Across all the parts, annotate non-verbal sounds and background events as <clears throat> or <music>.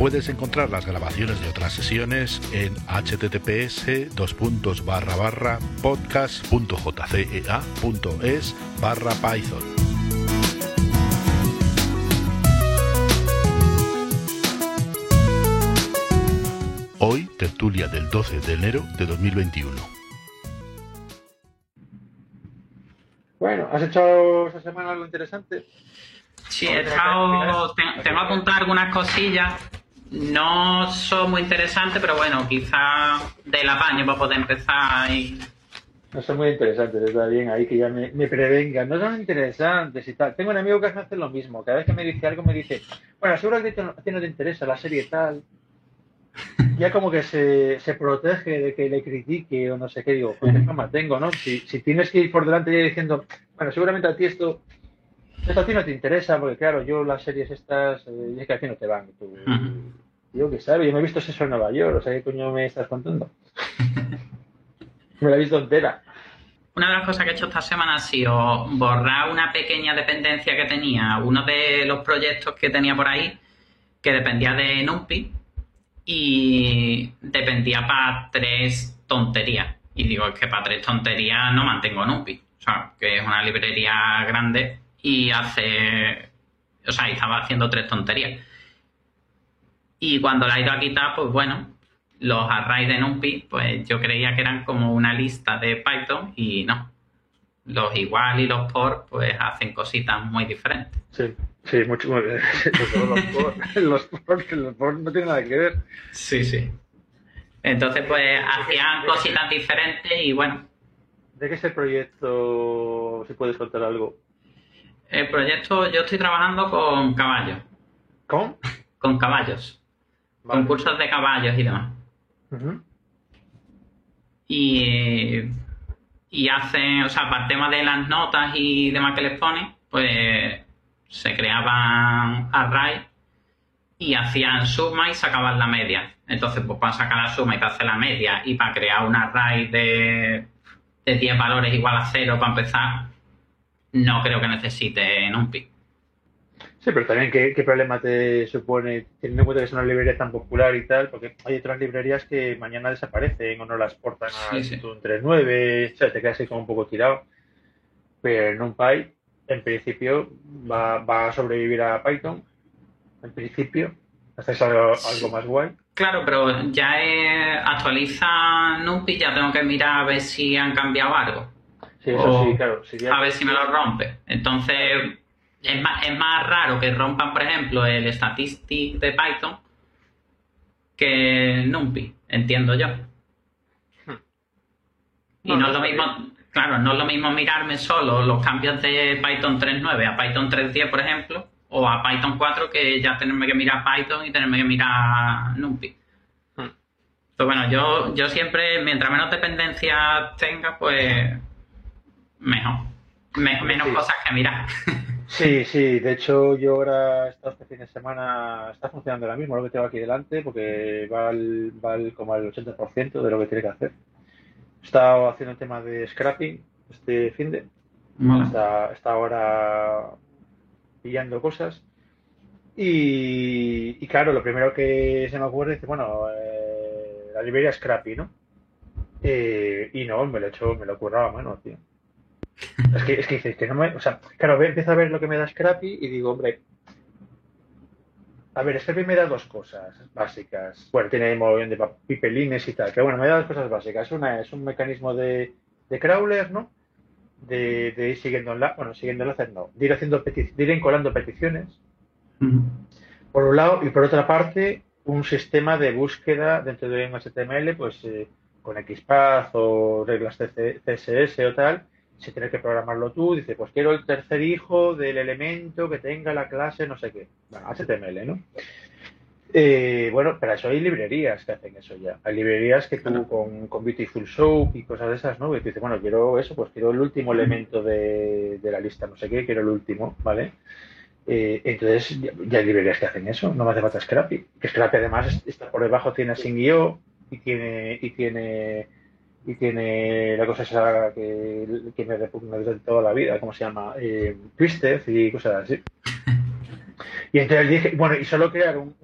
Puedes encontrar las grabaciones de otras sesiones en https podcast.jcea.es barra python. Hoy, tertulia del 12 de enero de 2021. Bueno, ¿has hecho esta semana algo interesante? Sí, he estado, te- tengo apuntado algunas cosillas. No son muy interesantes, pero bueno, quizá del apaño para poder empezar. Y... No son muy interesantes, está bien ahí que ya me, me prevengan. No son interesantes y tal. Tengo un amigo que hace lo mismo. Cada vez que me dice algo me dice, bueno, seguro que a ti no te interesa la serie tal. Ya como que se, se protege de que le critique o no sé qué. Digo, pues qué fama tengo, ¿no? Si, si tienes que ir por delante ya diciendo, bueno, seguramente a ti esto, esto a ti no te interesa, porque claro, yo las series estas, eh, es que a ti no te van. Tú. Yo qué sabe, yo me he visto eso en Nueva York, o sea, ¿qué coño me estás contando? <laughs> me la he visto entera. Una de las cosas que he hecho esta semana ha sido borrar una pequeña dependencia que tenía, uno de los proyectos que tenía por ahí, que dependía de NumPy y dependía para tres tonterías. Y digo, es que para tres tonterías no mantengo NumPy. O sea, que es una librería grande y hace. O sea, y estaba haciendo tres tonterías. Y cuando la he ido a quitar, pues bueno, los arrays de NumPy, pues yo creía que eran como una lista de Python y no. Los igual y los por, pues hacen cositas muy diferentes. Sí, sí, mucho. <laughs> muy bien. los por, <laughs> los por, los por no tienen nada que ver. Sí, sí. Entonces, pues hacían cositas diferentes y bueno, ¿De qué es el proyecto? Si puedes contar algo. El proyecto, yo estoy trabajando con caballos, ¿Cómo? con caballos, Vale. concursos de caballos y demás. Y, y hacen, o sea, para el tema de las notas y demás que les ponen, pues se creaban arrays y hacían suma y sacaban la media. Entonces, pues para sacar la suma hay que hacer la media y para crear un array de, de 10 valores igual a cero para empezar, no creo que necesite NumPy. Sí, pero también ¿qué, qué problema te supone, teniendo en cuenta que es una librería tan popular y tal, porque hay otras librerías que mañana desaparecen o no las portan a Sí, sí. un 3.9, o sea, te quedas ahí como un poco tirado. Pero en NumPy, en principio, va, va a sobrevivir a Python, en principio, hasta que salga algo más guay. Claro, pero ya actualiza NumPy, ya tengo que mirar a ver si han cambiado algo. Sí, eso O- sí, claro. sería- a ver si me lo rompe. Entonces, es más, es más raro que rompan, por ejemplo, el statistic de Python que el NumPy, entiendo yo. Y No, es lo mismo, claro, no es lo mismo mirarme solo los cambios de Python 3.9 a Python 3.10, por ejemplo, o a Python 4 que ya tenerme que mirar Python y tenerme que mirar NumPy. Hmm. Entonces, bueno, yo, yo siempre, mientras menos dependencia tenga, pues Me- menos Sí. cosas que mirar. <laughs> Sí, sí, de hecho yo ahora este fin de semana está funcionando ahora mismo lo que tengo aquí delante porque va, al, va al- como al 80% de lo que tiene que hacer. He estado haciendo un tema de scrapping este fin de, está, está ahora pillando cosas y, y claro, lo primero que se me ocurre es, bueno, eh, la librería Scrappy, ¿no? Eh, y no, me lo he hecho, me lo he currado a mano, tío. Es que, es que dices que no me. O sea, claro, ve- empiezo a ver lo que me da Scrappy y digo, hombre. A ver, Scrappy me da dos cosas básicas. Bueno, tiene mogollón de pipelines y tal, pero bueno, me da dos cosas básicas. Una es un mecanismo de, de crawler, ¿no? De, de ir siguiendo enlaces, bueno, siguiendo enlaces no, de ir haciendo peti- de ir encolando peticiones, por un lado, y por otra parte, un sistema de búsqueda dentro de un HTML, pues eh, con XPath o reglas CSS o tal, si tienes que programarlo tú, dice, pues quiero el tercer hijo del elemento que tenga la clase no sé qué. Bueno, HTML, ¿no? Eh, bueno, para eso hay librerías que hacen eso ya. Hay librerías que tú con, con Beautiful Soap y cosas de esas, ¿no? Y tú dices, bueno, quiero eso, pues quiero el último elemento de, de la lista, no sé qué, quiero el último, ¿vale? Eh, entonces ya, hay librerías que hacen eso, no me hace falta Scrappy. Que Scrappy además está por debajo, tiene Singio y tiene y tiene y tiene la cosa esa que, que me repugna desde toda la vida, ¿cómo se llama? Eh, Twisted y cosas así. <laughs> Y entonces dije, bueno, y solo crear un,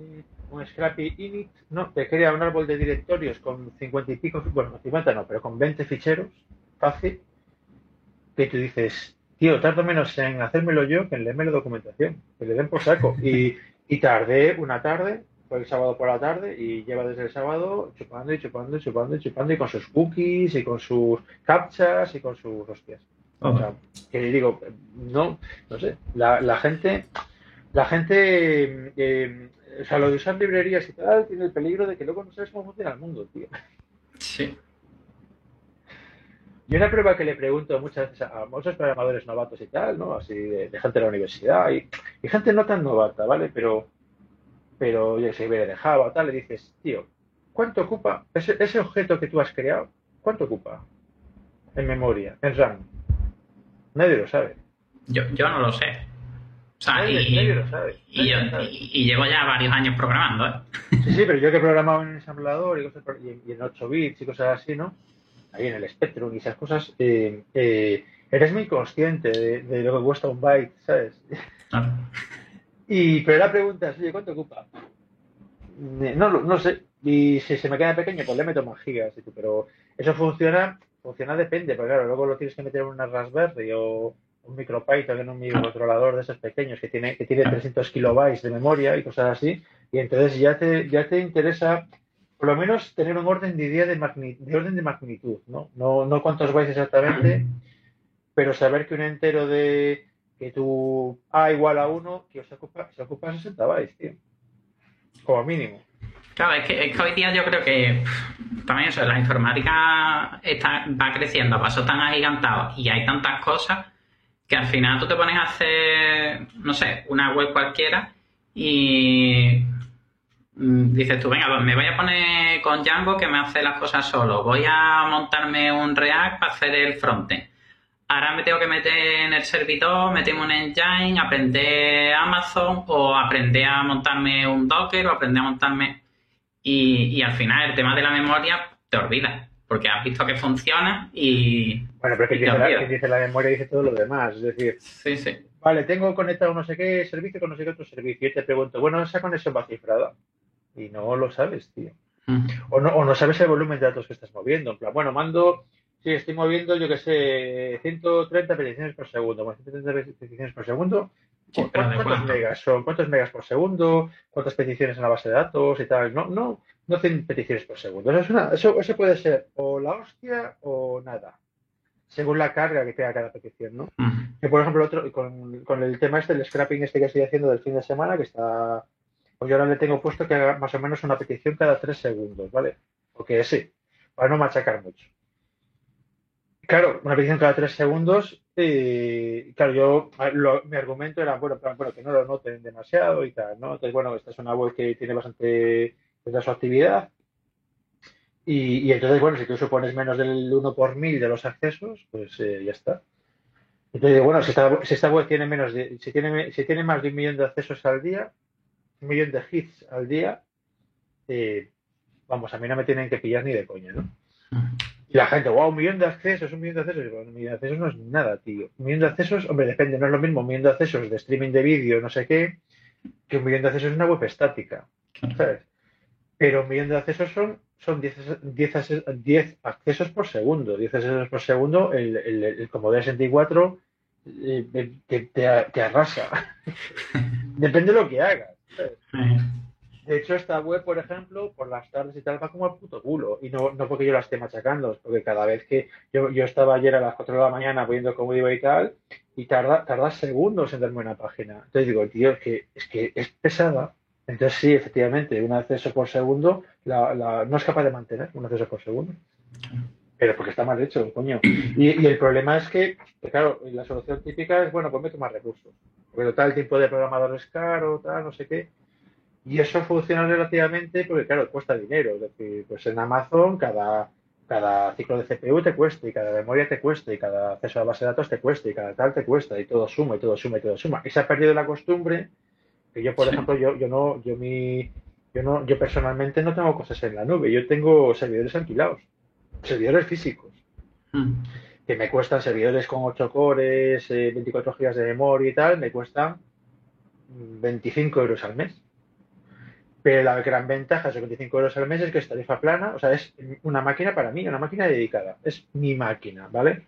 un, Scrappy init, no, te crea un árbol de directorios con 50 y pico, bueno, 50 no, pero con 20 ficheros, fácil, que tú dices, tío, tardo menos en hacérmelo yo que en leerme la documentación, que le den por saco. Y, y tardé una tarde, fue el sábado por la tarde, y lleva desde el sábado chupando y chupando y chupando y chupando, y con sus cookies, y con sus captchas, y con sus hostias. O sea, que digo, no, no sé, la, la gente la gente, eh, o sea, lo de usar librerías y tal, tiene el peligro de que luego no sabes cómo funciona el mundo, tío. Sí. Y una prueba que le pregunto muchas veces a muchos programadores novatos y tal, ¿no? Así de, gente de la universidad y, gente no tan novata, ¿vale? Pero, pero yo se viene de Java, tal, le dices, tío, ¿cuánto ocupa ese, ese objeto que tú has creado? ¿Cuánto ocupa en memoria, en RAM? Nadie lo sabe. Yo, yo no lo sé. O sea, y, y, llevo ya varios años programando, ¿eh? Sí, sí, pero yo que he programado en ensamblador y, cosas, y, en 8 bits y cosas así, ¿no? Ahí en el Spectrum y esas cosas, eh, eh, eres muy consciente de, lo que cuesta un byte, ¿sabes? Claro. Y, pero la pregunta es, oye, ¿cuánto ocupa? No, no sé. Y si se me queda pequeño, pues le meto más gigas. Pero eso funciona, funciona depende, porque claro, luego lo tienes que meter en una Raspberry o un MicroPython en un microcontrolador de esos pequeños que tiene, que tiene 300 kilobytes de memoria y cosas así, y entonces ya te, ya te interesa por lo menos tener un orden de idea de, de orden de magnitud, ¿no? ¿no? No cuántos bytes exactamente, pero saber que un entero de que tu A igual a 1, que se ocupa, se ocupa 60 bytes, tío. Como mínimo. Claro, es que, hoy día yo creo que también eso, la informática está, va creciendo a pasos tan agigantados y hay tantas cosas que al final tú te pones a hacer, no sé, una web cualquiera y mm, dices tú, venga, pues me voy a poner con Django que me hace las cosas solo, voy a montarme un React para hacer el frontend. Ahora me tengo que meter en el servidor, meterme un engine, aprender Amazon o aprender a montarme un Docker o aprender a montarme... Y, y al final el tema de la memoria te olvidas porque has visto que funciona y. Bueno, pero es que, dice la, que dice la, memoria dice todo lo demás. Es decir, sí, sí. Vale, tengo conectado no sé qué servicio con no sé qué otro servicio. Y te pregunto, bueno, esa conexión va cifrada. Y no lo sabes, tío. Mm. O, no, o no sabes el volumen de datos que estás moviendo. En plan, bueno, mando. Sí, estoy moviendo, yo que sé, 130 peticiones por segundo. Bueno, 130 peticiones por segundo. ¿Cuántos megas son? ¿Cuántos megas por segundo? ¿Cuántas peticiones en la base de datos y tal? No, no, no hacen peticiones por segundo. Eso, es una, eso, eso, puede ser o la hostia o nada, según la carga que tenga cada petición, ¿no? Que por ejemplo, otro, con, con, el tema este, el scrapping este que estoy haciendo del fin de semana, que está, pues yo ahora le tengo puesto que haga más o menos una petición cada tres segundos, ¿vale? Porque sí, para no machacar mucho. Claro, una petición cada tres segundos, y claro, yo, mi argumento era, bueno, bueno, que no lo noten demasiado y tal, ¿no? Entonces, bueno, esta es una web que tiene bastante de su actividad. Y, entonces, bueno, si tú supones menos del 1 por mil de los accesos, pues eh, ya está. Entonces, bueno, si esta, web tiene menos de, si tiene, si tiene más de un millón de accesos al día, un millón de hits al día, eh, vamos, a mí no me tienen que pillar ni de coña, ¿no? Y la gente, wow, un millón de accesos, un millón de accesos. un millón de accesos no es nada, tío. Un millón de accesos, hombre, depende, no es lo mismo un millón de accesos de streaming de vídeo, no sé qué, que un millón de accesos es una web estática. ¿Sabes? pero un millón de accesos son, son 10, 10, accesos por segundo. 10 accesos por segundo, el, el, el Commodore 64 eh, te, te, arrasa. <laughs> Depende de lo que hagas. De hecho, esta web, por ejemplo, por las tardes y tal, va como al puto culo. Y no, no porque yo la esté machacando, porque cada vez que yo, yo estaba ayer a las 4 de la mañana viendo cómo iba y tal, y tarda, tarda segundos en darme una página. Entonces digo, tío, es que es, que es pesada entonces sí, efectivamente, un acceso por segundo no es capaz de mantener un acceso por segundo. Pero porque está mal hecho, coño. Y, el problema es que, claro, la solución típica es, bueno, pues meto más recursos. Porque tal, tiempo de programador es caro, tal, no sé qué. Y eso funciona relativamente porque, claro, cuesta dinero. Es decir, pues en Amazon cada, cada ciclo de CPU te cuesta y cada memoria te cuesta y cada acceso a la base de datos te cuesta y cada tal te cuesta y todo suma y todo suma y todo suma. Y se ha perdido la costumbre que yo, por Sí. ejemplo, yo, yo no, yo mi, yo no, yo personalmente no tengo cosas en la nube. Yo tengo servidores alquilados, servidores físicos Mm. que me cuestan servidores con 8 cores, eh, 24 GB de memoria y tal, me cuestan mm, 25 euros al mes. Pero la gran ventaja de esos 25 euros al mes es que es tarifa plana, o sea, es una máquina para mí, una máquina dedicada, es mi máquina, ¿vale?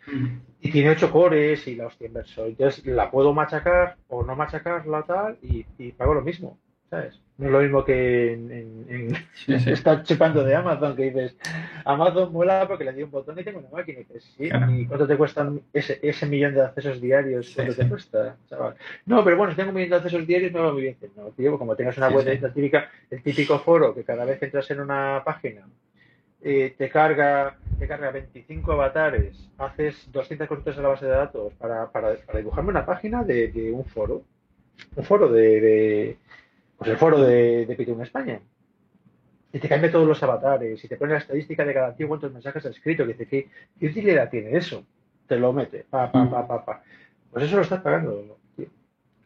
Y tiene 8 cores y la hostia inversor. Entonces la puedo machacar o no machacarla tal y, y pago lo mismo, ¿sabes? No es lo mismo que en, en- en- Sí, sí. <laughs> estar chupando de Amazon, que dices, Amazon mola porque le di un botón y tengo una máquina. Y dices, sí, Claro. ¿y cuánto te cuestan ese, ese millón de accesos diarios? ¿Cuánto te cuesta, chaval? No, pero bueno, si tengo un millón de accesos diarios me va muy bien. No, tío, como tengas una web, típica, el típico foro que cada vez que entras en una página eh, te carga te carga 25 avatares, haces 200 consultas a la base de datos para, para, para dibujarme una página de, de un foro, un foro de, de- pues el foro de, de Python España. Y te cambia todos los avatares y te pone la estadística de cada tío cuántos mensajes ha escrito. Que dice, ¿qué, qué utilidad tiene eso? Te lo mete, pa, pa, pa, pa, pa. Pues eso lo estás pagando, tío.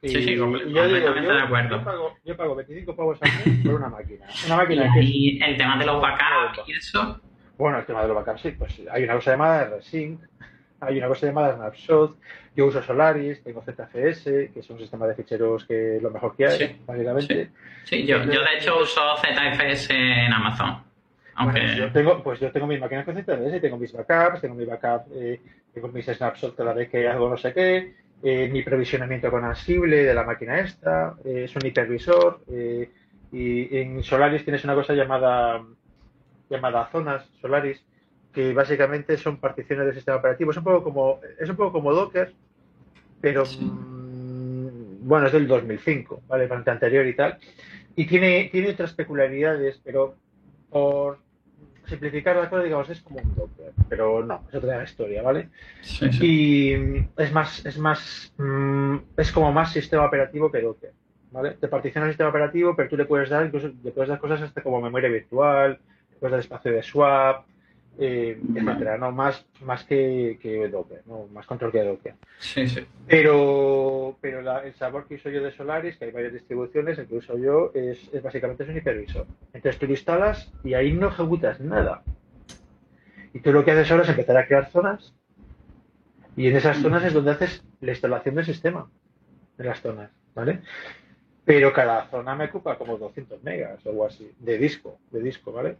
Y, Sí, sí, yo digo, completamente yo- de acuerdo. Yo pago, yo pago 25 pavos al mes por una máquina. Una Y que es el tema de los backups y eso. bueno, el tema de los backups, sí, pues hay una cosa llamada Resync, hay una cosa llamada Snapshot, yo uso Solaris, tengo ZFS, que es un sistema de ficheros que es lo mejor que hay, Sí, básicamente. Sí, yo, yo de hecho uso ZFS en Amazon. Aunque. Bueno, yo tengo, pues yo tengo mis máquinas con ZFS, tengo mis backups, tengo mi backup, eh, tengo mis snapshots cada vez que hago no sé qué, eh, mi provisionamiento con Ansible de la máquina esta, eh, es un hipervisor, eh, y en Solaris tienes una cosa llamada, llamada zonas Solaris, que básicamente son particiones del sistema operativo. Es un poco como, es un poco como Docker, pero Sí. mm, bueno, es del 2005, ¿vale? Bastante anterior y tal. Y tiene, tiene otras peculiaridades, pero por simplificar la cosa, digamos, es como un Docker, pero no, es otra historia, ¿vale? Sí, sí. Y es más, es más, mm, es como más sistema operativo que Docker, ¿vale? Te particiona el sistema operativo, pero tú le puedes dar, incluso le puedes dar cosas hasta como memoria virtual, le puedes dar espacio de swap, eh, etcétera, ¿no? Más, más que, que Docker, ¿no? Más control que Docker. Sí, sí. Pero, pero la- el sabor que uso yo de Solaris, que hay varias distribuciones, el que uso yo es, es básicamente es un hipervisor. Entonces tú lo instalas y ahí no ejecutas nada. Y tú lo que haces ahora es empezar a crear zonas y en esas zonas es donde haces la instalación del sistema. En las zonas, ¿vale? Pero cada zona me ocupa como 200 megas o algo así, de disco, de disco, ¿vale?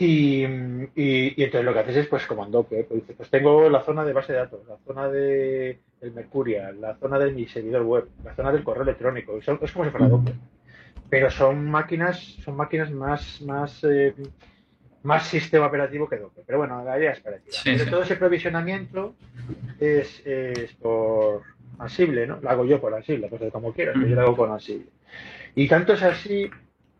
Y, y- y entonces lo que haces es pues como en Docker, pues pues tengo la zona de base de datos, la zona de el Mercurial, la zona de mi servidor web, la zona del correo electrónico, y son- es como si fuera Docker. Pero son máquinas, son máquinas más, más, eh, más sistema operativo que Docker. Pero bueno, la idea es parecida. Sí, Pero sí. todo ese provisionamiento es, es por Ansible, ¿no? Lo hago yo por Ansible, pues como quieras, yo lo hago con Ansible. Y tanto es así,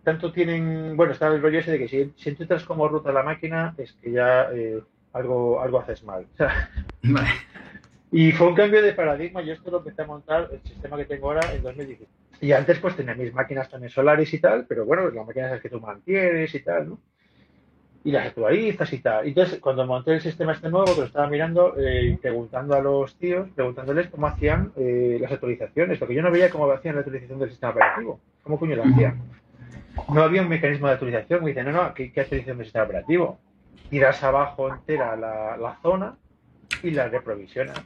tanto tienen, bueno, está el rollo ese de que si, si entras como ruta a la máquina, es que ya eh, algo, algo haces mal. <laughs> Vale. y fue un cambio de paradigma. Yo esto lo empecé a montar, el sistema que tengo ahora, en 2017. Y antes pues tenía mis máquinas también solares y tal, pero bueno, las máquinas es que tú mantienes y tal, ¿no? Y las actualizas y tal. Entonces, cuando monté el sistema este nuevo, que lo estaba mirando, eh, preguntando a los tíos, preguntándoles cómo hacían eh, las actualizaciones, porque yo no veía cómo hacían la actualización del sistema operativo. ¿Cómo coño lo hacían? No había un mecanismo de actualización. Me dicen, no, no, ¿qué, qué actualización sistema operativo? Tiras abajo entera la, la zona y la reprovisionas.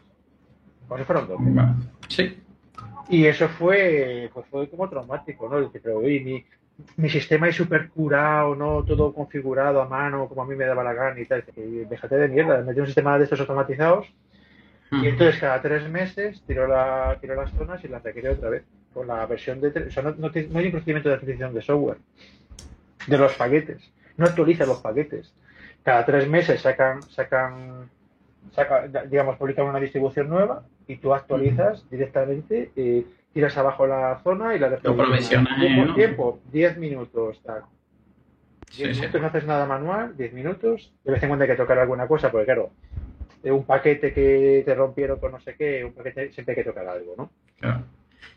Como si fuera un. Sí. Y eso fue, pues fue como traumático, ¿no? Dice, pero uy, mi, mi sistema es súper curado, ¿no? Todo configurado a mano, como a mí me daba la gana y tal. Dice, "Y déjate de mierda, metí un sistema de estos automatizados Mm. y entonces cada tres meses tiro, la, tiro las zonas y las requiere otra vez. Con la versión de... O sea, no, no te- no hay un procedimiento de actualización de software, de los paquetes. No actualiza los paquetes. Cada tres meses sacan, sacan, saca, digamos, publican una distribución nueva y tú actualizas directamente, eh, tiras abajo la zona y la ¿eh? ¿no? tiempo, 10 minutos, tal. 10 Sí, sí. minutos no haces nada manual, 10 minutos. De vez en cuando hay que tocar alguna cosa, porque claro, un paquete que te rompieron con no sé qué, un paquete siempre hay que tocar algo, ¿no? Claro.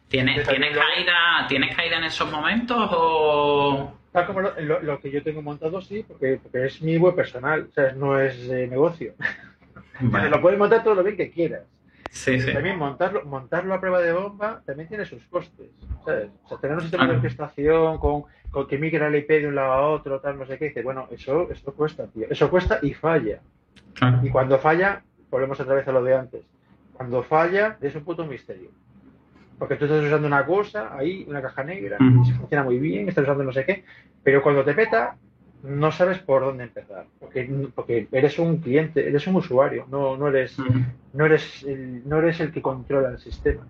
¿Tienes, ¿tienes, caída, ¿Tienes caída en esos momentos o...? Tal como lo, que yo tengo montado, sí, porque, porque es mi web personal, o sea, no es negocio. <laughs> <laughs> lo puedes montar todo lo bien que quieras. Sí, sí. También montarlo, montarlo a prueba de bomba también tiene sus costes. ¿sabes? O sea, tener un sistema de orquestación con, con que migra el IP de un lado a otro, tal, no sé qué, dice, bueno, eso, esto cuesta, tío. Eso cuesta y falla. Y cuando falla, volvemos otra vez a lo de antes. Cuando falla, es un puto misterio. Porque tú estás usando una cosa ahí, una caja negra, y funciona muy bien, estás usando no sé qué, pero cuando te peta, no sabes por dónde empezar. Porque, porque eres un cliente, eres un usuario, no, no, eres, no, eres el, no eres el que controla el sistema.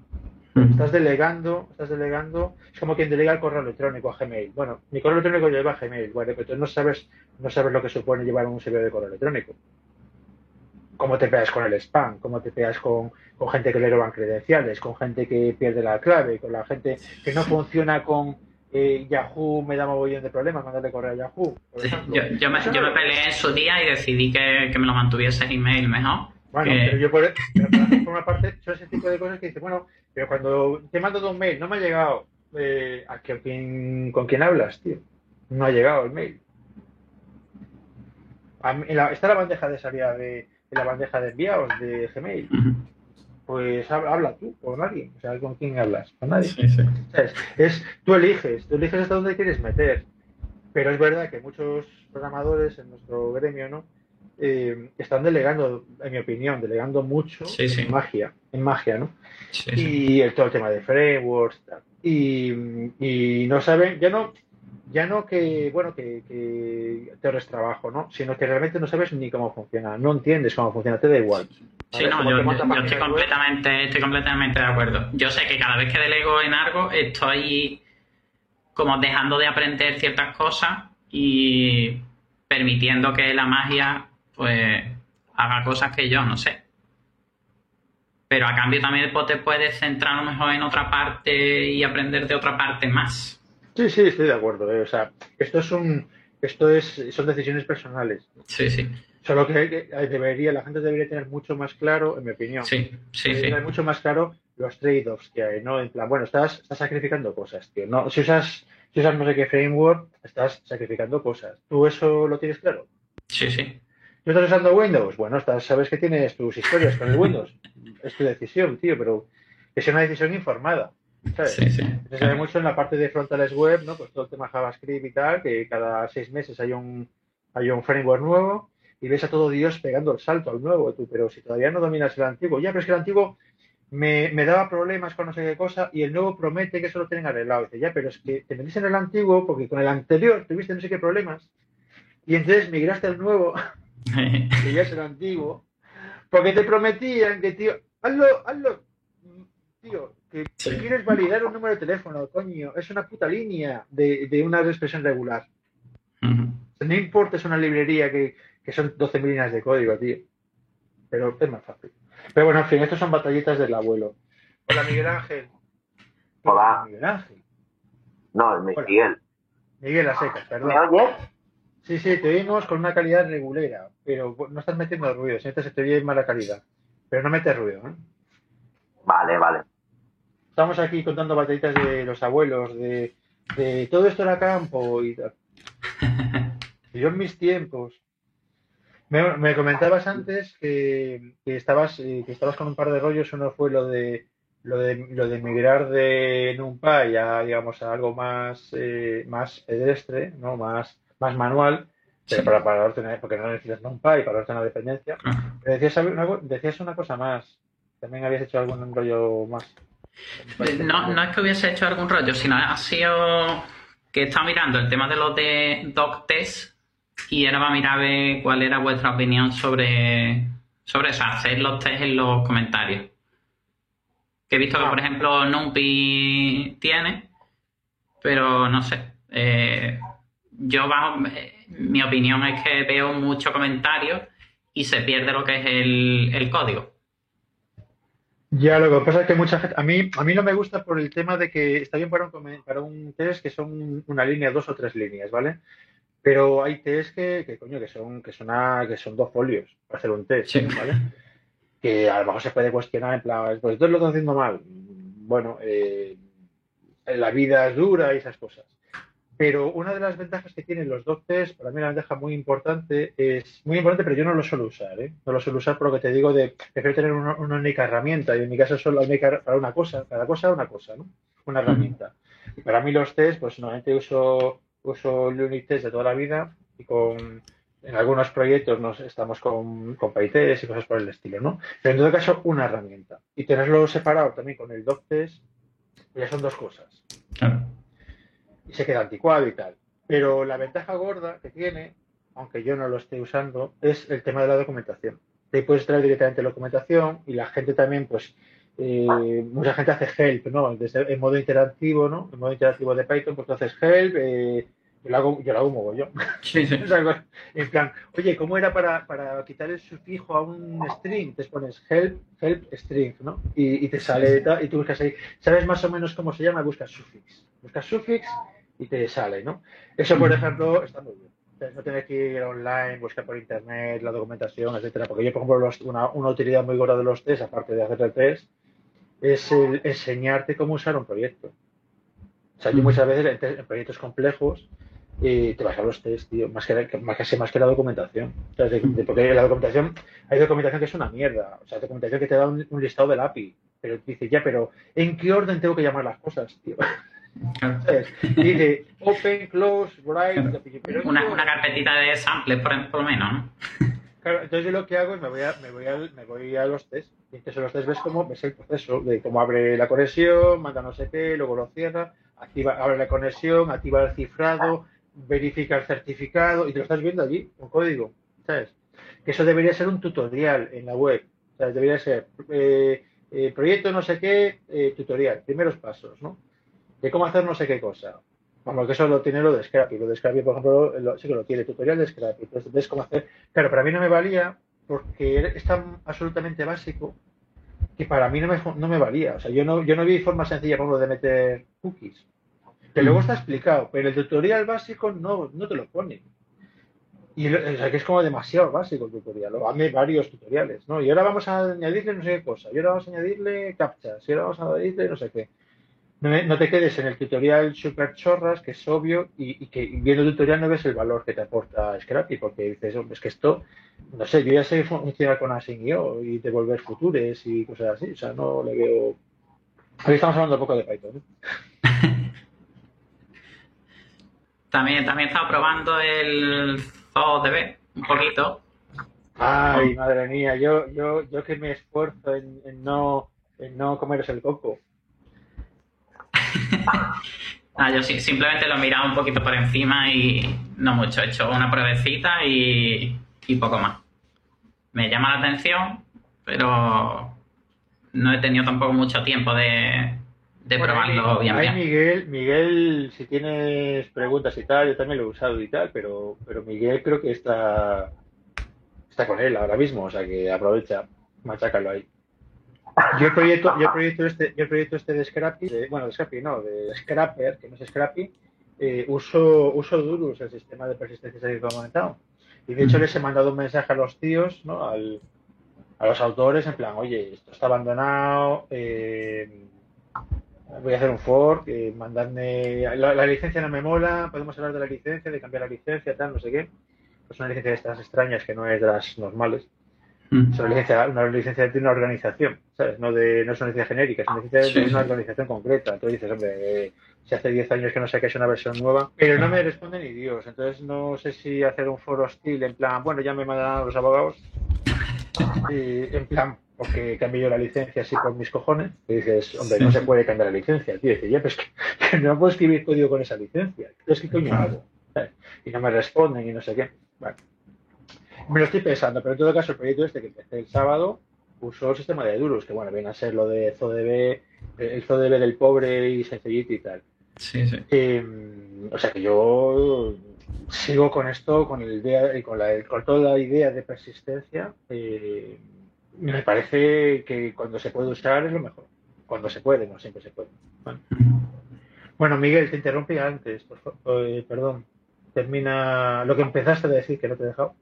Estás delegando, estás delegando, es como quien delega el correo electrónico a Gmail. Bueno, mi correo electrónico lleva a Gmail, pero tú no sabes, no sabes lo que supone llevar un servidor de correo electrónico cómo te pegas con el spam, cómo te pegas con, gente que le roban credenciales, con gente que pierde la clave, con la gente que no funciona con eh, Yahoo, me da mogollón de problemas mandarle correo a Yahoo. yo, me, peleé en su día y decidí que, me lo mantuviese email mejor. Bueno, pero yo por, una parte son ese tipo de cosas que dice, bueno, pero cuando te mando un mail, no me ha llegado, eh, ¿a quién, ¿con quién hablas, tío? No ha llegado el mail. está la bandeja de salida de, la bandeja de enviados de Gmail. Pues habla, tú con alguien, o sea, ¿con quién hablas? Con nadie. Es, tú eliges, tú eliges hasta dónde quieres meter. Pero es verdad que muchos programadores en nuestro gremio, ¿no? Eh, están delegando, en mi opinión, delegando mucho en magia, en magia, ¿no? y el, todo el tema de frameworks, y, y no saben, ya no, ya no que, bueno, que, que te ahorres trabajo, ¿no? Sino que realmente no sabes ni cómo funciona, no entiendes cómo funciona, te da igual. Sí, no, yo, estoy completamente, estoy completamente de acuerdo. Yo sé que cada vez que delego en algo estoy como dejando de aprender ciertas cosas y permitiendo que la magia pues haga cosas que yo no sé. Pero a cambio también te puedes centrar a lo mejor en otra parte y aprender de otra parte más. Sí, sí, estoy de acuerdo. Eh. O sea, esto es un, esto es, son decisiones personales. Sí, sí. Solo que, debería, la gente debería tener mucho más claro, en mi opinión. Sí, sí, sí. Tener mucho más claro los trade-offs que hay, ¿no? En plan, bueno, estás, estás sacrificando cosas, tío. No, si usas, si usas no sé qué framework, estás sacrificando cosas. ¿Tú eso lo tienes claro? Sí, sí. ¿Tú estás usando Windows? Bueno, estás, sabes que tienes tus historias con el Windows. es tu decisión, tío, pero que sea una decisión informada. Sí, sí. Se sabe mucho en la parte de frontales web, ¿no? Pues todo el tema JavaScript y tal, que cada seis meses hay un, hay un framework nuevo y ves a todo Dios pegando el salto al nuevo, tú, pero si todavía no dominas el antiguo, ya, pero es que el antiguo me, me daba problemas con no sé qué cosa y el nuevo promete que eso lo tienen arreglado. Dice, ya, pero es que te metiste en el antiguo porque con el anterior tuviste no sé qué problemas y entonces migraste al nuevo <laughs> y ya es el antiguo porque te prometían que, tío, hazlo, hazlo, tío, que quieres validar un número de teléfono, coño, es una puta línea de, de una expresión regular. No importa, es una librería que, que son 12.000 líneas de código, tío. Pero es más fácil. Pero bueno, en fin, estos son batallitas del abuelo. Hola, Miguel Ángel. Hola. Miguel Ángel. No, Miguel. Miguel a secas, perdón. Sí, sí, te oímos con una calidad regulera, pero no estás metiendo ruido, sientes que te oye en mala calidad. Pero no metes ruido, ¿eh? Vale, vale. Estamos aquí contando batallitas de los abuelos, de, todo esto era campo y tal. Yo en mis tiempos. Me, comentabas antes que, estabas eh, que estabas con un par de rollos. Uno fue lo de lo de, lo de migrar de NumPy a digamos a algo más eh, más pedestre, no más más manual, para, para ordenar, porque no necesitas NumPy para ordenar dependencia. Pero decías una, decías una cosa más. También habías hecho algún rollo más. No, no es que hubiese hecho algún rollo, sino ha sido que he estado mirando el tema de los de doc test y ahora va a mirar a ver cuál era vuestra opinión sobre, sobre eso, hacer los test en los comentarios. Que he visto que, por ah. ejemplo, NumPy tiene, pero no sé. Eh, yo, bajo, mi opinión es que veo mucho comentario y se pierde lo que es el código. Ya, lo que pasa es que mucha gente, a mí, a mí no me gusta por el tema de que está bien para un, para un test que son una línea, dos o tres líneas, ¿vale? Pero hay test que, que coño, que son, que son, que son dos folios para hacer un test, ¿vale? Que a lo mejor se puede cuestionar en plan, pues esto lo están haciendo mal. bueno, eh, la vida es dura y esas cosas. Pero una de las ventajas que tienen los docs, para mí una ventaja muy importante, es muy importante, pero yo no lo suelo usar, ¿eh? No lo suelo usar por lo que te digo de prefiero tener una, única herramienta, y en mi caso solo única para una cosa, cada cosa una cosa, ¿no? Una herramienta. Y para mí los test, pues normalmente uso, uso el unit test de toda la vida y con en algunos proyectos nos estamos con, con PyTest y cosas por el estilo, ¿no? Pero en todo caso, una herramienta. Y tenerlo separado también con el DocTest, ya son dos cosas. Y se queda anticuado y tal. Pero la ventaja gorda que tiene, aunque yo no lo esté usando, es el tema de la documentación. Te puedes traer directamente la documentación y la gente también, pues, eh, mucha gente hace help, ¿no? Desde, en modo interactivo, ¿no? En modo interactivo de Python, pues tú haces help, eh, yo lo hago, yo lo hago mogollón. Sí, sí. <laughs> en plan, oye, ¿cómo era para, para quitar el sufijo a un string? Te pones help, help string, ¿no? Y, y te sale y tú buscas ahí. ¿Sabes más o menos cómo se llama? Buscas suffix. Buscas suffix y te sale, ¿no? Eso, por ejemplo, está muy bien. No tienes que ir online, buscar por internet la documentación, etcétera. Porque yo, por ejemplo, una, una, utilidad muy gorda de los test, aparte de hacer el test, es el enseñarte cómo usar un proyecto. O sea, yo muchas veces en proyectos complejos y te vas a los test, tío, más que, más, casi más que la documentación. porque la documentación, hay documentación que es una mierda. O sea, documentación que te da un, listado del API. Pero dice, ya, pero ¿en qué orden tengo que llamar las cosas, tío? Dice open, close, write. Una, una, carpetita de samples, por, por lo menos, ¿no? Claro, entonces yo lo que hago es me voy a, me voy a, me voy a los test. Y entonces los test ves cómo ves el proceso de cómo abre la conexión, manda no sé qué, luego lo cierra, activa, abre la conexión, activa el cifrado, verifica el certificado y te lo estás viendo allí, un código, ¿sabes? Que eso debería ser un tutorial en la web, o debería ser eh, eh, proyecto no sé qué, eh, tutorial, primeros pasos, ¿no? De cómo hacer no sé qué cosa. Vamos, que eso lo tiene lo de Scrappy. Lo de Scrappy, por ejemplo, sí que lo tiene, tutorial de Scrappy. Entonces ves cómo hacer. Claro, para mí no me valía porque es tan absolutamente básico que para mí no me, no me valía. O sea, yo no, yo no vi forma sencilla, por ejemplo, de meter cookies que luego está explicado, pero el tutorial básico no, no te lo pone. Y o sea, que es como demasiado básico el tutorial. Hazme varios tutoriales, ¿no? Y ahora vamos a añadirle no sé qué cosa, y ahora vamos a añadirle captchas, y ahora vamos a añadirle no sé qué. No, te quedes en el tutorial super chorras, que es obvio, y, que viendo el tutorial no ves el valor que te aporta Scrappy, porque dices, es que esto, no sé, yo ya sé funcionar con Async.io y devolver futures y cosas así, o sea, no le veo... Hoy estamos hablando un poco de Python, ¿eh? <laughs> También, también he estado probando el ZooDB un poquito. Ay, madre mía, yo, yo, yo que me esfuerzo en, no, en no comeros el coco. <laughs> ah, yo sí, simplemente lo he mirado un poquito por encima y no mucho. He hecho una pruebecita y, y poco más. Me llama la atención, pero no he tenido tampoco mucho tiempo de, de probarlo bien, Miguel, Miguel, si tienes preguntas y tal, yo también lo he usado y tal, pero, pero Miguel creo que está, está con él ahora mismo, o sea que aprovecha, machácalo ahí. Yo el proyecto, yo proyecto este, yo proyecto este de Scrappy, bueno, de Scrappy no, de Scrapper, que no es Scrappy, eh, uso, uso Durus, el sistema de persistencia que he comentado. Y de hecho les he mandado un mensaje a los tíos, ¿no? Al, a los autores, en plan, oye, esto está abandonado, eh, voy a hacer un fork, eh, mandarme. La, licencia no me mola, podemos hablar de la licencia, de cambiar la licencia, tal, no sé qué. Pues una licencia de estas extrañas que no es de las normales. Mm. Es una licencia, una licencia de una organización, ¿sabes? No, de, no es una licencia genérica, es una licencia de una organización concreta. Entonces dices, hombre, eh, si hace 10 años que no es una versión nueva, pero no me responde ni Dios. Entonces no sé si hacer un foro hostil en plan, bueno, ya me mandan los abogados. Y en plan, porque cambié yo la licencia así por mis cojones, y dices, hombre, no se puede cambiar la licencia. Tío, dice, ya, pues <laughs> que, no puedo escribir código con esa licencia. Entonces, ¿qué coño hago? Y no me responden y no sé qué. Bueno, me lo estoy pensando, pero en todo caso, el proyecto este que empecé el sábado usó el sistema de Durus, que bueno, viene a ser lo de ZODB, el ZODB del pobre y sencillito y tal. Sí, sí. Em, o sea que yo sigo con esto, con, el idea, con, la, con toda la idea de persistencia. Eh, me parece que cuando se puede usar es lo mejor. Cuando se puede, no siempre se puede. Bueno, Miguel, te interrumpí antes, por eh, perdón. Termina lo que empezaste a decir, que no te he dejado.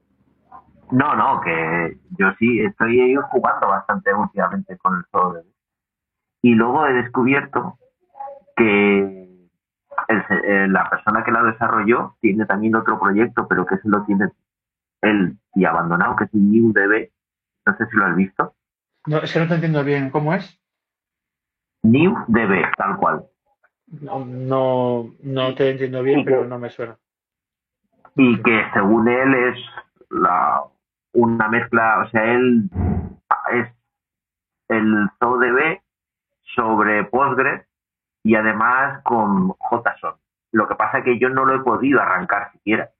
No, no, que yo sí estoy jugando bastante últimamente con el Soul. Y luego he descubierto que el- la persona que la desarrolló tiene también otro proyecto, pero que se lo tiene él y abandonado, que es el NewDB. No sé si lo has visto. No, es que no te entiendo bien cómo es. NewDB, tal cual. No, no, no te entiendo bien, pero que- no me suena. Y que según él es la, una mezcla, o sea, él es el ZooDB sobre Postgres y además con JSON. Lo que pasa es que yo no lo he podido arrancar siquiera.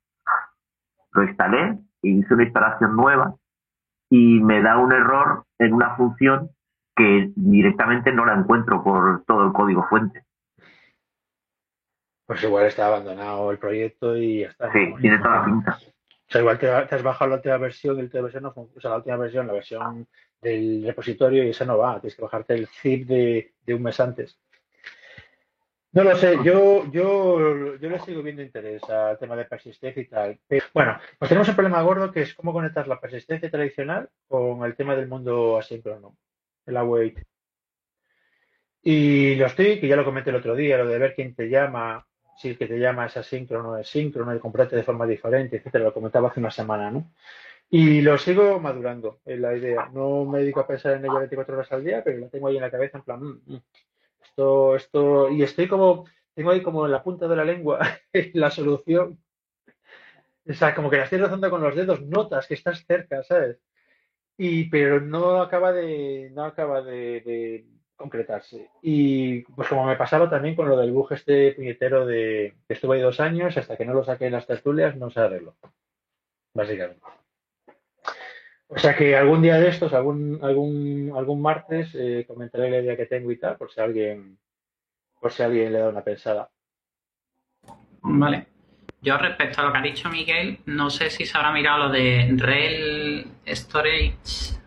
Lo instalé, hice una instalación nueva y me da un error en una función que directamente no la encuentro por todo el código fuente. Pues igual está abandonado el proyecto y ya está. Sí, tiene toda la pinta. O sea, igual te, has bajado la última versión y la última versión no o sea, la última versión, la versión del repositorio y esa no va. Tienes que bajarte el zip de, de un mes antes. No lo sé, yo, yo, yo le sigo viendo interés al tema de persistencia y tal. Bueno, pues tenemos un problema gordo que es cómo conectar la persistencia tradicional con el tema del mundo asíncrono, el await. Y lo estoy, que ya lo comenté el otro día, lo de ver quién te llama, si el que te llama es asíncrono es síncrono, y comprarte de forma diferente, etcétera, lo comentaba hace una semana, ¿no? Y lo sigo madurando en la idea. No me dedico a pensar en ello 24 horas al día, pero la tengo ahí en la cabeza en plan, mm, mm, esto, esto, y estoy como, tengo ahí como en la punta de la lengua <laughs> la solución. O sea, como que la estoy rozando con los dedos, notas que estás cerca, ¿sabes? Y, pero no acaba de, no acaba de concretarse. Y pues como me pasaba también con lo del bug este puñetero de que estuve ahí dos años, hasta que no lo saqué en las tertulias, no se arregló. Básicamente. O sea que algún día de estos, algún, algún, algún martes, eh, comentaré la idea que tengo y tal, por si alguien, por si alguien le da una pensada. Vale. Yo respecto a lo que ha dicho Miguel, no sé si se habrá mirado lo de Rel Storage.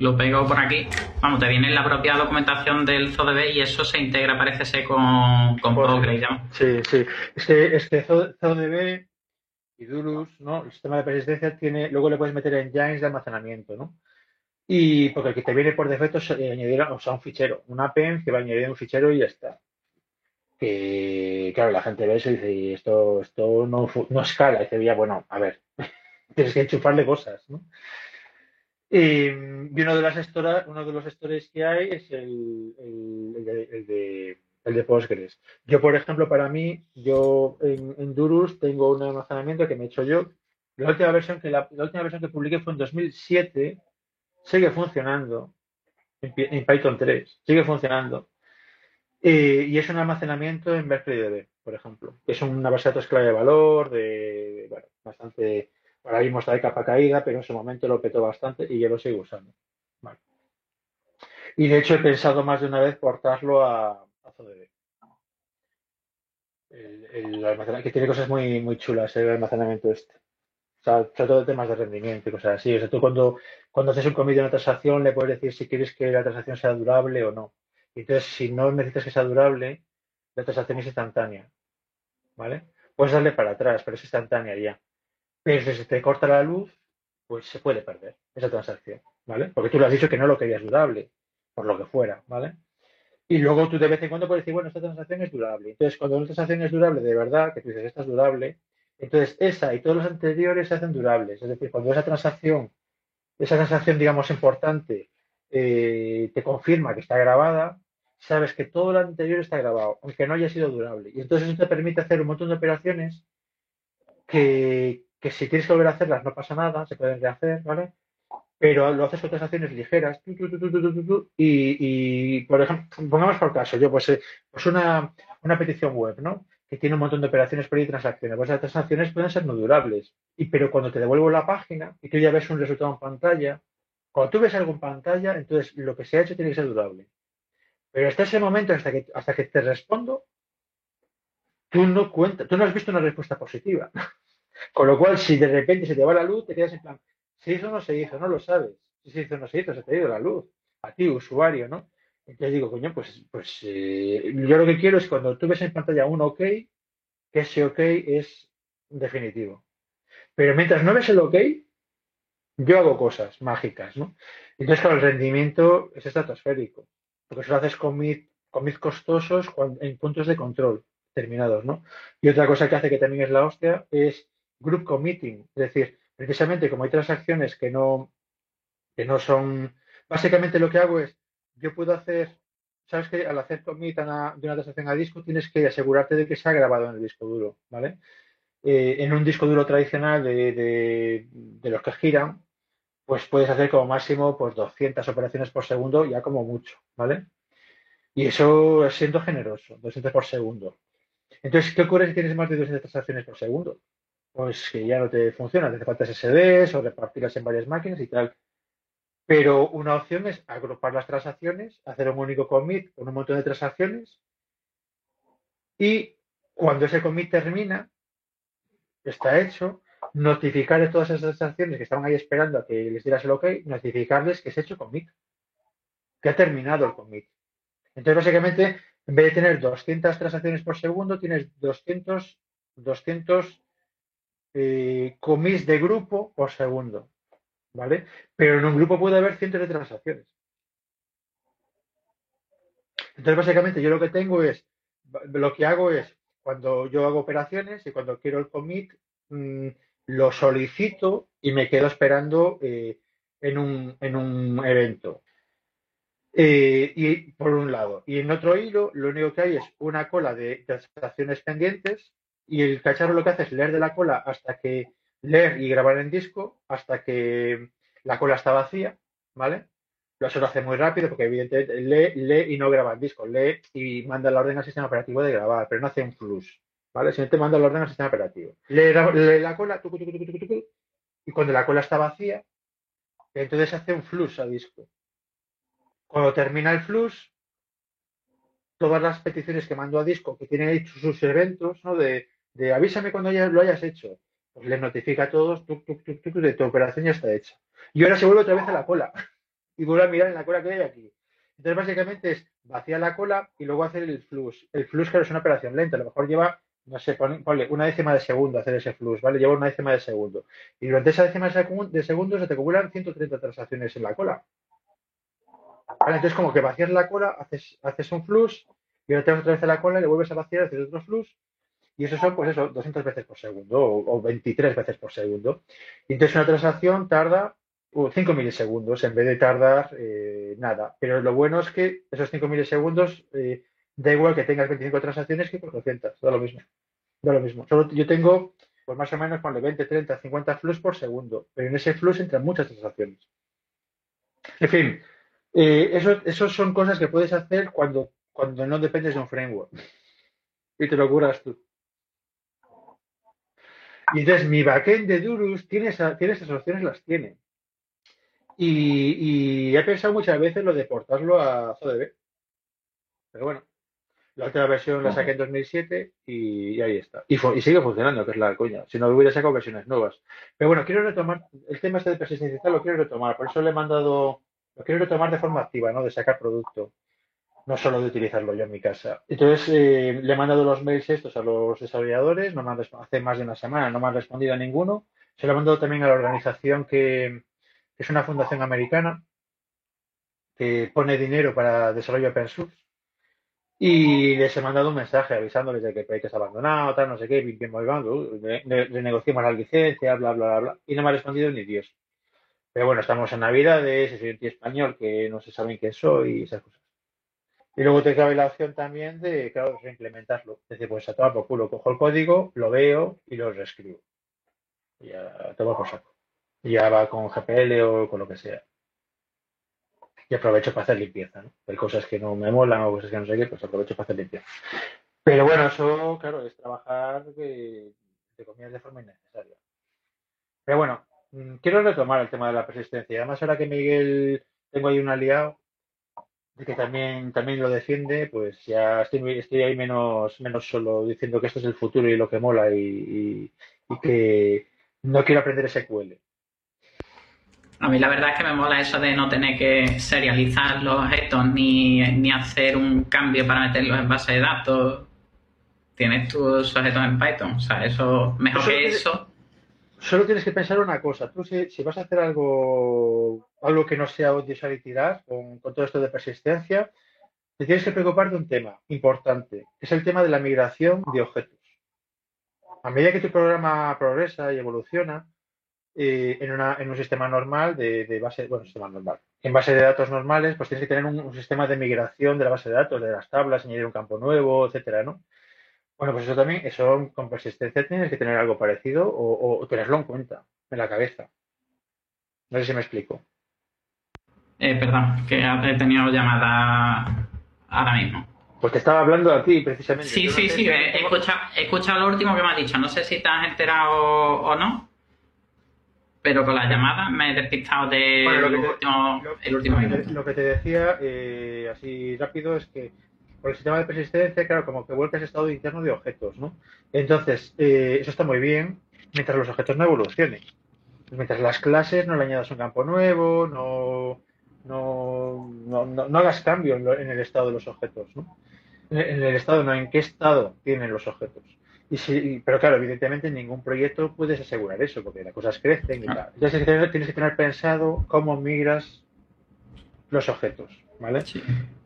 Lo pego por aquí. Vamos, te viene en la propia documentación del ZODB y eso se integra, parece ser, con, con Postgres. Sí, sí. Es que, es que Zo- ZODB y Durus, ¿no? El sistema de persistencia tiene, luego le puedes meter engines de almacenamiento, ¿no? Y porque el que te viene por defecto es eh, añadir, o sea, un fichero, un append que va a añadir un fichero y ya está. Que, claro, la gente ve eso y dice, "Y esto, esto no, no escala. Y dice, ya, bueno, a ver, <laughs> tienes que enchufarle cosas, ¿no? Y, y uno de las storas, uno de los stores que hay es el, el- de, el de- el de Postgres. Yo, por ejemplo, para mí, yo en, en Durus tengo un almacenamiento que me he hecho yo. La última versión que la, última versión que publiqué fue en 2007. Sigue funcionando en, Python 3. Sigue funcionando. Eh, y es un almacenamiento en Berkeley DB, por ejemplo. Es una base de datos clave de valor, de, bastante, ahora mismo está de capa caída, pero en su momento lo petó bastante y yo lo sigo usando. Y de hecho he pensado más de una vez portarlo a, a. El, el almacenamiento, que tiene cosas muy, muy chulas el almacenamiento este. O sea, sobre todo temas de rendimiento y cosas así. O sea, tú cuando, cuando haces un commit de una transacción le puedes decir si quieres que la transacción sea durable o no. Entonces, si no necesitas que sea durable, la transacción es instantánea. ¿Vale? Puedes darle para atrás, pero es instantánea ya. Pero si se te corta la luz, pues se puede perder esa transacción. ¿Vale? Porque tú le has dicho que no lo querías durable, por lo que fuera. ¿Vale? Y luego tú de vez en cuando puedes decir, bueno, esta transacción es durable. Entonces, cuando una transacción es durable de verdad, que tú dices, esta es durable, entonces esa y todos los anteriores se hacen durables. Es decir, cuando esa transacción, esa transacción, digamos, importante, eh, te confirma que está grabada, sabes que todo lo anterior está grabado, aunque no haya sido durable. Y entonces eso te permite hacer un montón de operaciones que, que si quieres volver a hacerlas no pasa nada, se pueden rehacer, ¿vale? Pero lo haces otras acciones ligeras, tu, tu, tu, y, y, por ejemplo, pongamos por caso, yo pues, eh, pues, una, una petición web, ¿no? que tiene un montón de operaciones por ahí y transacciones. Pues las transacciones pueden ser no durables, y, pero cuando te devuelvo la página y tú ya ves un resultado en pantalla, cuando tú ves algo en pantalla, entonces lo que se ha hecho tiene que ser durable. Pero hasta ese momento, hasta que, hasta que te respondo, tú no cuentas, tú no has visto una respuesta positiva. Con lo cual, si de repente se te va la luz, te quedas en plan, ¿se hizo o no se hizo? No lo sabes. Si se hizo o no se hizo, se te ha ido la luz. A ti, usuario, ¿no? Entonces digo, coño, pues, pues eh, yo lo que quiero es cuando tú ves en pantalla un OK, que ese OK es definitivo. Pero mientras no ves el OK, yo hago cosas mágicas, ¿no? Entonces, claro, el rendimiento es estratosférico. porque solo haces commit, commit costosos en puntos de control terminados, ¿no? Y otra cosa que hace que también es la hostia es group committing, es decir, precisamente como hay transacciones que no, que no son, básicamente lo que hago es, yo puedo hacer, sabes que al hacer commit de una transacción a disco tienes que asegurarte de que se ha grabado en el disco duro, ¿vale? Eh, en un disco duro tradicional de, de, los que giran, pues puedes hacer como máximo pues 200 operaciones por segundo, ya como mucho, ¿vale? Y eso es siendo generoso, 200 por segundo. Entonces, ¿qué ocurre si tienes más de 200 transacciones por segundo? Pues que ya no te funciona, te hace falta SSDs o repartirlas en varias máquinas y tal. Pero una opción es agrupar las transacciones, hacer un único commit con un montón de transacciones y cuando ese commit termina, está hecho, notificar a todas esas transacciones que estaban ahí esperando a que les dieras el OK, notificarles que se ha hecho commit, que ha terminado el commit. Entonces, básicamente, en vez de tener 200 transacciones por segundo, tienes 200, 200 eh, commits de grupo por segundo. ¿Vale? Pero en un grupo puede haber cientos de transacciones. Entonces, básicamente, yo lo que tengo es, lo que hago es, cuando yo hago operaciones y cuando quiero el commit, mm, lo solicito y me quedo esperando eh, en, un, en un evento. Eh, y por un lado. Y en otro hilo, lo único que hay es una cola de transacciones pendientes y el cacharro lo que hace es leer de la cola hasta que leer y grabar en disco hasta que la cola está vacía, ¿vale? Eso lo hace muy rápido porque evidentemente lee, lee y no graba en disco, lee y manda la orden al sistema operativo de grabar, pero no hace un flush, ¿vale? te manda la orden al sistema operativo. Lee, la cola, y cuando la cola está vacía, entonces hace un flush a disco. Cuando termina el flush, todas las peticiones que mando a disco que tienen ahí sus eventos, ¿no? De, avísame cuando lo hayas hecho, pues les notifica a todos, de tu operación ya está hecha. Y ahora se vuelve otra vez a la cola <laughs> y vuelve a mirar en la cola que hay aquí. Entonces, básicamente es vaciar la cola y luego hacer el flush. El flush, claro, es una operación lenta, a lo mejor lleva, no sé, una décima de segundo hacer ese flush, ¿vale? Lleva una décima de segundo. Y durante esa décima de segundo se te acumulan 130 transacciones en la cola entonces como que vacías la cola, haces, haces un flush, y ahora te vas otra vez a la cola le vuelves a vaciar, haces otro flush, y eso son, pues eso, 200 veces por segundo o, 23 veces por segundo. Entonces una transacción tarda 5 uh, milisegundos en vez de tardar eh, nada. Pero lo bueno es que esos 5 milisegundos eh, da igual que tengas 25 transacciones que 400, da lo mismo. Da lo mismo. Solo yo tengo, pues más o menos, ponle 20, 30, 50 flux por segundo. Pero en ese flux entran muchas transacciones. En fin, eh, eso, son cosas que puedes hacer cuando, cuando no dependes de un framework y te lo curas tú. Y entonces mi backend de Durus tiene, esas opciones, las tiene. Y, he pensado muchas veces lo de portarlo a ZDB. Pero bueno, la última versión la saqué en 2007 y, ahí está. Y, sigue funcionando, que es la coña. Si no hubiera sacado versiones nuevas. Pero bueno, quiero retomar, el tema este de persistencia lo quiero retomar. Por eso le he mandado lo quiero retomar de forma activa, ¿no? De sacar producto, no solo de utilizarlo yo en mi casa. Entonces, eh, le he mandado los mails estos a los desarrolladores, no me han hace más de una semana, no me han respondido a ninguno. Se lo he mandado también a la organización que, es una fundación americana que pone dinero para desarrollo open source. Y les he mandado un mensaje avisándoles de que el proyecto está abandonado, tal, no sé qué, bien, bien, renegociamos la licencia, bla, bla, bla, bla. Y no me ha respondido ni Dios. Pero bueno, estamos en Navidades, soy un tío español que no se sabe quién soy y esas cosas. Y luego te cabe la opción también de, claro, reimplementarlo. Es decir, pues a tomar por culo, cojo el código, lo veo y lo reescribo. Y ya tomo por saco. Y ya va con GPL o con lo que sea. Y aprovecho para hacer limpieza. Hay cosas que no me molan o cosas que no sé qué, pues aprovecho para hacer limpieza. Pero bueno, eso, claro, es trabajar de, de de forma innecesaria. Pero bueno, Mm, quiero retomar el tema de la persistencia. Además, ahora que Miguel tengo ahí un aliado que también, también lo defiende, pues ya estoy, estoy ahí menos, menos solo diciendo que esto es el futuro y lo que mola y, que no quiero aprender SQL. A mí la verdad es que me mola eso de no tener que serializar los objetos ni, ni hacer un cambio para meterlos en base de datos. Tienes tus objetos en Python. O sea, eso, mejor que eso solo tienes que pensar una cosa. Tú si, vas a hacer algo, algo que no sea usar y tirar con, todo esto de persistencia, te tienes que preocupar de un tema importante, que es el tema de la migración de objetos. A medida que tu programa progresa y evoluciona, eh, en, una, un sistema normal de, base, bueno, sistema normal. En base de datos normales, pues tienes que tener un, sistema de migración de la base de datos, de las tablas, añadir un campo nuevo, etcétera, ¿no? Bueno, pues eso también, eso con persistencia tienes que tener algo parecido o, tenerlo en cuenta, en la cabeza. No sé si me explico. Eh, perdón, que he tenido llamada ahora mismo. Pues te estaba hablando a ti, precisamente. Sí, sí, sí, he, escuchado, he escuchado lo último que me has dicho. No sé si te has enterado o no pero con la llamada me he despistado de último, el último minuto. Lo que te decía, eh, así rápido, es que por el sistema de persistencia, claro, como que vuelcas estado interno de objetos, ¿no? Entonces, eh, eso está muy bien mientras los objetos no evolucionen. Mientras las clases no le añadas un campo nuevo, no, no, no, no, hagas cambio en, en, el estado de los objetos, ¿no? En el estado, no, en qué estado tienen los objetos. Y pero claro, evidentemente en ningún proyecto puedes asegurar eso, porque las cosas crecen y tal. Entonces tienes que tener pensado cómo migras los objetos, ¿vale?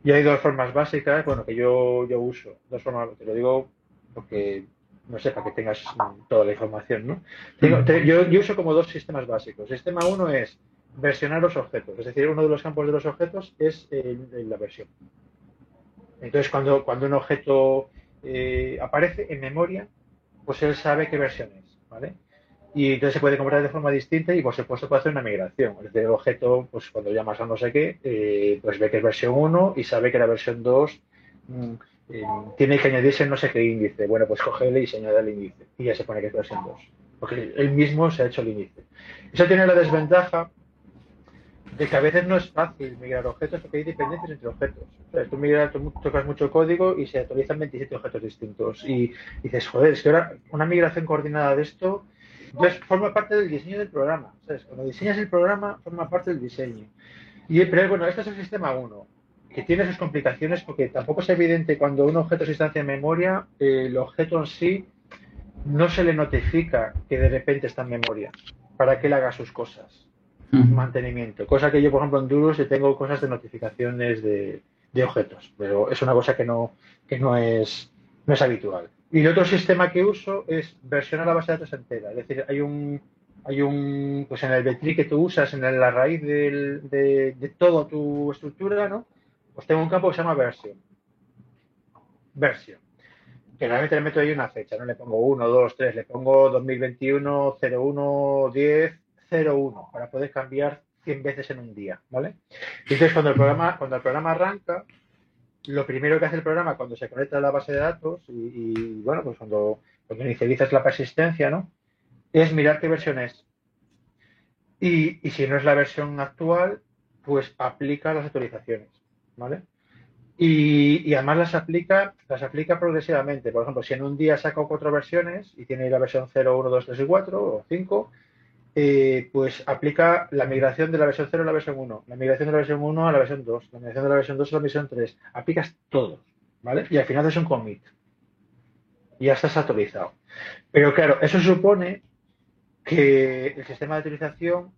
Y hay dos formas básicas, bueno, que yo, yo uso. Dos formas, te lo digo porque, no sé, para que tengas toda la información, ¿no? yo, yo uso como dos sistemas básicos. sistema uno es versionar los objetos, es decir, uno de los campos de los objetos es la versión. Entonces, cuando, cuando un objeto eh, aparece en memoria, pues él sabe qué versión es, ¿vale? Y entonces se puede comprar de forma distinta y por supuesto puede hacer una migración. El objeto, pues cuando llamas a no sé qué, eh, pues ve que es versión 1 y sabe que la versión 2 mm, eh, tiene que añadirse no sé qué índice. Bueno, pues cógele y se añade el índice. Y ya se pone que es versión 2. Porque él mismo se ha hecho el índice. Eso tiene la desventaja de que a veces no es fácil migrar objetos porque hay dependencias entre objetos. tú, migras, tú tocas mucho código y se actualizan 27 objetos distintos. Y, dices, joder, es que ahora una migración coordinada de esto forma parte del diseño del programa. Cuando diseñas el programa, forma parte del diseño. Y, pero bueno, este es el sistema 1, que tiene sus complicaciones porque tampoco es evidente cuando un objeto se instancia en memoria, el objeto en sí no se le notifica que de repente está en memoria para que él haga sus cosas mantenimiento. Cosa que yo, por ejemplo, en Duro si tengo cosas de notificaciones de, objetos, pero es una cosa que no, que no es, no es habitual. Y el otro sistema que uso es versionar la base de datos entera. Es decir, hay un, hay un, pues en el Betri que tú usas, en la raíz de, de toda tu estructura, ¿no? Pues tengo un campo que se llama versión. Versión. Que realmente le meto ahí una fecha, no le pongo 1, 2, 3, le pongo 2021, 01, 10, 0,1 para poder cambiar 100 veces en un día, ¿vale? Entonces, cuando el programa, cuando el programa arranca, lo primero que hace el programa cuando se conecta a la base de datos y, bueno, pues cuando, cuando, inicializas la persistencia, ¿no? Es mirar qué versión es. Y, y, si no es la versión actual, pues aplica las actualizaciones, ¿vale? Y, y, además las aplica, las aplica progresivamente. Por ejemplo, si en un día saco cuatro versiones y tiene la versión 0, 1, 2, 3 y 4 o 5, eh, pues aplica la migración de la versión 0 a la versión 1, la migración de la versión 1 a la versión 2, la migración de la versión 2 a la versión 3. Aplicas todo, ¿vale? Y al final es un commit. Ya estás actualizado. Pero claro, eso supone que el sistema de actualización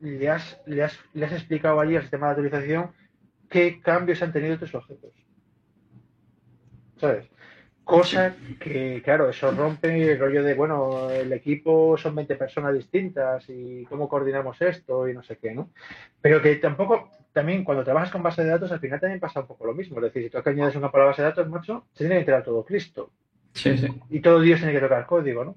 le has, le has, le has explicado allí al sistema de actualización qué cambios han tenido tus objetos. ¿Sabes? Cosa que, claro, eso rompe el rollo de, bueno, el equipo son 20 personas distintas y cómo coordinamos esto y no sé qué, ¿no? Pero que tampoco, también cuando trabajas con base de datos, al final también pasa un poco lo mismo. Es decir, si tú añades una palabra base de datos, macho, se tiene que enterar todo Cristo. Sí, sí. Y todo Dios tiene que tocar código, ¿no?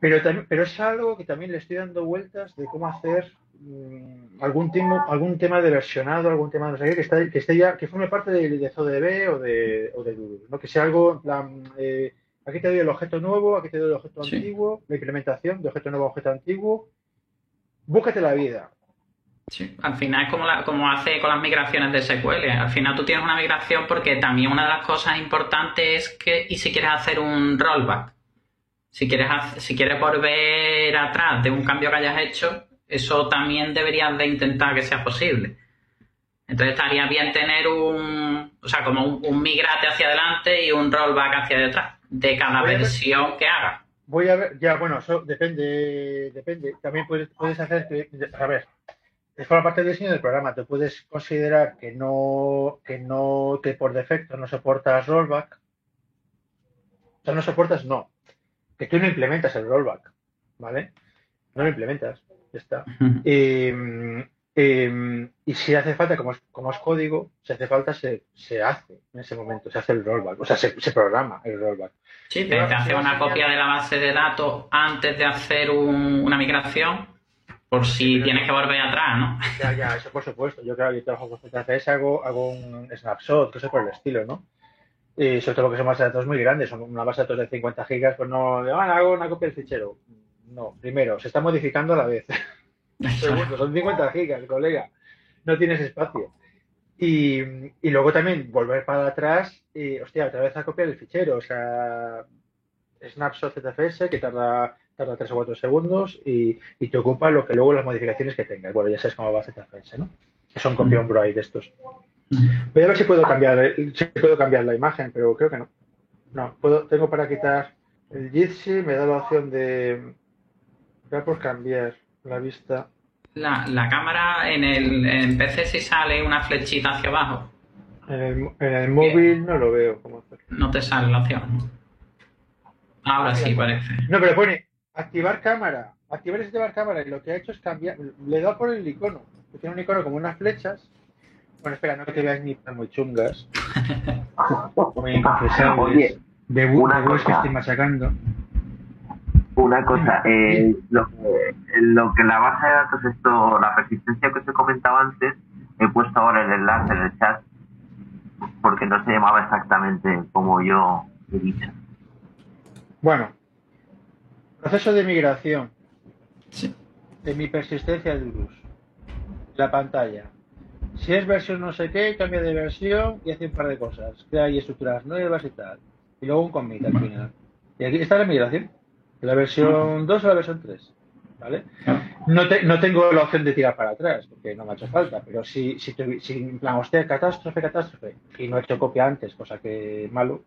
Pero, también, pero es algo que también le estoy dando vueltas de cómo hacer Mm, algún tema, algún tema de versionado, algún tema de que, está, que esté ya, que forme parte de, de ZODB o de, o de Google, ¿no? Que sea algo en plan, eh, aquí te doy el objeto nuevo, aquí te doy el objeto antiguo, la implementación de objeto nuevo a objeto antiguo, búscate la vida. Sí, al final es como, como hace con las migraciones de SQL. Al final tú tienes una migración porque también una de las cosas importantes es que, y si quieres hacer un rollback, si quieres, si quieres volver atrás de un cambio que hayas hecho, eso también deberían de intentar que sea posible. Entonces estaría bien tener un, o sea, como un, migrate hacia adelante y un rollback hacia detrás de cada versión que haga. Voy a ver, ya, bueno, eso depende, depende. También puedes, puedes hacer a ver, es por la parte del diseño del programa. Tú puedes considerar que no, que no, que por defecto no soportas rollback. O sea, no soportas, no. Que tú no implementas el rollback, ¿vale? No lo implementas, ya está. Eh, eh, y si hace falta, como es, como es código, si hace falta, se, se hace en ese momento, se hace el rollback, o sea, se, se programa el rollback. Sí, te, te hace una copia de la base de datos antes de hacer un- una migración, por si tienes que volver atrás, ¿no? Ya, ya, eso por supuesto. Yo claro, yo trabajo con ZFS, hago, hago un snapshot, cosas por el estilo, ¿no? Y sobre todo porque son bases de datos muy grandes, son una base de datos de 50 gigas, pues no, ah, hago una copia del fichero. No, primero, se está modificando a la vez. <laughs> Segundo, son 50 gigas, colega. No tienes espacio. Y, y luego también volver para atrás y, hostia, otra vez a copiar el fichero. O sea, snapshot ZFS que tarda, tarda 3 o 4 segundos y, y te ocupa lo que luego las modificaciones que tengas. Bueno, ya sabes cómo va ZFS, ¿no? Que son copia on write de estos. Voy a ver si puedo cambiar, el- si puedo cambiar la imagen, pero creo que no. No, puedo, tengo para quitar el Jitsi, me da la opción de. Voy a por cambiar la vista. La, la cámara en el en PC si sale una flechita hacia abajo, En el, en el móvil no lo veo cómo hacerlo. no te sale la opción. Ahora sí parece. No, pero pone activar cámara. Activar y activar cámara. Y lo que ha hecho es cambiar. Le dado por el icono. Que tiene un icono como unas flechas. Bueno, espera, no que te veas ni tan muy chungas. <laughs> Muy inconfesables. Oye, de una de bues que cosa. estoy machacando. Una cosa, eh, lo, que, lo que la base de datos, esto, la persistencia que os he comentado antes, he puesto ahora el enlace en el chat porque no se llamaba exactamente como yo he dicho. Bueno, proceso de migración Sí. de mi persistencia de Urus. La pantalla. Si es versión no sé qué, cambia de versión y hace un par de cosas. Crea ahí estructuras nuevas y tal. Y luego un commit al final. Y aquí está la migración. De la versión 2 a la versión 3. ¿Vale? No, te- no tengo la opción de tirar para atrás, porque no me ha hecho falta. Pero si, si, tuvi- si en plan, hostia, catástrofe, catástrofe, y no he hecho copia antes, cosa que malo.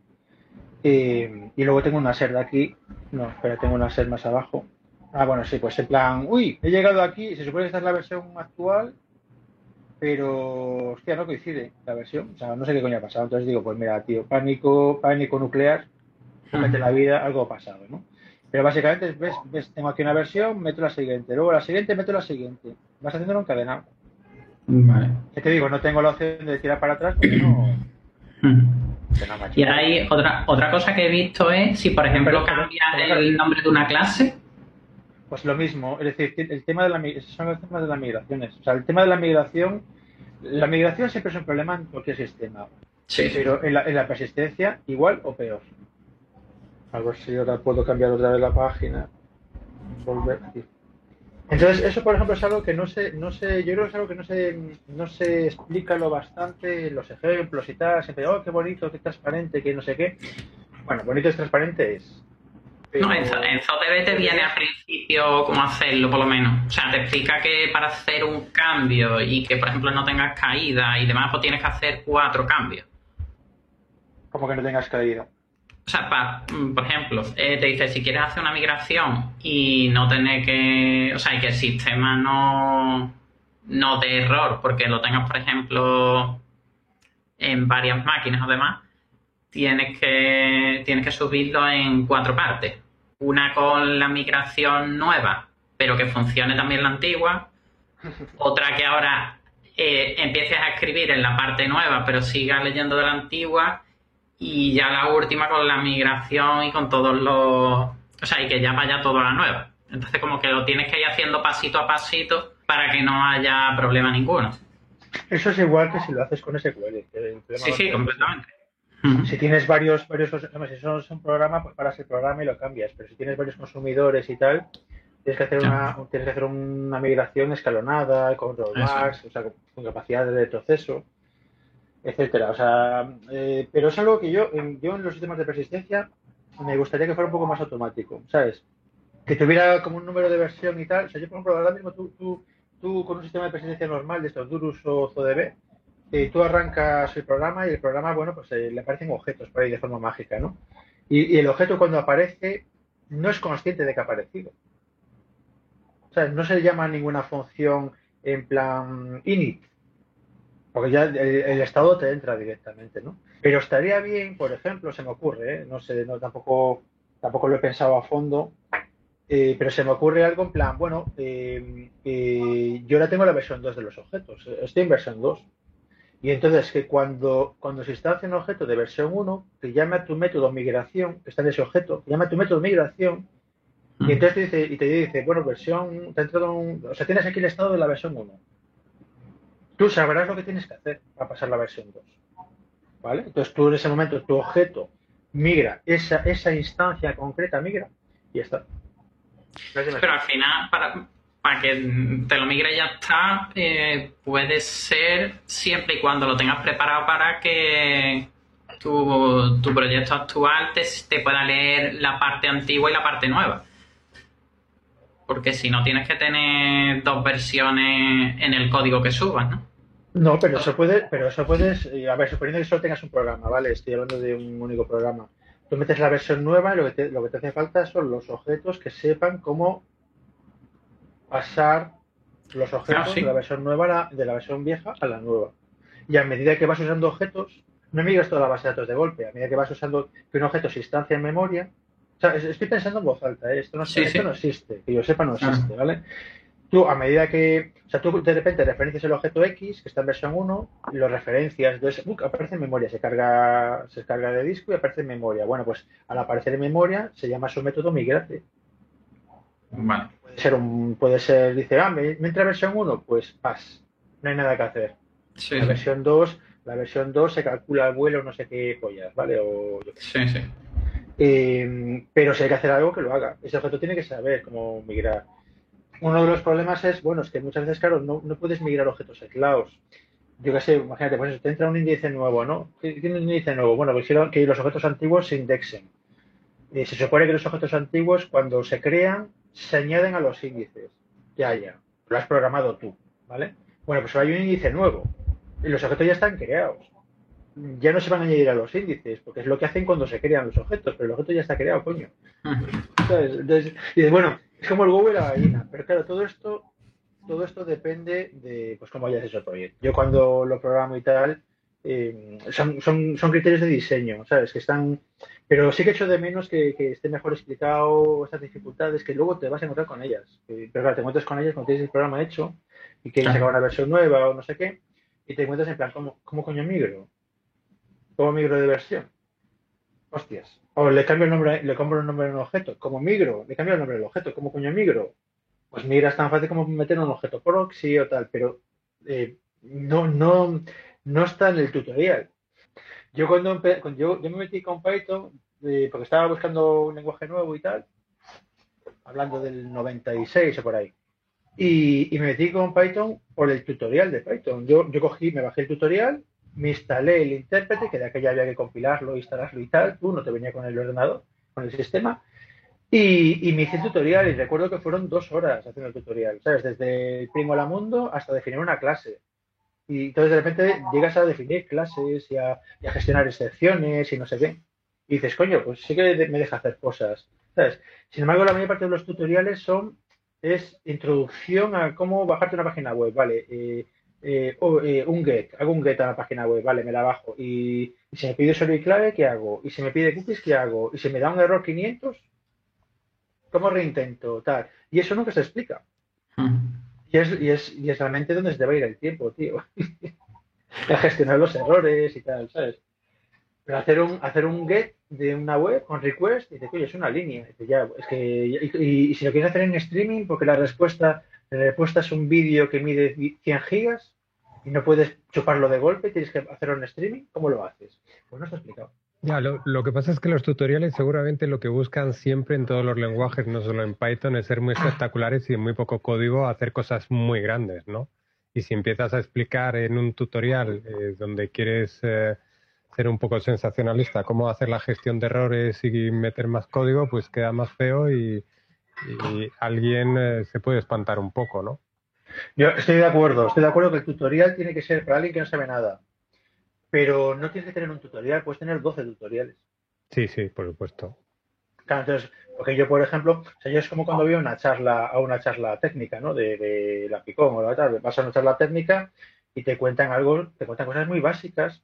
Eh, y luego tengo una ser de aquí. No, espera, tengo una ser más abajo. Ah, bueno, sí, pues en plan, uy, he llegado aquí, se supone que esta es la versión actual, pero, hostia, no coincide la versión, o sea, no sé qué coño ha pasado. Entonces digo, pues mira, tío, pánico, pánico nuclear, <laughs> fíjate la vida, algo ha pasado, ¿no? Pero básicamente, ves, ves, tengo aquí una versión, meto la siguiente, luego la siguiente, meto la siguiente. Vas haciéndolo encadenado. Vale. Ya te digo, no tengo la opción de tirar para atrás porque no... <clears throat> que Y ahí otra, otra cosa que he visto es si, por ejemplo, cambias el nombre de una clase. Pues lo mismo, es decir, el tema de la son los temas de las migraciones. O sea, el tema de la migración, la migración siempre es un problema en cualquier sistema, Sí. pero en la, en la persistencia igual o peor. A ver si ahora puedo cambiar otra vez la página. Volver aquí. Entonces, eso por ejemplo es algo que no se, no se, yo creo que es algo que no se, no se explica lo bastante en los ejemplos y tal. Siempre, oh, qué bonito, qué transparente, qué no sé qué. Bueno, bonito es transparente es. No, en, en ZDB te viene al principio cómo hacerlo, por lo menos. O sea, te explica que para hacer un cambio y que, por ejemplo, no tengas caída y demás, pues tienes que hacer cuatro cambios. como que no tengas caída. O sea, pa- mm, por ejemplo, eh, te dice si quieres hacer una migración y no tener que. O sea, y que el sistema no. no dé error porque lo tengas, por ejemplo, en varias máquinas o demás, tienes que, tienes que subirlo en cuatro partes. Una con la migración nueva, pero que funcione también la antigua. <laughs> Otra que ahora eh, empieces a escribir en la parte nueva, pero sigas leyendo de la antigua y ya la última con la migración y con todos los... O sea, y que ya vaya todo a la nueva. Entonces como que lo tienes que ir haciendo pasito a pasito para que no haya problema ninguno. Eso es igual que si lo haces con SQL. problema Sí, lo Si tienes varios, varios si eso es un programa, pues paras el programa y lo cambias. Pero si tienes varios consumidores y tal, tienes que hacer una, tienes que hacer una migración escalonada, con rollbacks, o sea, con, capacidad de retroceso, etcétera. O sea, eh, pero es algo que yo, en- yo en los sistemas de persistencia me gustaría que fuera un poco más automático, ¿sabes? Que tuviera como un número de versión y tal. O sea, yo, por ejemplo, ahora mismo tú, tú, tú con un sistema de persistencia normal de estos Durus o ZDB, tú arrancas el programa y el programa, bueno, pues eh, le aparecen objetos por ahí de forma mágica, ¿no? Y, el objeto cuando aparece no es consciente de que ha aparecido. O sea, no se le llama ninguna función en plan init, porque ya el, estado te entra directamente, ¿no? Pero estaría bien, por ejemplo, se me ocurre, ¿eh? no sé, tampoco, tampoco lo he pensado a fondo, eh, pero se me ocurre algo en plan, bueno, yo ahora tengo la versión 2 de los objetos, estoy en versión 2. Y entonces que cuando, cuando se instancia un objeto de versión 1, que llame a tu método migración, que está en ese objeto, que llame a tu método migración, y entonces te dice, y te dice, bueno, versión, te ha entrado un, o sea, tienes aquí el estado de la versión 1. Tú sabrás lo que tienes que hacer para pasar la versión 2. ¿Vale? Entonces tú en ese momento, tu objeto migra, esa, esa instancia concreta migra, y ya está. Pero al final, para, para que te lo migre ya está, eh, puede ser siempre y cuando lo tengas preparado para que tu, proyecto actual te, pueda leer la parte antigua y la parte nueva. Porque si no tienes que tener dos versiones en el código que subas, ¿no? No, pero eso puede, pero eso puedes, a ver, suponiendo que solo tengas un programa, ¿vale? Estoy hablando de un único programa. Tú metes la versión nueva y lo que te, lo que te hace falta son los objetos que sepan cómo pasar los objetos ah, de la versión nueva de la versión vieja a la nueva. Y a medida que vas usando objetos, no migras toda la base de datos de golpe, a medida que vas usando que un objeto se instancia en memoria. O sea, estoy pensando en voz alta, ¿eh? esto, no, no existe, que yo sepa no existe, ah. ¿vale? Tú, a medida que, o sea, tú de repente referencias el objeto X, que está en versión 1, y lo referencias, entonces aparece en memoria, se carga, se carga de disco y aparece en memoria. Bueno, pues al aparecer en memoria se llama su método migrate. Vale ser un, puede ser, dice, ah, me, entra versión 1, pues pas, no hay nada que hacer. La versión 2, la versión 2 se calcula el vuelo, no sé qué pollas, ¿vale? O, sí, sí. Eh, pero si hay que hacer algo, que lo haga. Ese objeto tiene que saber cómo migrar. Uno de los problemas es, bueno, es que muchas veces, claro, no, no puedes migrar objetos aislados. Yo qué sé, imagínate, pues te entra un índice nuevo, ¿no? ¿Qué tiene un índice nuevo? Bueno, pues que los objetos antiguos se indexen. Eh, se supone que los objetos antiguos, cuando se crean, se añaden a los índices que haya. Lo has programado tú, ¿vale? Bueno, pues hay un índice nuevo y los objetos ya están creados. Ya no se van a añadir a los índices, porque es lo que hacen cuando se crean los objetos, pero el objeto ya está creado, coño. <laughs> Entonces, y bueno, es como el huevo y la gallina. Pero claro, todo esto, todo esto depende de pues cómo hayas hecho el proyecto. Yo cuando lo programo y tal, eh, son, son, son, criterios de diseño, ¿sabes? Que están. Pero sí que echo de menos que, esté mejor explicado estas dificultades, que luego te vas a encontrar con ellas. pero claro, te encuentras con ellas cuando tienes el programa hecho y quieres sacar una versión nueva o no sé qué, y te encuentras en plan, ¿cómo, cómo coño migro? ¿Cómo migro de versión? Hostias. O le cambio el nombre, le compro el nombre de un objeto. ¿Cómo migro? Le cambio el nombre del objeto. ¿Cómo coño migro? Pues migras tan fácil como meter un objeto proxy o tal, pero eh, no, no, no está en el tutorial. Yo cuando, yo, me metí con Python, porque estaba buscando un lenguaje nuevo y tal, hablando del 96 o por ahí. Y, me metí con Python por el tutorial de Python. Yo, yo cogí, me bajé el tutorial, me instalé el intérprete, que de aquella había que compilarlo, instalarlo y tal. Tú no te venía con el ordenador, con el sistema. Y, y, me hice el tutorial y recuerdo que fueron dos horas haciendo el tutorial, ¿sabes? Desde el primo a la mundo hasta definir una clase. Y entonces de repente llegas a definir clases y a, gestionar excepciones y no sé qué. Y dices, coño, pues sí que me deja hacer cosas. ¿Sabes? Sin embargo, la mayor parte de los tutoriales son es introducción a cómo bajarte una página web, vale, eh, eh, eh, un get, hago un get a la página web, vale, me la bajo, y, si me pide usuario y clave, ¿qué hago? Y si me pide cookies, ¿qué hago? Y si me da un error 500, ¿cómo reintento? Tal. Y eso nunca se explica. Y es, y es, y es realmente donde se debe ir el tiempo, tío. <laughs> a gestionar los errores y tal, ¿sabes? Pero hacer un, hacer un get de una web con request, dice, oye, es una línea. Es que, y, si lo quieres hacer en streaming, porque la respuesta, la respuesta es un vídeo que mide 100 gigas y no puedes chuparlo de golpe, tienes que hacerlo en streaming, ¿cómo lo haces? Pues no está explicado. Ya, lo, que pasa es que los tutoriales seguramente lo que buscan siempre en todos los lenguajes, no solo en Python, es ser muy espectaculares y en muy poco código hacer cosas muy grandes, ¿no? Y si empiezas a explicar en un tutorial eh, donde quieres eh, ser un poco sensacionalista cómo hacer la gestión de errores y meter más código, pues queda más feo y, alguien eh, se puede espantar un poco, ¿no? Yo estoy de acuerdo, estoy de acuerdo que el tutorial tiene que ser para alguien que no sabe nada pero no tienes que tener un tutorial, puedes tener 12 tutoriales. Sí, sí, por supuesto. Claro, entonces, porque yo, por ejemplo, o sea, yo es como cuando a una charla, a una charla técnica, ¿no? De, de la Picón o la tal, vas a una charla técnica y te cuentan algo, te cuentan cosas muy básicas,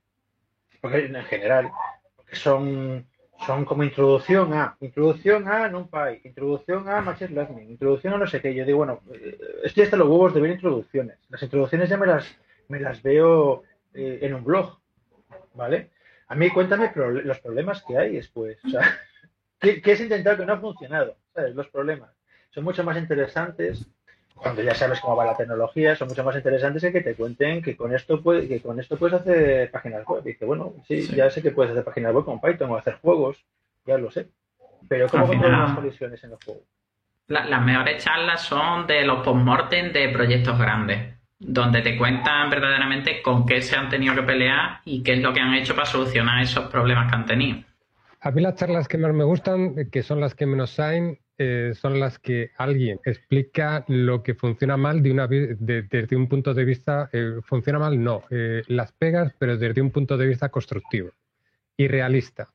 porque en general, porque son, son como introducción a, introducción a NumPy, introducción a Machine Learning, introducción a no sé qué. Yo digo, bueno, eh, estoy hasta los huevos de ver introducciones. Las introducciones ya me las, me las veo eh, en un blog, ¿vale? A mí cuéntame pro- los problemas que hay después. O sea, <laughs> ¿qué, qué has intentado que no ha funcionado? Los problemas. Son mucho más interesantes cuando ya sabes cómo va la tecnología, son mucho más interesantes que que te cuenten que con esto puede, que con esto puedes hacer páginas web. Y dice, bueno, sí, Sí. ya sé que puedes hacer páginas web con Python o hacer juegos, ya lo sé. Pero ¿cómo final- las colisiones en los juegos? La- las mejores charlas son de los postmortem de proyectos grandes, donde te cuentan verdaderamente con qué se han tenido que pelear y qué es lo que han hecho para solucionar esos problemas que han tenido. A mí las charlas que más me gustan, que son las que menos saben, eh, son las que alguien explica lo que funciona mal de una, desde un punto de vista, eh, funciona mal no, eh, las pegas, pero desde un punto de vista constructivo y realista.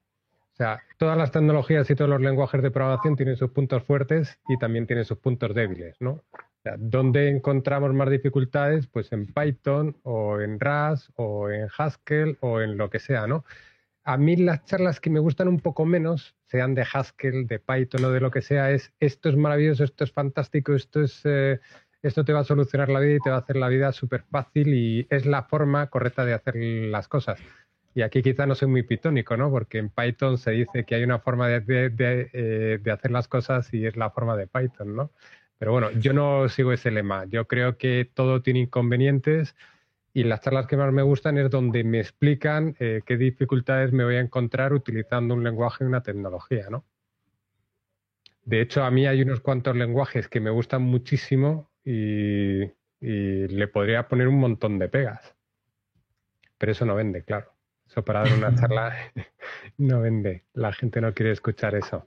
O sea, todas las tecnologías y todos los lenguajes de programación tienen sus puntos fuertes y también tienen sus puntos débiles, ¿no? O ¿Dónde encontramos más dificultades? Pues en Python o en Rust o en Haskell o en lo que sea, ¿no? A mí las charlas que me gustan un poco menos, sean de Haskell, de Python o de lo que sea, es esto es maravilloso, esto es fantástico, esto es eh, esto te va a solucionar la vida y te va a hacer la vida súper fácil y es la forma correcta de hacer las cosas. Y aquí quizá no soy muy pitónico, ¿no? Porque en Python se dice que hay una forma de, de- de, eh, de hacer las cosas y es la forma de Python, ¿no? Pero bueno, yo no sigo ese lema. Yo creo que todo tiene inconvenientes y las charlas que más me gustan es donde me explican eh, qué dificultades me voy a encontrar utilizando un lenguaje y una tecnología, ¿no? De hecho, a mí hay unos cuantos lenguajes que me gustan muchísimo y, y le podría poner un montón de pegas. Pero eso no vende, claro. Eso para dar una <laughs> charla <laughs> no vende. La gente no quiere escuchar eso.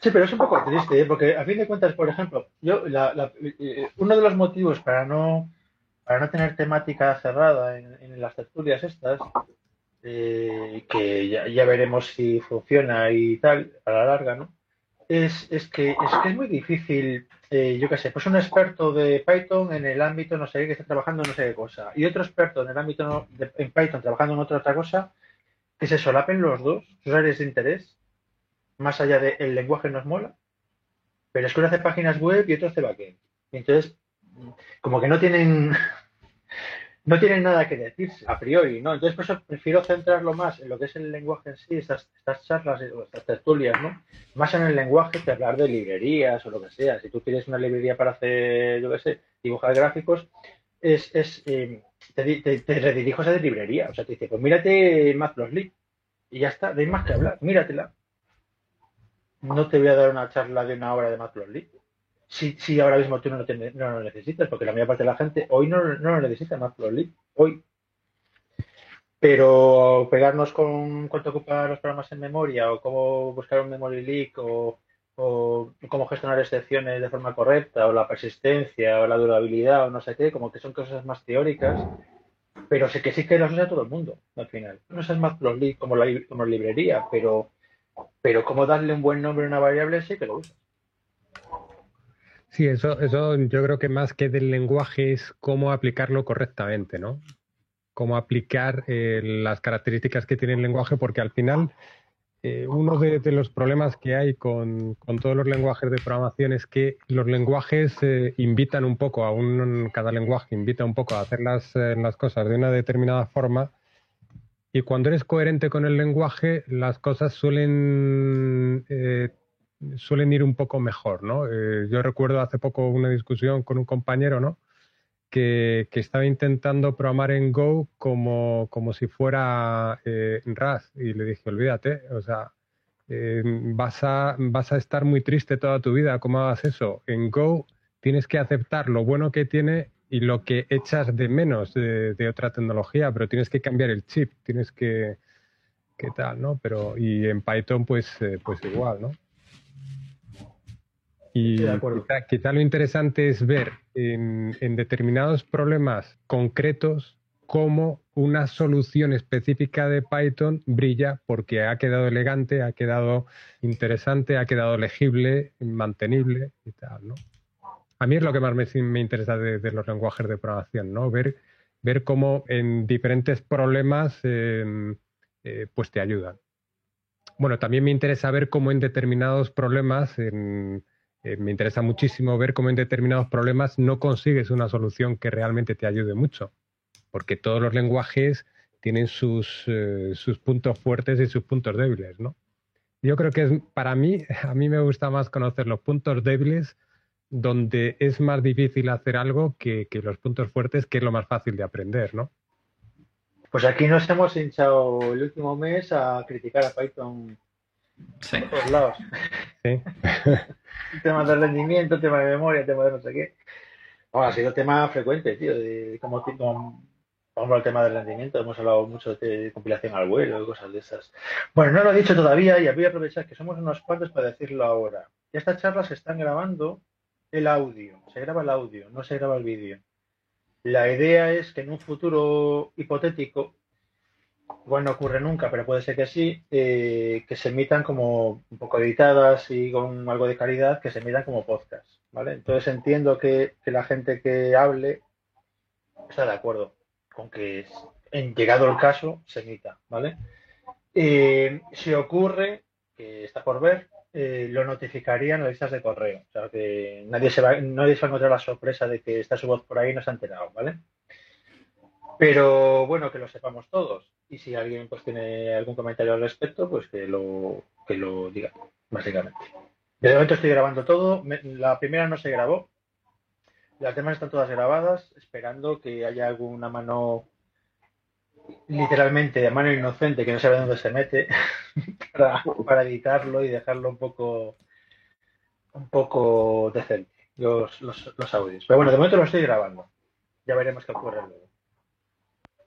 Sí, pero es un poco triste, ¿eh? porque a fin de cuentas, por ejemplo, yo la- la- eh, uno de los motivos para no para no tener temática cerrada en, las tertulias estas, eh, que ya, veremos si funciona y tal a la larga, ¿no? Es, es que es que es muy difícil, eh, yo qué sé, pues un experto de Python en el ámbito no sé que está trabajando en no sé qué cosa y otro experto en el ámbito de, en Python trabajando en otra otra cosa, que se solapen los dos, sus áreas de interés más allá de el lenguaje nos mola, pero es que uno hace páginas web y otro hace backend. Entonces, como que no tienen <laughs> no tienen nada que decirse a priori, ¿no? Entonces, por eso prefiero centrarlo más en lo que es el lenguaje en sí, estas, charlas o estas tertulias, ¿no? Más en el lenguaje que hablar de librerías o lo que sea. Si tú quieres una librería para hacer, yo qué sé, dibujar gráficos, es, es eh, te, te, te redirijo a esa librería. O sea, te dice, pues mírate Matplotlib y ya está, no hay más que hablar, míratela no te voy a dar una charla de una hora de Matplotlib. Si, si ahora mismo tú no lo, necesitas, porque la mayor parte de la gente hoy no, no lo necesita Matplotlib, hoy. Pero pegarnos con cuánto ocupan los programas en memoria, o cómo buscar un memory leak, o, o cómo gestionar excepciones de forma correcta, o la persistencia, o la durabilidad, o no sé qué, como que son cosas más teóricas, pero sé que sí que las usa todo el mundo al final. No es Matplotlib como, la, como librería, pero pero cómo darle un buen nombre a una variable sí que lo usa. Sí, eso, eso yo creo que más que del lenguaje es cómo aplicarlo correctamente, ¿no? Cómo aplicar eh, las características que tiene el lenguaje, porque al final eh, uno de, los problemas que hay con, con todos los lenguajes de programación es que los lenguajes eh, invitan un poco a un, cada lenguaje invita un poco a hacer las, las cosas de una determinada forma y cuando eres coherente con el lenguaje, las cosas suelen, suelen ir un poco mejor, ¿no? Eh, yo recuerdo hace poco una discusión con un compañero, ¿no? Que, que estaba intentando programar en Go como, como si fuera eh, Rust. Y le dije, olvídate, o sea, eh, vas, a, vas a estar muy triste toda tu vida, ¿cómo hagas eso? En Go tienes que aceptar lo bueno que tiene y lo que echas de menos de, otra tecnología, pero tienes que cambiar el chip, tienes que, que tal, ¿no? Pero, y en Python, pues, eh, pues igual, ¿no? Y de quizá, quizá lo interesante es ver en, en determinados problemas concretos cómo una solución específica de Python brilla porque ha quedado elegante, ha quedado interesante, ha quedado legible, mantenible y tal, ¿no? A mí es lo que más me, interesa de, los lenguajes de programación, ¿no? Ver, ver cómo en diferentes problemas em, eh, pues te ayudan. Bueno, también me interesa ver cómo en determinados problemas, eh, me interesa muchísimo ver cómo en determinados problemas no consigues una solución que realmente te ayude mucho porque todos los lenguajes tienen sus, eh, sus puntos fuertes y sus puntos débiles, ¿no? Yo creo que es, para mí, <laughs> a mí me gusta más conocer los puntos débiles donde es más difícil hacer algo que, los puntos fuertes, que es lo más fácil de aprender, ¿no? Pues aquí nos hemos hinchado el último mes a criticar a Python sí. por todos lados. Sí. <laughs> temas de rendimiento, tema de memoria, tema de no sé qué. ha sido tema frecuente, tío, de cómo, Vamos al tema del rendimiento, hemos hablado mucho de compilación al vuelo y cosas de esas. Bueno, no lo he dicho todavía y voy a aprovechar que somos unos cuantos para decirlo ahora. Estas charlas se están grabando el audio, se graba el audio, no se graba el vídeo. La idea es que en un futuro hipotético, igual no ocurre nunca, pero puede ser que sí, eh, que se emitan como un poco editadas y con algo de calidad, que se emitan como podcast, ¿vale? Entonces entiendo que la gente que hable está de acuerdo con que en llegado el caso se emita, ¿vale? Eh, si ocurre, que está por ver, eh, lo notificarían las listas de correo. O sea, que nadie se, va, nadie se va a encontrar la sorpresa de que está su voz por ahí y no se ha enterado, ¿vale? Pero bueno, que lo sepamos todos. Y si alguien pues tiene algún comentario al respecto, pues que lo, que lo diga, básicamente. De momento estoy grabando todo. la primera no se grabó, las demás están todas grabadas, esperando que haya alguna mano, literalmente de mano inocente, que no sabe dónde se mete, <laughs> para, editarlo y dejarlo un poco, un poco decente, los, los, audios. Pero bueno, de momento lo estoy grabando. Ya veremos qué ocurre luego.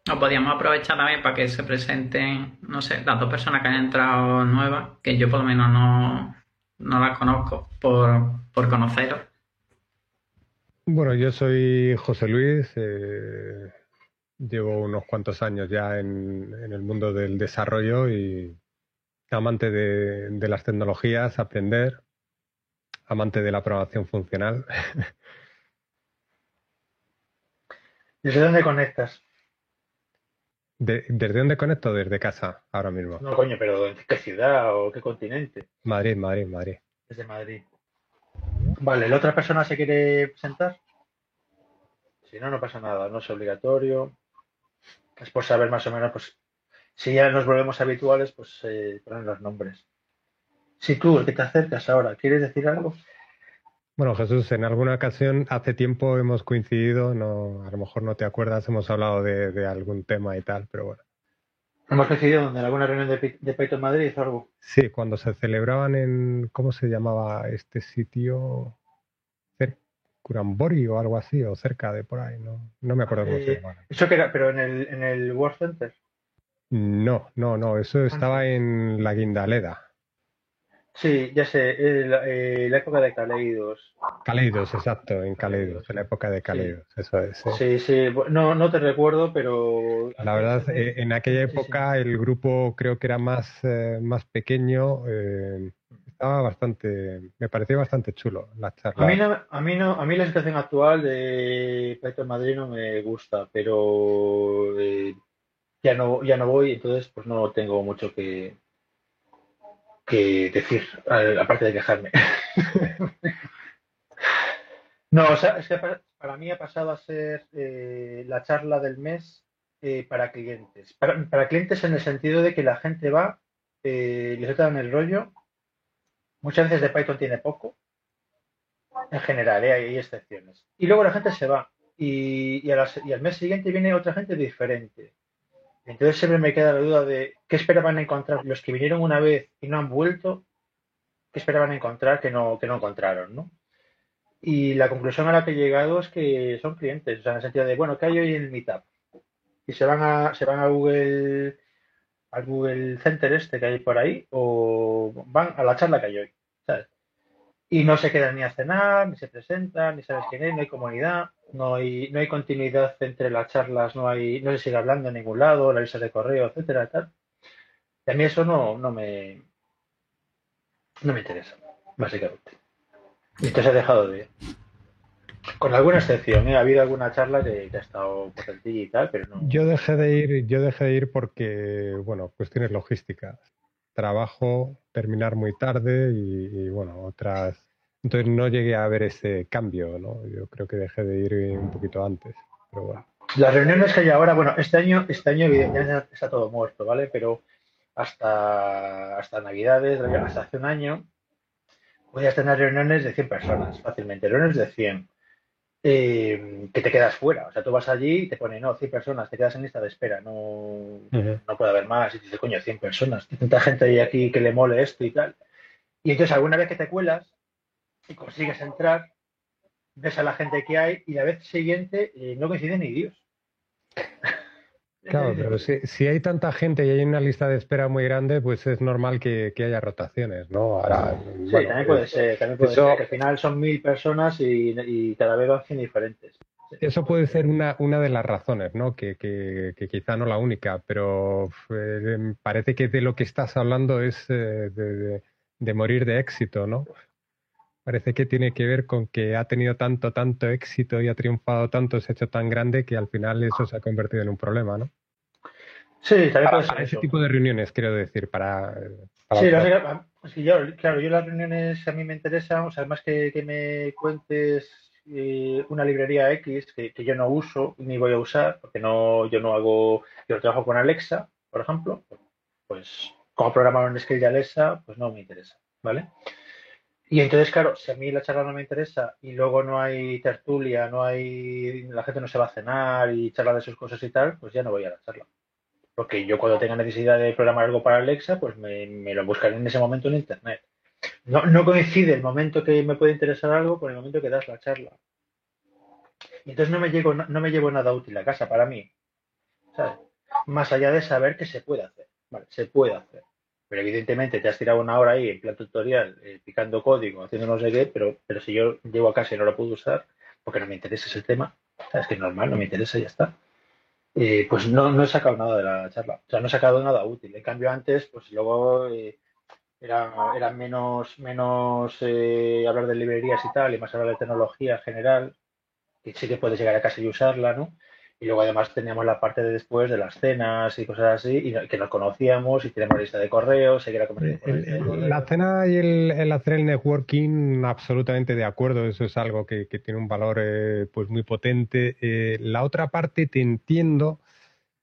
No, podríamos aprovechar también para que se presenten, no sé, las dos personas que han entrado nuevas, que yo por lo menos no, no las conozco por, por conoceros. Bueno, yo soy José Luis, eh, llevo unos cuantos años ya en, el mundo del desarrollo y amante de, las tecnologías, aprender, amante de la programación funcional. <laughs> ¿Desde dónde conectas? ¿Desde dónde conecto? Desde casa, ahora mismo. No, coño, pero ¿en qué ciudad o qué continente? Madrid, Madrid, Madrid. Desde Madrid. Vale, ¿la otra persona se quiere presentar? Si no, no pasa nada, no es obligatorio. Es por saber más o menos, pues, si ya nos volvemos habituales, pues eh, ponen los nombres. Si tú, el que te acercas ahora, ¿quieres decir algo? Bueno, Jesús, en alguna ocasión, hace tiempo hemos coincidido, no, a lo mejor no te acuerdas, hemos hablado de, algún tema y tal, pero bueno. ¿Hemos coincidido en alguna reunión de, de Python Madrid o algo? Sí, cuando se celebraban en, ¿cómo se llamaba este sitio? Curambori o algo así, o cerca de por ahí, no, no me acuerdo cómo se eh, llama. ¿Eso que era, pero en el, en el World Center? No, no, no, eso ah, estaba en la Guindaleda. Sí, ya sé, eh, la, época de Caleidos. Caleidos, exacto, en Caleidos, en la época de Caleidos, eso es. Sí, sí, no, no te recuerdo, pero... La verdad, eh, en aquella época el grupo creo que era más, más pequeño, estaba bastante, me pareció bastante chulo la charla. A mí, no, a mí, no, a mí la situación actual de Python Madrid no me gusta, pero eh, ya no, ya no voy, entonces pues no tengo mucho que, que decir, aparte de quejarme. <laughs> no, o sea, es que para, mí ha pasado a ser eh, la charla del mes eh, para clientes. Para, clientes en el sentido de que la gente va, eh, les dan el rollo Muchas veces de Python tiene poco, en general, ¿eh? hay excepciones. Y luego la gente se va y, al mes siguiente viene otra gente diferente. Entonces siempre me queda la duda de qué esperaban encontrar los que vinieron una vez y no han vuelto, qué esperaban encontrar que no, que no encontraron, ¿no? Y la conclusión a la que he llegado es que son clientes, o sea, en el sentido de, bueno, ¿qué hay hoy en el Meetup? Y se van a, se van a Google al Google Center este que hay por ahí o van a la charla que hay hoy. y no se quedan ni a cenar, ni se presentan, ni sabes quién es, no hay comunidad, no hay, no hay continuidad entre las charlas, no hay, no se sigue hablando en ningún lado, la lista de correo, etcétera, tal. Y a mí eso no, no me no me interesa, básicamente. Y entonces he dejado de con alguna excepción, ¿eh? ha habido alguna charla que, ha estado potentilla y tal, pero no. Yo dejé de ir, yo dejé de ir porque, bueno, cuestiones logísticas. Trabajo, terminar muy tarde y, bueno, otras. Entonces no llegué a ver ese cambio, ¿no? Yo creo que dejé de ir un poquito antes, pero bueno. Las reuniones que hay ahora, bueno, este año, este año evidentemente está todo muerto, ¿vale? Pero hasta, hasta Navidades, hasta hace un año, podías tener reuniones de 100 personas fácilmente, reuniones de 100 eh, que te quedas fuera. O sea, tú vas allí y te ponen, no, 100 personas, te quedas en lista de espera, no, no puede haber más. Y dices, coño, 100 personas, hay tanta gente ahí aquí que le mole esto y tal. Y entonces, alguna vez que te cuelas y consigues entrar, ves a la gente que hay y la vez siguiente eh, no coincide ni Dios. Claro, pero si, hay tanta gente y hay una lista de espera muy grande, pues es normal que, haya rotaciones, ¿no? Ahora, sí, también puede ser, también puede ser que al final son mil personas y, cada vez van siendo diferentes. Eso puede ser una, una de las razones, ¿no? Que, que, quizá no la única, pero eh, parece que de lo que estás hablando es eh, de morir de éxito, ¿no? Parece que tiene que ver con que ha tenido tanto, tanto éxito y ha triunfado tanto, se ha hecho tan grande que al final eso se ha convertido en un problema, ¿no? Sí, también puede para ese tipo de reuniones, quiero decir, para... sí, yo, claro, yo las reuniones a mí me interesan, o sea, más que, que me cuentes eh, una librería X que, yo no uso ni voy a usar, porque no, yo no hago, yo trabajo con Alexa, por ejemplo, pues como programador en skill de Alexa, pues no me interesa, ¿vale? Y entonces, claro, si a mí la charla no me interesa y luego no hay tertulia, no hay, la gente no se va a cenar y charla de sus cosas y tal, pues ya no voy a la charla. Porque yo cuando tenga necesidad de programar algo para Alexa, pues me, lo buscaré en ese momento en Internet. No, coincide el momento que me puede interesar algo con el momento que das la charla. Y entonces no me, llevo, no me llevo nada útil a casa para mí. Más allá de saber que se puede hacer. Vale, se puede hacer. Pero evidentemente te has tirado una hora ahí en plan tutorial, eh, picando código, haciendo no sé qué, pero, pero si yo llego a casa y no lo puedo usar, porque no me interesa ese tema, es que es normal, no me interesa y ya está. Eh, pues no, no he sacado nada de la charla. O sea, no he sacado nada útil. En cambio, antes, pues luego eh, era, menos, menos hablar de librerías y tal, y más hablar de tecnología en general, que sí que puedes llegar a casa y usarla, ¿no? Y luego además teníamos la parte de después de las cenas y cosas así, y que nos conocíamos y teníamos lista de correos, seguir La cena y el, hacer el networking, absolutamente de acuerdo, eso es algo que, tiene un valor eh, pues muy potente. Eh, la otra parte te entiendo,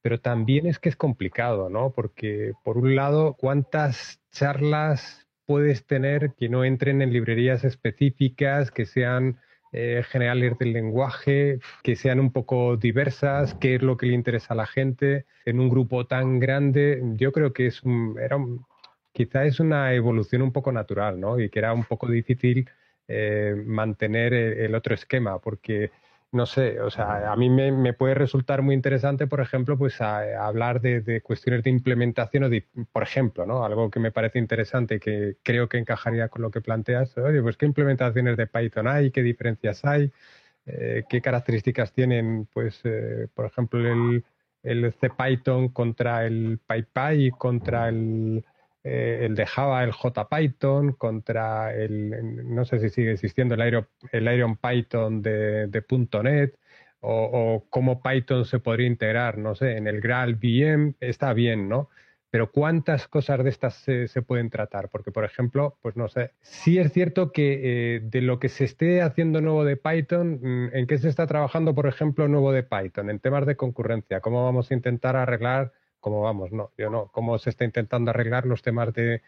pero también es que es complicado, ¿no? Porque por un lado, ¿cuántas charlas puedes tener que no entren en librerías específicas, que sean eh, generales del lenguaje, que sean un poco diversas, qué es lo que le interesa a la gente en un grupo tan grande. Yo creo que es un, era quizá es una evolución un poco natural, ¿no? Y que era un poco difícil eh, mantener el, otro esquema, porque no sé, o sea, a mí me, puede resultar muy interesante, por ejemplo, pues hablar de, cuestiones de implementación o de, por ejemplo, ¿no? Algo que me parece interesante y que creo que encajaría con lo que planteas, oye, pues qué implementaciones de Python hay, qué diferencias hay, eh, qué características tienen, pues, eh, por ejemplo, el, el CPython contra el PyPy, contra el, eh, el de Java, el JPython, contra el, no sé si sigue existiendo el Iron, el Iron Python de, .NET, o, cómo Python se podría integrar, no sé, en el Graal VM, está bien, ¿no? Pero ¿cuántas cosas de estas se, pueden tratar? Porque, por ejemplo, pues no sé, sí es cierto que eh, de lo que se esté haciendo nuevo de Python, mm, ¿en qué se está trabajando, por ejemplo, nuevo de Python? En temas de concurrencia, ¿cómo vamos a intentar arreglar cómo vamos, no, yo no, cómo se está intentando arreglar los temas de,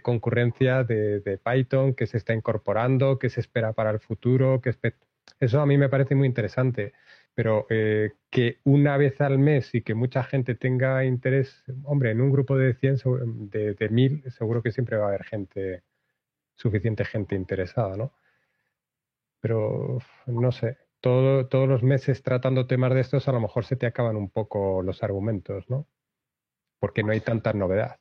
concurrencia de, Python, que se está incorporando, qué se espera para el futuro, qué eso a mí me parece muy interesante, pero eh, que una vez al mes y que mucha gente tenga interés, hombre, en un grupo de 100, de, de 1000, seguro que siempre va a haber gente, suficiente gente interesada, ¿no? Pero no sé, todos los meses tratando temas de estos, a lo mejor se te acaban un poco los argumentos, ¿no? Porque no hay tanta novedad.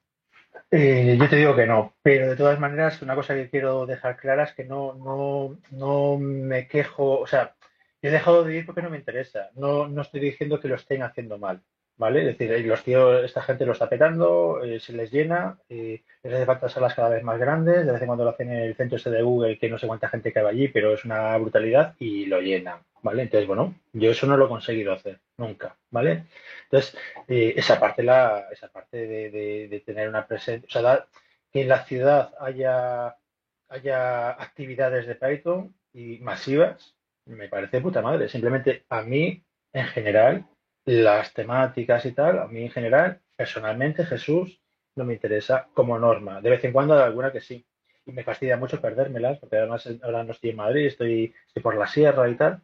Eh, yo te digo que no, pero de todas maneras, una cosa que quiero dejar clara es que no, no, no me quejo, o sea, he dejado de ir porque no me interesa. No, no estoy diciendo que lo estén haciendo mal, ¿vale? Es decir, eh, los tíos, esta gente lo está petando, eh, se les llena, les hace falta salas cada vez más grandes, de vez en cuando lo hacen en el centro ese de Google, que no sé cuánta gente cabe allí, pero es una brutalidad y lo llenan, ¿vale? Entonces, bueno, yo eso no lo he conseguido hacer, nunca, ¿vale? Entonces, eh, esa parte, la, esa parte de, tener una presencia, o sea, que en la ciudad haya, haya actividades de Python y masivas, me parece puta madre. Simplemente a mí, en general, las temáticas y tal, a mí en general, personalmente, Jesús, no me interesa como norma. De vez en cuando hay alguna que sí. Y me fastidia mucho perdérmelas, porque además ahora no estoy en Madrid, estoy, por la sierra y tal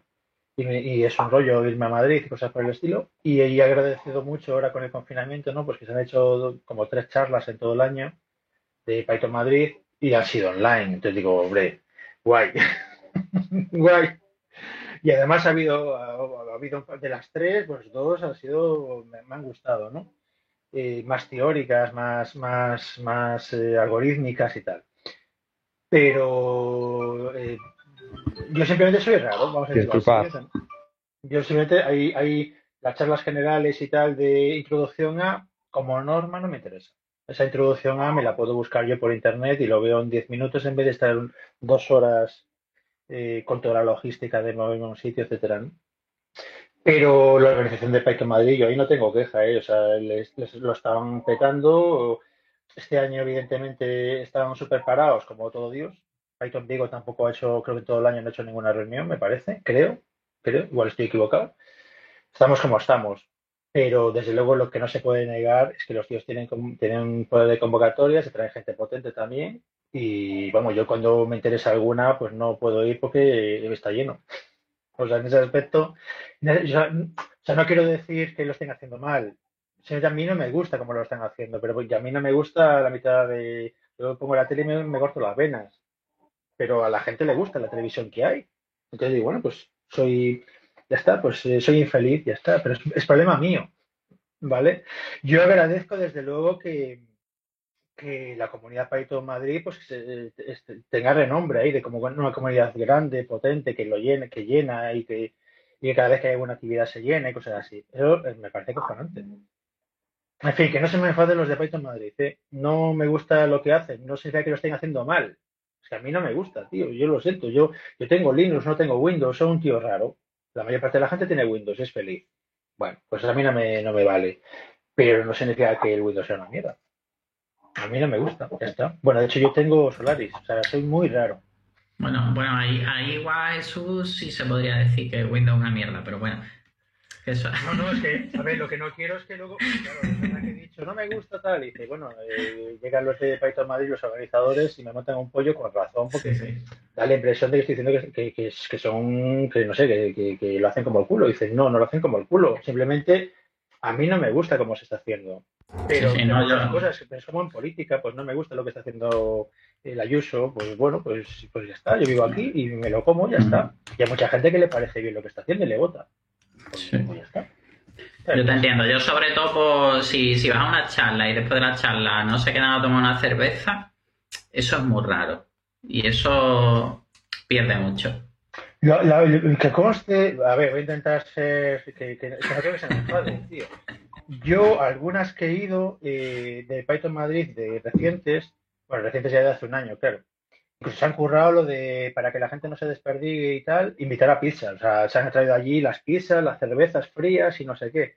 y, es un rollo irme a Madrid y cosas por el estilo. Y he agradecido mucho ahora con el confinamiento, ¿no? Pues que se han hecho como tres charlas en todo el año de Python Madrid y han sido online. Entonces digo, hombre, guay, <laughs> guay. Y además ha habido, ha, habido de las tres, pues dos han sido, me, han gustado, ¿no? Eh, más teóricas, más, más, más eh, algorítmicas y tal. Pero eh, yo simplemente soy raro, vamos a decir. Yo simplemente hay, hay las charlas generales y tal de introducción a, como norma no me interesa. Esa introducción a me la puedo buscar yo por internet y lo veo en 10 minutos en vez de estar dos horas eh, con toda la logística de moverme a un sitio, etcétera. Pero la organización de Python Madrid, yo ahí no tengo queja, ¿eh? o sea, les, lo estaban petando. Este año, evidentemente, estaban súper parados, como todo Dios, Python Vigo tampoco ha hecho, creo que todo el año no ha hecho ninguna reunión, me parece, creo, creo, igual estoy equivocado. Estamos como estamos, pero desde luego lo que no se puede negar es que los tíos tienen, tienen poder de convocatoria, se traen gente potente también y vamos, yo cuando me interesa alguna pues no puedo ir porque está lleno. O sea, en ese aspecto, o sea, no quiero decir que lo estén haciendo mal, a mí no me gusta como lo están haciendo, pero a mí no me gusta la mitad de... Yo pongo la tele y me corto las venas pero a la gente le gusta la televisión que hay. Entonces digo, bueno, pues soy, ya está, pues eh, soy infeliz, ya está, pero es, problema mío, ¿vale? Yo agradezco desde luego que, que la comunidad Python Madrid pues tenga renombre ahí de como una comunidad grande, potente, que lo llene, que llena y que, y cada vez que hay alguna actividad se llena y cosas así. Eso eh, me parece cojonante. En fin, que no se me enfaden los de Python Madrid. ¿eh? No me gusta lo que hacen. No significa que lo estén haciendo mal que a mí no me gusta, tío. Yo lo siento. Yo, yo tengo Linux, no tengo Windows, soy un tío raro. La mayor parte de la gente tiene Windows, es feliz. Bueno, pues a mí no me, no me vale. Pero no significa que el Windows sea una mierda. A mí no me gusta, ya está. Bueno, de hecho yo tengo Solaris, o sea, soy muy raro. Bueno, bueno, ahí, ahí igual Jesús sí se podría decir que Windows es una mierda, pero bueno, no, no, es que, a ver, lo que no quiero es que luego, claro, que he dicho, no me gusta tal, y dice, bueno, eh, llegan los de Python Madrid, los organizadores, y me montan un pollo con razón, porque da la impresión de que estoy diciendo que, que, que son, que no sé, que, que, lo hacen como el culo. Y dicen, no, no lo hacen como el culo, simplemente a mí no me gusta cómo se está haciendo. Pero sí, no, cosas, es como en política, pues no me gusta lo que está haciendo el Ayuso, pues bueno, pues, pues ya está, yo vivo aquí y me lo como, ya está. Y hay mucha gente que le parece bien lo que está haciendo y le vota. Yo te entiendo. Yo sobre todo, pues, si, si vas a una charla y después de la charla no se quedan a tomar una cerveza, eso es muy raro. Y eso pierde mucho. Que conste, a ver, voy a intentar ser, que, que, que no se me tío. Yo, algunas que he ido eh, de Python Madrid, de recientes, bueno, recientes ya de hace un año, claro, Incluso se han currado lo de, para que la gente no se desperdigue y tal, invitar a pizza. O sea, se han traído allí las pizzas, las cervezas frías y no sé qué.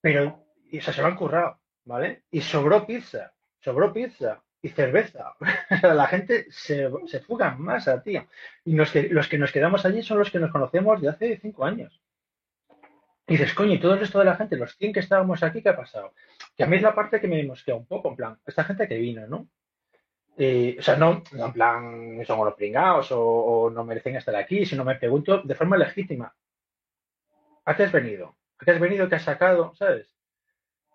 Pero, o sea, se lo han currado, ¿vale? Y sobró pizza, sobró pizza y cerveza. <laughs> la gente se, se fuga más a ti. Y los que, los que nos quedamos allí son los que nos conocemos de hace cinco años. Y dices, coño, y todo el resto de la gente, los 100 que estábamos aquí, ¿qué ha pasado? Que a mí es la parte que me mosquea un poco, en plan, esta gente que vino, ¿no? Eh, o sea, no, en plan, son unos pringados o, no merecen estar aquí, sino me pregunto de forma legítima, ¿a qué has venido? ¿A qué has venido? ¿Qué has sacado? ¿Sabes?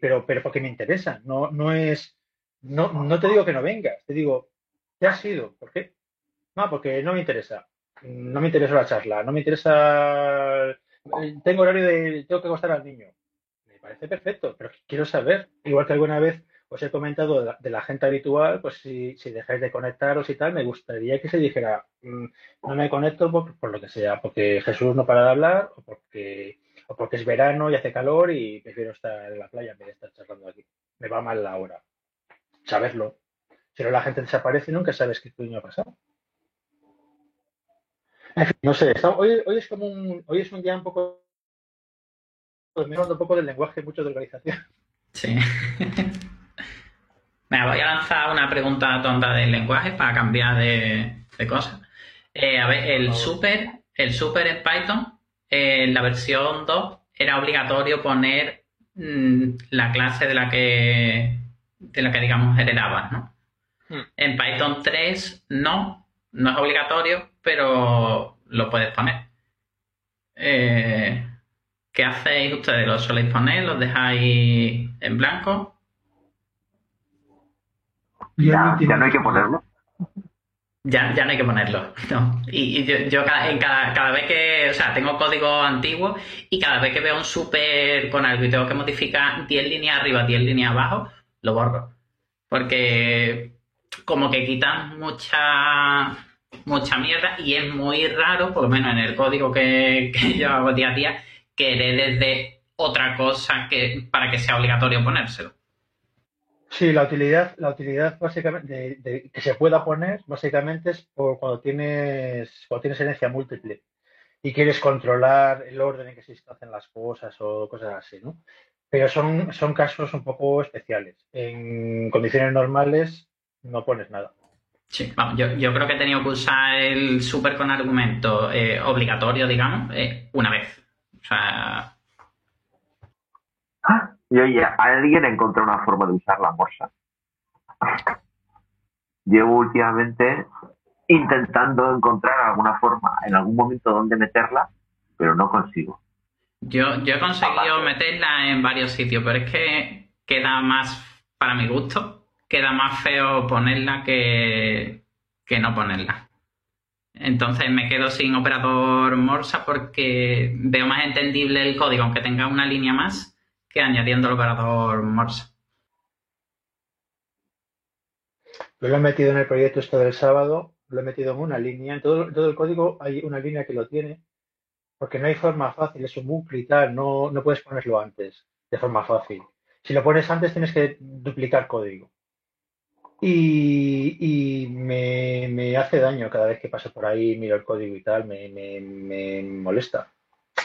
Pero, pero porque me interesa, no, no es, no, no te digo que no vengas, te digo, ¿qué has sido? ¿Por qué? No, porque no me interesa, no me interesa la charla, no me interesa, tengo horario de, tengo que acostar al niño. Me parece perfecto, pero quiero saber, igual que alguna vez os he comentado de la, gente habitual, pues si, si, dejáis de conectaros y tal, me gustaría que se dijera, mm, no me conecto por, por, lo que sea, porque Jesús no para de hablar o porque, o porque es verano y hace calor y prefiero estar en la playa en vez de estar charlando aquí. Me va mal la hora. Saberlo. Si no, la gente desaparece y nunca sabes qué coño ha pasado. no sé, hoy, hoy, es como un, hoy es un día un poco, pues me un poco del lenguaje mucho de organización. Sí. <laughs> Me voy a lanzar una pregunta tonta del lenguaje para cambiar de, cosas. Eh, a ver, el super, el super en Python, en la versión 2, era obligatorio poner mm, la clase de la que de la que digamos heredabas, ¿no? Hmm. En Python 3 no, no es obligatorio, pero lo puedes poner. Eh, ¿Qué hacéis ustedes? ¿Lo soléis poner? ¿Los dejáis en blanco? Ya, no hay que ponerlo. Ya, ya no hay que ponerlo. <laughs> Y, yo, cada, en cada, vez que, o sea, tengo código antiguo y cada vez que veo un super con algo y tengo que modificar 10 líneas arriba, 10 líneas abajo, lo borro. Porque como que quitan mucha mucha mierda y es muy raro, por lo menos en el código que, que <laughs> yo hago día a día, que heredes de otra cosa que, para que sea obligatorio ponérselo. Sí, la utilidad, la utilidad básicamente de, que se pueda poner básicamente es por cuando tienes, cuando tienes herencia múltiple y quieres controlar el orden en que se hacen las cosas o cosas así, ¿no? Pero son, son casos un poco especiales. En condiciones normales no pones nada. Sí, vamos, yo, yo creo que he tenido que usar el super con argumento eh, obligatorio, digamos, eh, una vez. O sea, y oye, alguien encontró una forma de usar la morsa. <laughs> Llevo últimamente intentando encontrar alguna forma, en algún momento donde meterla, pero no consigo. Yo, yo he conseguido meterla en varios sitios, pero es que queda más, para mi gusto, queda más feo ponerla que, que no ponerla. Entonces me quedo sin operador Morsa porque veo más entendible el código, aunque tenga una línea más, que añadiendo el operador Morse. Yo lo he metido en el proyecto esto del sábado, lo he metido en una línea, en todo, todo el código hay una línea que lo tiene, porque no hay forma fácil, es un bucle y tal, no, no puedes ponerlo antes, de forma fácil. Si lo pones antes tienes que duplicar código. Y, me, hace daño cada vez que paso por ahí, miro el código y tal, me, me molesta.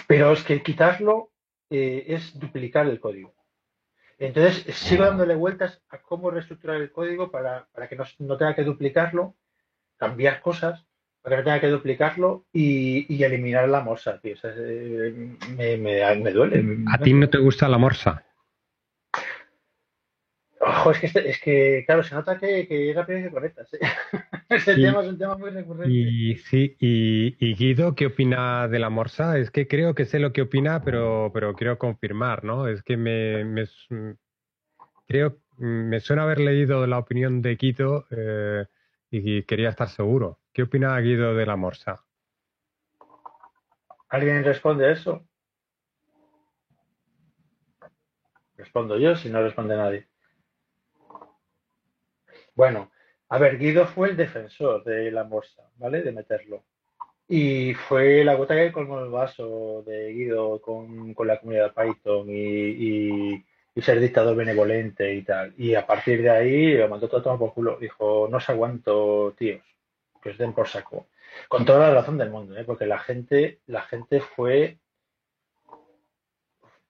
Pero es que quitarlo eh, es duplicar el código. Entonces, sigo dándole vueltas a cómo reestructurar el código para, que no, tenga que duplicarlo, cambiar cosas, para que no tenga que duplicarlo y, eliminar la morsa, eh, me, me, duele. ¿A ti no te gusta la morsa? Ojo, es que, este, es que claro, se nota que, que llega primero que conectas. ¿eh? <laughs> Ese tema es un tema muy recurrente. Y sí, y, Guido, ¿qué opina de la morsa? Es que creo que sé lo que opina, pero, pero quiero confirmar, ¿no? Es que me, me creo, me suena haber leído la opinión de Guido eh, y quería estar seguro. ¿Qué opina Guido de la morsa? ¿Alguien responde eso? Respondo yo, si no responde nadie. Bueno, a ver, Guido fue el defensor de la morsa, ¿vale? De meterlo. Y fue la gota que colmó el vaso de Guido con, la comunidad Python y, ser dictador benevolente y tal. Y a partir de ahí lo mandó todo por culo. Dijo, no se aguanto, tíos, que os den por saco. Con toda la razón del mundo, ¿eh? porque la gente, la gente fue,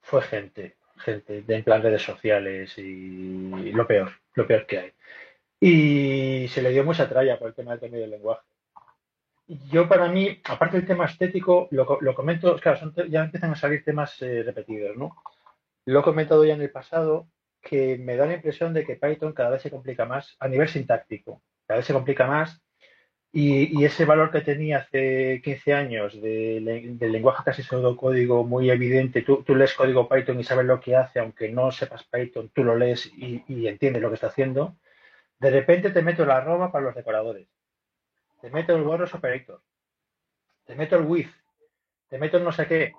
fue gente, gente de en plan redes sociales y lo peor, lo peor que hay. Y se le dio mucha tralla por el tema del cambio del lenguaje. Yo para mí, aparte del tema estético, lo, lo comento, claro, ya empiezan a salir temas eh, repetidos, ¿no? Lo he comentado ya en el pasado, que me da la impresión de que Python cada vez se complica más a nivel sintáctico, cada vez se complica más y, ese valor que tenía hace 15 años de, del lenguaje casi código muy evidente, tú, lees código Python y sabes lo que hace, aunque no sepas Python, tú lo lees y, y entiendes lo que está haciendo, de repente te meto la arroba para los decoradores. Te meto el borros operator. Te meto el with. Te meto el no sé qué.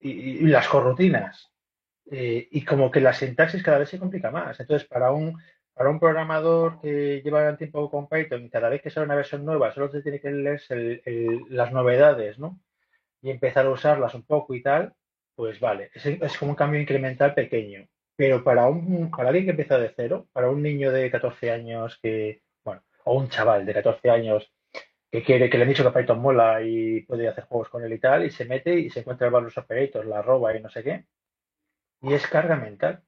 Y, las corrutinas. Eh, y como que la sintaxis cada vez se complica más. Entonces, para un, para un programador que lleva el tiempo con Python y cada vez que sale una versión nueva, solo se tiene que leer las novedades, ¿no? Y empezar a usarlas un poco y tal, pues vale, es, como un cambio incremental pequeño. Pero para, un, para alguien que empieza de cero, para un niño de 14 años que, bueno, o un chaval de 14 años que quiere, que le han dicho que Python mola y puede hacer juegos con él y tal, y se mete y se encuentra los operators, la roba y no sé qué, y es carga mental.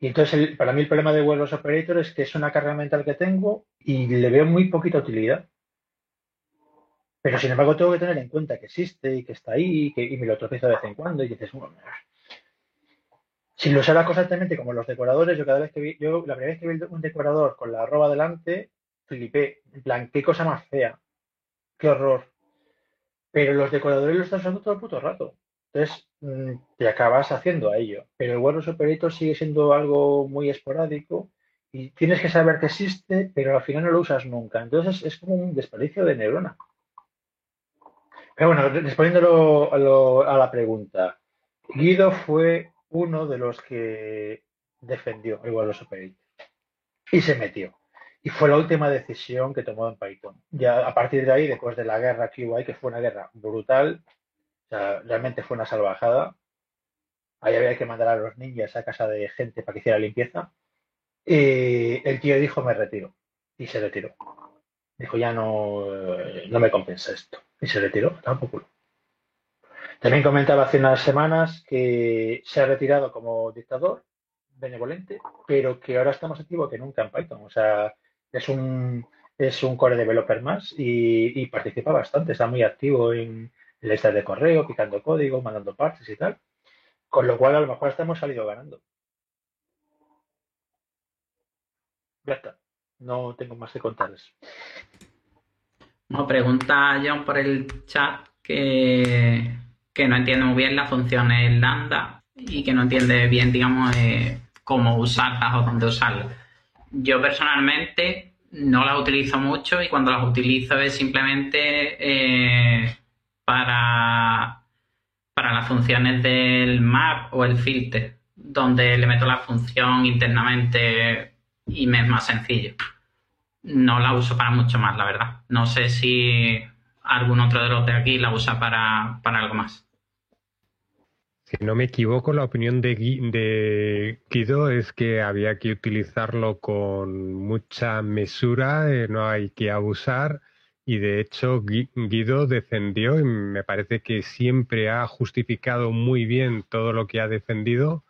Y entonces, para mí el problema de Web Operator es que es una carga mental que tengo y le veo muy poquita utilidad. Pero sin embargo tengo que tener en cuenta que existe y que está ahí y, que, me lo tropiezo de vez en cuando y dices, bueno, si lo usara constantemente como los decoradores, yo cada vez que vi, yo la primera vez que vi un decorador con la arroba delante, flipé. En plan, qué cosa más fea. Qué horror. Pero los decoradores lo están usando todo el puto rato. Entonces, mm, te acabas haciendo a ello. Pero el Windows Operator sigue siendo algo muy esporádico y tienes que saber que existe, pero al final no lo usas nunca. Entonces, es como un desperdicio de neurona. Pero bueno, respondiéndolo a, la pregunta, Guido fue uno de los que defendió el Windows Operator y se metió. Y fue la última decisión que tomó en Python. Ya a partir de ahí, después de la guerra QI, que fue una guerra brutal, realmente fue una salvajada. Ahí había que mandar a los niños a casa de gente para que hiciera limpieza. El tío dijo, me retiro. Y se retiró. Dijo, ya no, no me compensa esto. Y se retiró, tampoco. También comentaba hace unas semanas que se ha retirado como dictador benevolente, pero que ahora está más activo que nunca en Python. O sea, es un, es un core developer más y, y participa bastante, está muy activo en, listas de correo, picando código, mandando partes y tal. Con lo cual, a lo mejor hasta hemos salido ganando. Ya está. No tengo más que contarles. Nos pregunta John por el chat que, no entiende muy bien las funciones lambda y que no entiende bien, digamos, eh, cómo usarlas o dónde usarlas. Yo personalmente no las utilizo mucho y cuando las utilizo es simplemente eh, para, para las funciones del map o el filter, donde le meto la función internamente y me es más sencillo. No la uso para mucho más, la verdad. No sé si algún otro de los de aquí la usa para, algo más. Si no me equivoco, la opinión de, de Guido es que había que utilizarlo con mucha mesura, eh, no hay que abusar y de hecho Guido defendió y me parece que siempre ha justificado muy bien todo lo que ha defendido,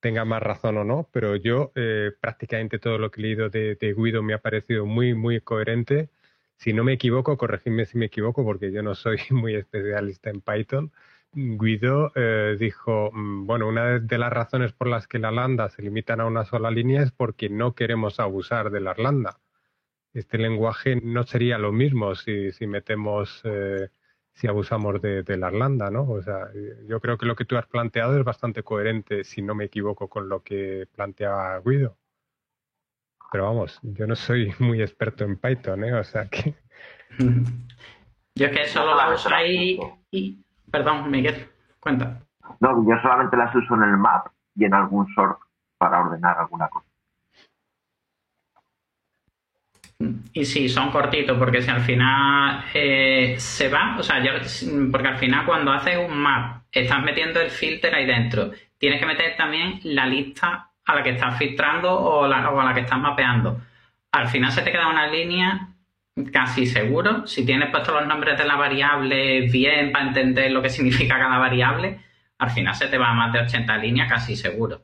tenga más razón o no, pero yo eh, prácticamente todo lo que he leído de, Guido me ha parecido muy, muy coherente. Si no me equivoco, corregidme si me equivoco, porque yo no soy <laughs> muy especialista en Python. Guido eh, dijo, mm, bueno, una de las razones por las que la lambda se limitan a una sola línea es porque no queremos abusar de la lambda este lenguaje no sería lo mismo si, si metemos, eh, si abusamos de, la Irlanda, ¿no? O sea, yo creo que lo que tú has planteado es bastante coherente, si no me equivoco, con lo que planteaba Guido. Pero vamos, yo no soy <laughs> muy experto en Python, ¿eh? O sea que... <laughs> Yo es que solo la uso ahí y... Perdón, Miguel, cuenta. No, yo solamente las uso en el map y en algún sort para ordenar alguna cosa. Y sí, son cortitos, porque si al final eh, se va, o sea, porque al final cuando haces un map, estás metiendo el filter ahí dentro, tienes que meter también la lista a la que estás filtrando o, a la que estás mapeando. Al final se te queda una línea casi seguro. Si tienes puestos los nombres de la variable bien para entender lo que significa cada variable, al final se te va a más de 80 líneas casi seguro.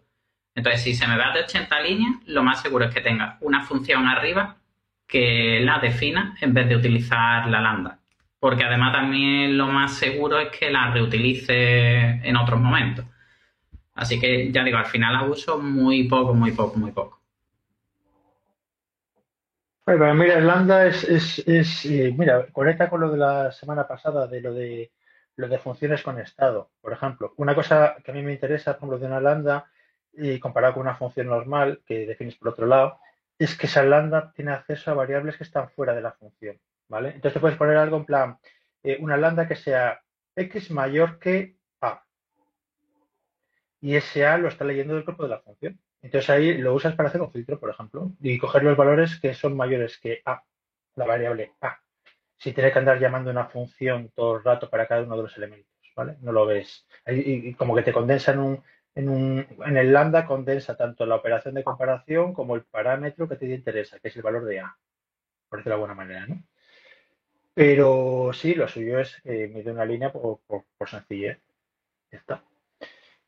Entonces, si se me va de 80 líneas, lo más seguro es que tenga una función arriba que la defina en vez de utilizar la lambda. Porque además también lo más seguro es que la reutilice en otros momentos. Así que ya digo, al final la uso muy poco, muy poco, muy poco. Bueno, mira, lambda es, es, eh, mira, conecta con lo de la semana pasada de lo de lo de funciones con estado. Por ejemplo, una cosa que a mí me interesa, por ejemplo, de una lambda y comparado con una función normal que defines por otro lado, es que esa lambda tiene acceso a variables que están fuera de la función, ¿vale? Entonces te puedes poner algo en plan, eh, una lambda que sea x mayor que a. y ese A lo está leyendo del cuerpo de la función. Entonces ahí lo usas para hacer un filtro, por ejemplo, y coger los valores que son mayores que A, la variable A. Si tiene que andar llamando una función todo el rato para cada uno de los elementos, ¿vale? No lo ves. y como que te condensa en un, en, un, en el lambda condensa tanto la operación de comparación como el parámetro que te interesa, que es el valor de A, por decirlo de alguna manera, ¿no? Pero sí, lo suyo es que mide una línea por, por, sencillez. Ya está.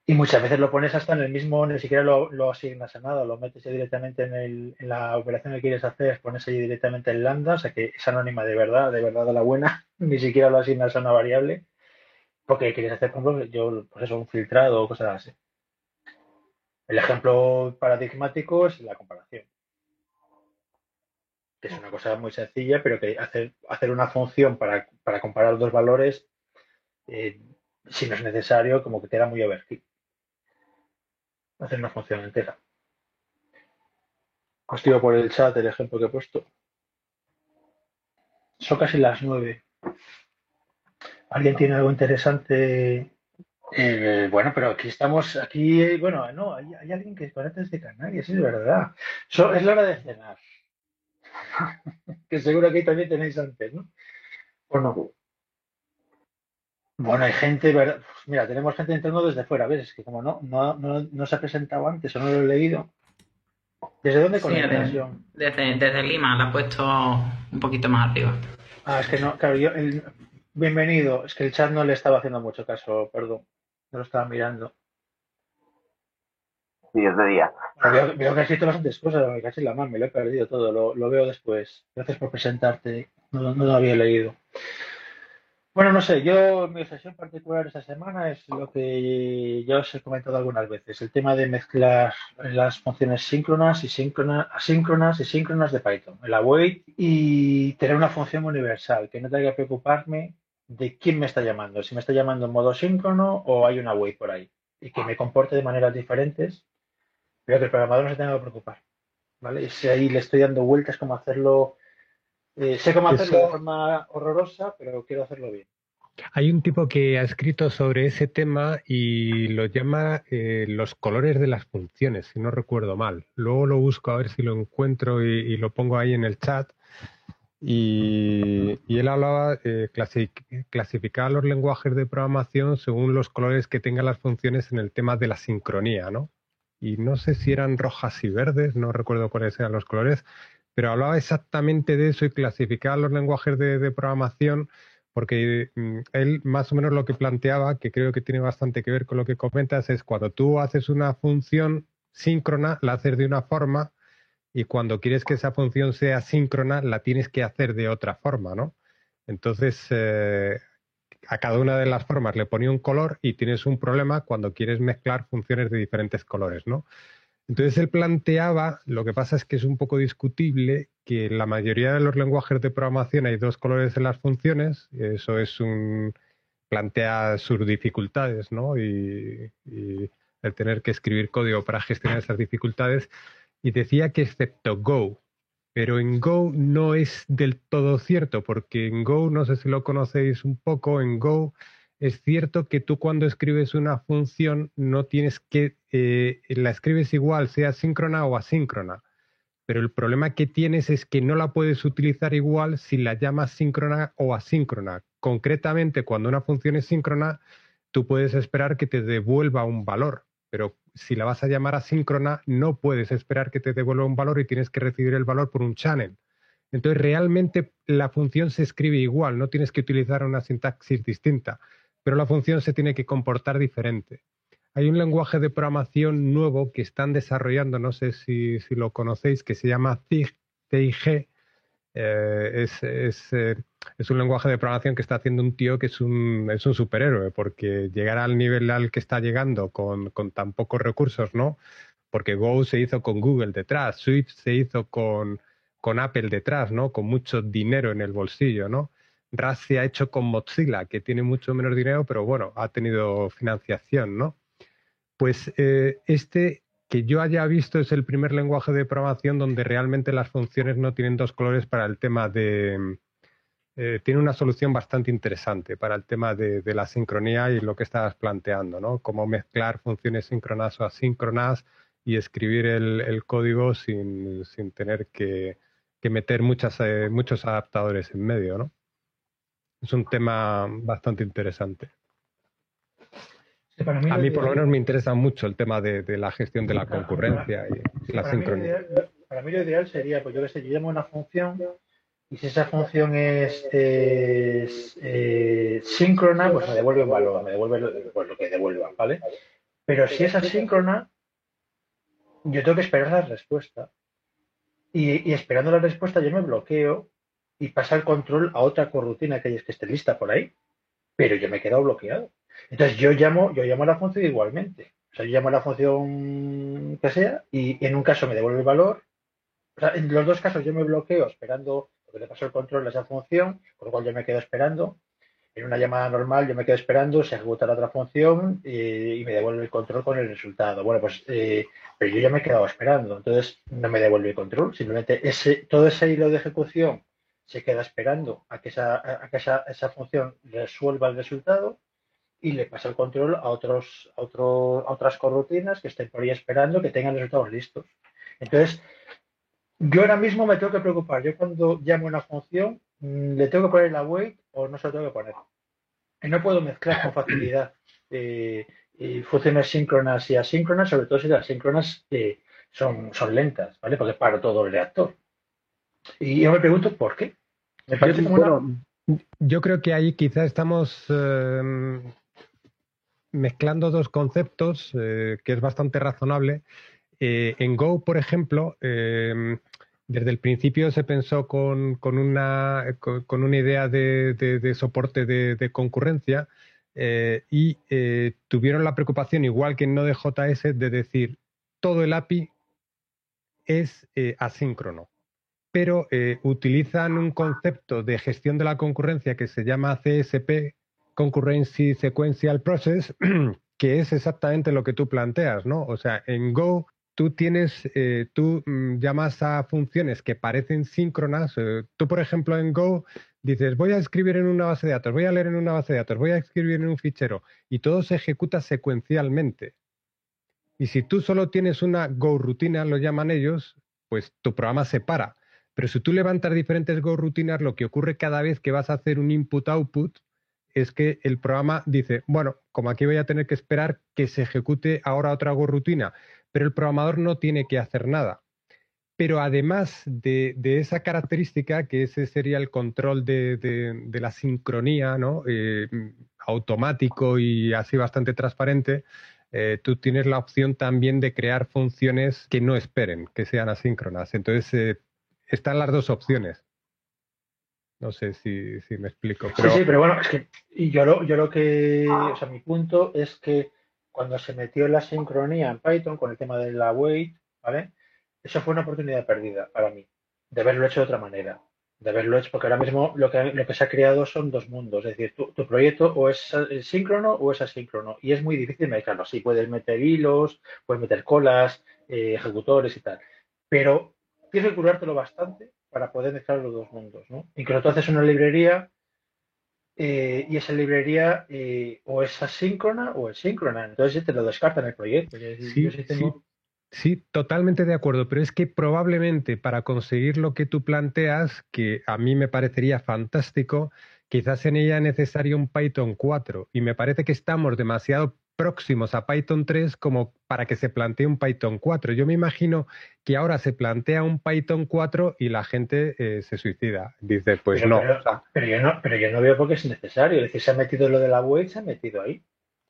Y muchas veces lo pones hasta en el mismo, ni siquiera lo, asignas a nada, lo metes directamente en, el, en, la operación que quieres hacer, pones ahí directamente el lambda, o sea que es anónima de verdad, de verdad de la buena, <laughs> ni siquiera lo asignas a una variable, porque quieres hacer, por ejemplo, yo, pues eso, un filtrado o cosas así. El ejemplo paradigmático es la comparación. Que es una cosa muy sencilla, pero que hacer, hacer una función para, comparar dos valores, eh, si no es necesario, como que queda muy overkill. Hacer una función entera. Os digo por el chat el ejemplo que he puesto. Son casi las nueve. ¿Alguien tiene algo interesante eh, bueno, pero aquí estamos, aquí, bueno, no, hay, alguien que conecta desde Canarias, es verdad. es la hora de cenar. <laughs> que seguro que ahí también tenéis antes, ¿no? Bueno, bueno, hay gente, mira, tenemos gente entrando desde fuera, ¿ves? Es que como no, no, no, se ha presentado antes o no lo he leído. ¿Desde dónde sí, desde, desde, Lima, la ha puesto un poquito más arriba. Ah, es que no, claro, yo, bienvenido, es que el chat no le estaba haciendo mucho caso, perdón lo estaba mirando. Sí, es de día. veo, que has hecho bastantes cosas, me casi la mano, me lo he perdido todo, lo, veo después. Gracias por presentarte, no, lo había leído. Bueno, no sé, yo mi obsesión particular esta semana es lo que ya os he comentado algunas veces, el tema de mezclar las funciones síncronas y síncronas, asíncronas y síncronas de Python, el await y tener una función universal, que no tenga que preocuparme de quién me está llamando, si me está llamando en modo síncrono o hay una wait por ahí y que me comporte de maneras diferentes, pero que el programador no se tenga que preocupar. ¿vale? Y si ahí le estoy dando vueltas cómo hacerlo, eh, sé cómo hacerlo de forma horrorosa, pero quiero hacerlo bien. Hay un tipo que ha escrito sobre ese tema y lo llama eh, los colores de las funciones, si no recuerdo mal. Luego lo busco a ver si lo encuentro y lo pongo ahí en el chat. Y, él hablaba de clasificar los lenguajes de programación según los colores que tengan las funciones en el tema de la sincronía, ¿no? Y no sé si eran rojas y verdes, no recuerdo cuáles eran los colores, pero hablaba exactamente de eso y clasificaba los lenguajes de, programación porque mm, él más o menos lo que planteaba, que creo que tiene bastante que ver con lo que comentas, es cuando tú haces una función síncrona, la haces de una forma y cuando quieres que esa función sea síncrona, la tienes que hacer de otra forma, ¿no? Entonces, eh, a cada una de las formas le ponía un color y tienes un problema cuando quieres mezclar funciones de diferentes colores, ¿no? Entonces él planteaba, lo que pasa es que es un poco discutible, que en la mayoría de los lenguajes de programación hay dos colores en las funciones, eso es un plantea sus dificultades, ¿no? y el tener que escribir código para gestionar esas dificultades, y decía que excepto Go, pero en Go no es del todo cierto, porque en Go, no sé si lo conocéis un poco, en Go es cierto que tú cuando escribes una función no tienes que, eh, la escribes igual, sea síncrona o asíncrona, pero el problema que tienes es que no la puedes utilizar igual si la llamas síncrona o asíncrona. Concretamente, cuando una función es síncrona, tú puedes esperar que te devuelva un valor, pero si la vas a llamar asíncrona, no puedes esperar que te devuelva un valor y tienes que recibir el valor por un channel. Entonces, realmente la función se escribe igual, no tienes que utilizar una sintaxis distinta, pero la función se tiene que comportar diferente. Hay un lenguaje de programación nuevo que están desarrollando, no sé si, lo conocéis, que se llama TIG, eh, es, eh, es, un lenguaje de programación que está haciendo un tío que es un, es un superhéroe, porque llegar al nivel al que está llegando con, con, tan pocos recursos, ¿no? Porque Go se hizo con Google detrás, Swift se hizo con, con Apple detrás, ¿no? Con mucho dinero en el bolsillo, ¿no? Rust se ha hecho con Mozilla, que tiene mucho menos dinero, pero bueno, ha tenido financiación, ¿no? Pues eh, este que yo haya visto es el primer lenguaje de programación donde realmente las funciones no tienen dos colores para el tema de, eh, tiene una solución bastante interesante para el tema de, la sincronía y lo que estabas planteando, ¿no? Cómo mezclar funciones síncronas o asíncronas y escribir el, código sin, tener que, meter muchas, eh, muchos adaptadores en medio, ¿no? Es un tema bastante interesante. a mí, por lo menos, me interesa mucho el tema de, la gestión de la concurrencia y, la sincronía. para mí lo ideal sería, pues yo que sé, yo llamo una función y si esa función es, eh, síncrona, pues me devuelve un valor, me devuelve lo, pues lo que devuelva, ¿vale? Pero si es asíncrona, yo tengo que esperar la respuesta. Y, esperando la respuesta yo me bloqueo y pasa el control a otra corrutina que, que esté lista por ahí. Pero yo me he quedado bloqueado. Entonces yo llamo, yo llamo a la función igualmente. O sea, yo llamo a la función que sea y en un caso me devuelve el valor. O sea, en los dos casos yo me bloqueo esperando le paso el control a esa función, con lo cual yo me quedo esperando. En una llamada normal yo me quedo esperando, se ejecuta la otra función y, me devuelve el control con el resultado. Bueno, pues, eh, pero yo ya me he quedado esperando, entonces no me devuelve el control, simplemente ese, todo ese hilo de ejecución se queda esperando a que esa, que esa, función resuelva el resultado y le pasa el control a otros, a otros, a otras corrutinas que estén por ahí esperando que tengan resultados listos. Entonces, yo ahora mismo me tengo que preocupar. Yo cuando llamo una función, mm, le tengo que poner la wait o no se lo tengo que poner. Y no puedo mezclar con facilidad eh, funciones síncronas y asíncronas, sobre todo si las síncronas eh, son, son lentas, ¿vale? Porque paro todo el reactor. Y yo me pregunto por qué. Yo creo que ahí quizá estamos em, mezclando dos conceptos eh, que es bastante razonable. en Go, por ejemplo, em, desde el principio se pensó con, una, con, una, idea de, soporte de, concurrencia eh, y eh, tuvieron la preocupación, igual que en Node.js, de decir todo el API es eh, asíncrono, pero utilizan un concepto de gestión de la concurrencia que se llama CSP, Concurrency Sequential Process, <clears throat> que es exactamente lo que tú planteas, ¿no? O sea, en Go tú tienes, eh, tú mm, llamas a funciones que parecen síncronas. Eh, tú, por ejemplo, en Go dices, voy a escribir en una base de datos, voy a leer en una base de datos, voy a escribir en un fichero, y todo se ejecuta secuencialmente. Y si tú solo tienes una Go rutina, lo llaman ellos, pues tu programa se para. Pero si tú levantas diferentes Go rutinas, lo que ocurre cada vez que vas a hacer un input-output es que el programa dice, bueno, como aquí voy a tener que esperar que se ejecute ahora otra Go rutina, pero el programador no tiene que hacer nada. Pero además de, esa característica, que ese sería el control de, la sincronía, ¿no? Eh, automático y así bastante transparente, eh, tú tienes la opción también de crear funciones que no esperen, que sean asíncronas. Entonces, eh, están las dos opciones. No sé si, me explico. Sí, sí, pero bueno, es que yo lo, yo lo que, o sea, mi punto es que cuando se metió la sincronía en Python con el tema de la wait, ¿vale? Eso fue una oportunidad perdida para mí, de haberlo hecho de otra manera. De haberlo hecho, porque ahora mismo lo que, lo que se ha creado son dos mundos. Es decir, tu, proyecto o es síncrono o es asíncrono. Y es muy difícil mezclarlo así. Puedes meter hilos, puedes meter colas, eh, ejecutores y tal. Pero tienes que curártelo bastante para poder mezclar los dos mundos, ¿no? Incluso tú haces una librería eh, y esa librería eh, o es asíncrona o es síncrona. Entonces te lo descartan el proyecto. Sí, totalmente de acuerdo, pero es que probablemente para conseguir lo que tú planteas, que a mí me parecería fantástico, quizás en ella necesario un Python 4 y me parece que estamos demasiado próximos a Python 3 como para que se plantee un Python 4. Yo me imagino que ahora se plantea un Python 4 y la gente eh, se suicida. Dice, pues no, pero, yo no. Pero yo no veo por qué es necesario. Es decir, se ha metido lo de la web, se ha metido ahí.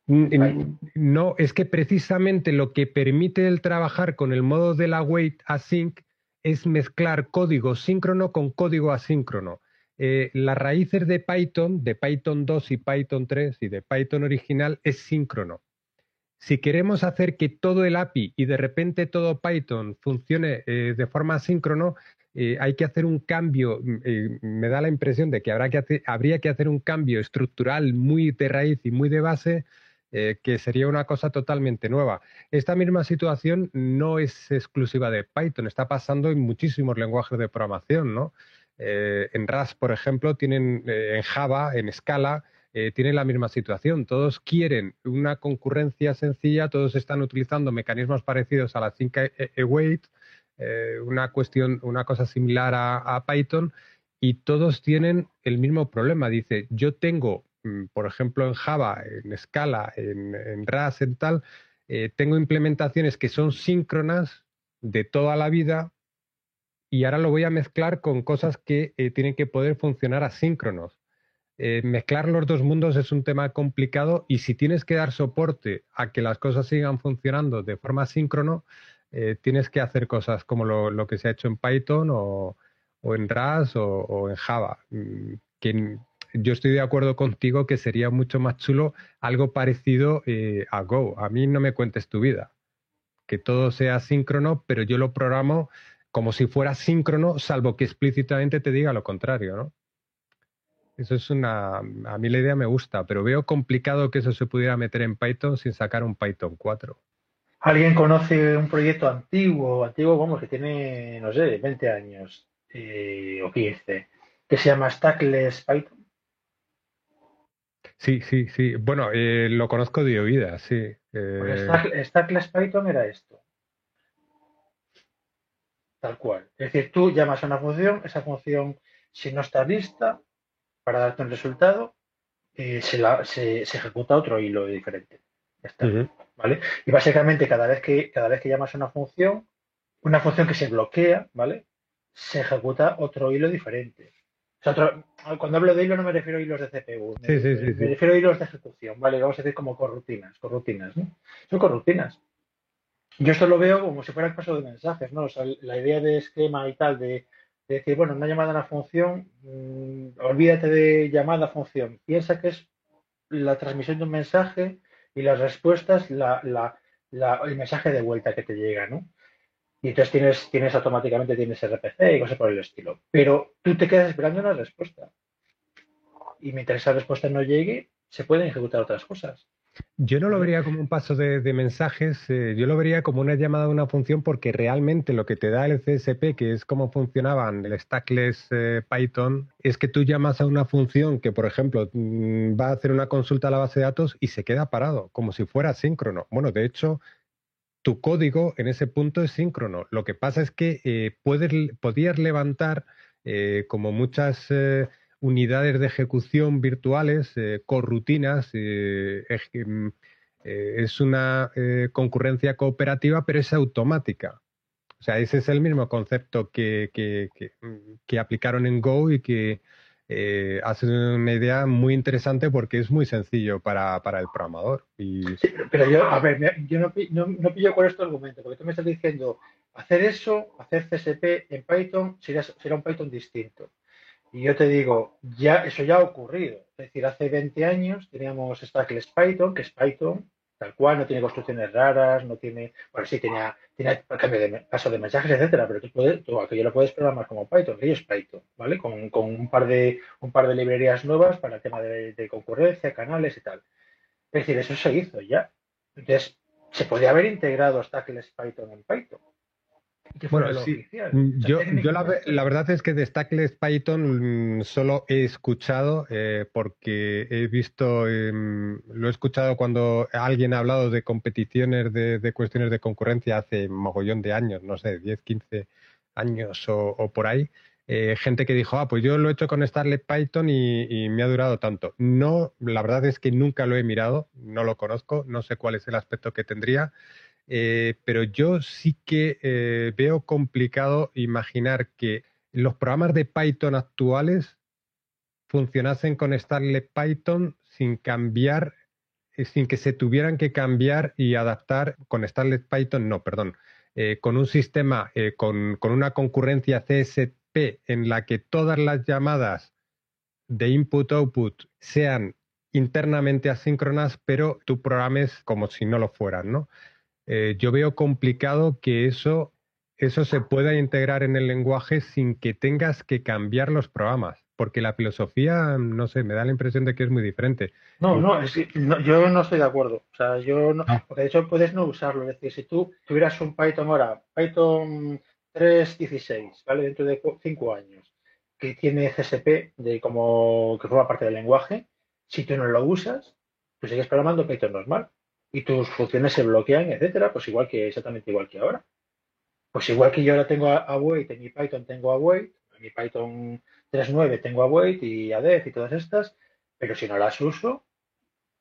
No, es que precisamente lo que permite el trabajar con el modo de la wait async es mezclar código síncrono con código asíncrono. Eh, las raíces de Python, de Python 2 y Python 3 y de Python original, es síncrono. Si queremos hacer que todo el API y de repente todo Python funcione eh, de forma síncrono, eh, hay que hacer un cambio, mm, me da la impresión de que, habrá que habría que hacer un cambio estructural muy de raíz y muy de base, que sería una cosa totalmente nueva. Esta misma situación no es exclusiva de Python, está pasando en muchísimos lenguajes de programación, ¿no? Eh, en Rust, por ejemplo, tienen en Java, en Scala, tienen la misma situación. Todos quieren una concurrencia sencilla, todos están utilizando mecanismos parecidos a la Think Await, una cuestión, una cosa similar a Python, y todos tienen el mismo problema. Dice, yo tengo, mm, por ejemplo, en Java, en Scala, en, en Rust, en tal, eh, tengo implementaciones que son síncronas de toda la vida y ahora lo voy a mezclar con cosas que eh, tienen que poder funcionar asíncronos. Eh, mezclar los dos mundos es un tema complicado y si tienes que dar soporte a que las cosas sigan funcionando de forma síncrono, tienes que hacer cosas como lo, que se ha hecho en Python o, en RAS o, en Java. Mm, que yo estoy de acuerdo contigo que sería mucho más chulo algo parecido eh, a Go. A mí no me cuentes tu vida. Que todo sea síncrono, pero yo lo programo como si fuera síncrono, salvo que explícitamente te diga lo contrario, ¿no? Eso es una. A mí la idea me gusta, pero veo complicado que eso se pudiera meter en Python sin sacar un Python 4. ¿Alguien conoce un proyecto antiguo, antiguo, vamos, que tiene, no sé, 20 años, eh, o 15, que se llama Stackless Python. Sí, sí, sí. Bueno, eh, lo conozco de oída, sí. Eh... Pues Stackless Python era esto. Tal cual. Es decir, tú llamas a una función, esa función, si no está lista para darte un resultado, eh, se, ejecuta otro hilo diferente. ¿Vale? Y básicamente cada vez que cada vez que llamas a una función, una función que se bloquea, ¿vale? se ejecuta otro hilo diferente. cuando hablo de hilo no me refiero a hilos de CPU, me, refiero a hilos de ejecución, ¿vale? Vamos a decir como corrutinas, corrutinas, ¿no? Son corrutinas. Yo esto lo veo como si fuera el paso de mensajes, ¿no? O sea, la idea de esquema y tal, de, decir, bueno, una llamada a una función, mm, olvídate de llamada a función, piensa que es la transmisión de un mensaje y las respuestas, la, el mensaje de vuelta que te llega, ¿no? y entonces tienes, tienes automáticamente tienes RPC y cosas por el estilo. Pero tú te quedas esperando una respuesta. Y mientras esa respuesta no llegue, se pueden ejecutar otras cosas. Yo no lo vería como un paso de, mensajes, eh, yo lo vería como una llamada a una función porque realmente lo que te da el CSP, que es cómo funcionaban el stackless eh, Python, es que tú llamas a una función que, por ejemplo, mm, va a hacer una consulta a la base de datos y se queda parado, como si fuera síncrono. Bueno, de hecho, tu código en ese punto es síncrono. Lo que pasa es que eh, puedes, podías levantar como muchas eh, unidades de ejecución virtuales, corrutinas, mm, es una concurrencia cooperativa, pero es automática. O sea, ese es el mismo concepto que, que, que aplicaron en Go y que eh, hace una idea muy interesante porque es muy sencillo para, para el programador. Pero yo, a ver, yo no, no, pillo con esto argumento, porque tú me estás diciendo, hacer eso, hacer CSP en Python, será, será un Python distinto. Y yo te digo, ya eso ya ha ocurrido. Es decir, hace 20 años teníamos Stackless Python, que es Python, tal cual, no tiene construcciones raras, no tiene, bueno, sí, tenía, tiene cambio de paso de mensajes, etcétera, pero tú puedes, tú aquello lo puedes programar como Python, aquello es Python, ¿vale? Con, con, un par de, un par de librerías nuevas para el tema de, de concurrencia, canales y tal. Es decir, eso se hizo ya. Entonces, se podría haber integrado Stackless Python en Python. Bueno, sí. Mm, yo, yo la, la, verdad es que de Stackless Python mm, solo he escuchado eh, porque he visto, em, lo he escuchado cuando alguien ha hablado de competiciones de, de, cuestiones de concurrencia hace mogollón de años, no sé, 10, 15 años o, o por ahí. Eh, gente que dijo, ah, pues yo lo he hecho con Starlet Python y, y, me ha durado tanto. No, la verdad es que nunca lo he mirado, no lo conozco, no sé cuál es el aspecto que tendría. Eh, pero yo sí que eh, veo complicado imaginar que los programas de Python actuales funcionasen con Starlet Python sin cambiar, eh, sin que se tuvieran que cambiar y adaptar con Starlet Python, no, perdón, con un sistema, con, con una concurrencia CSP en la que todas las llamadas de input-output sean internamente asíncronas, pero tú programes como si no lo fueran, ¿no? Eh, yo veo complicado que eso, eso se pueda integrar en el lenguaje sin que tengas que cambiar los programas, porque la filosofía, no sé, me da la impresión de que es muy diferente. No, no, yo no estoy de acuerdo. O sea, yo no, ah. porque de hecho puedes no usarlo. Es decir, si tú tuvieras un Python ahora, Python 3.16, ¿vale? Dentro de cinco años, que tiene CSP de como que forma parte del lenguaje, si tú no lo usas, tú sigues programando Python normal y tus funciones se bloquean, etcétera, pues igual que exactamente igual que ahora. Pues igual que yo ahora tengo await, en mi Python tengo await, en mi Python 3.9 tengo await y adef y todas estas, pero si no las uso,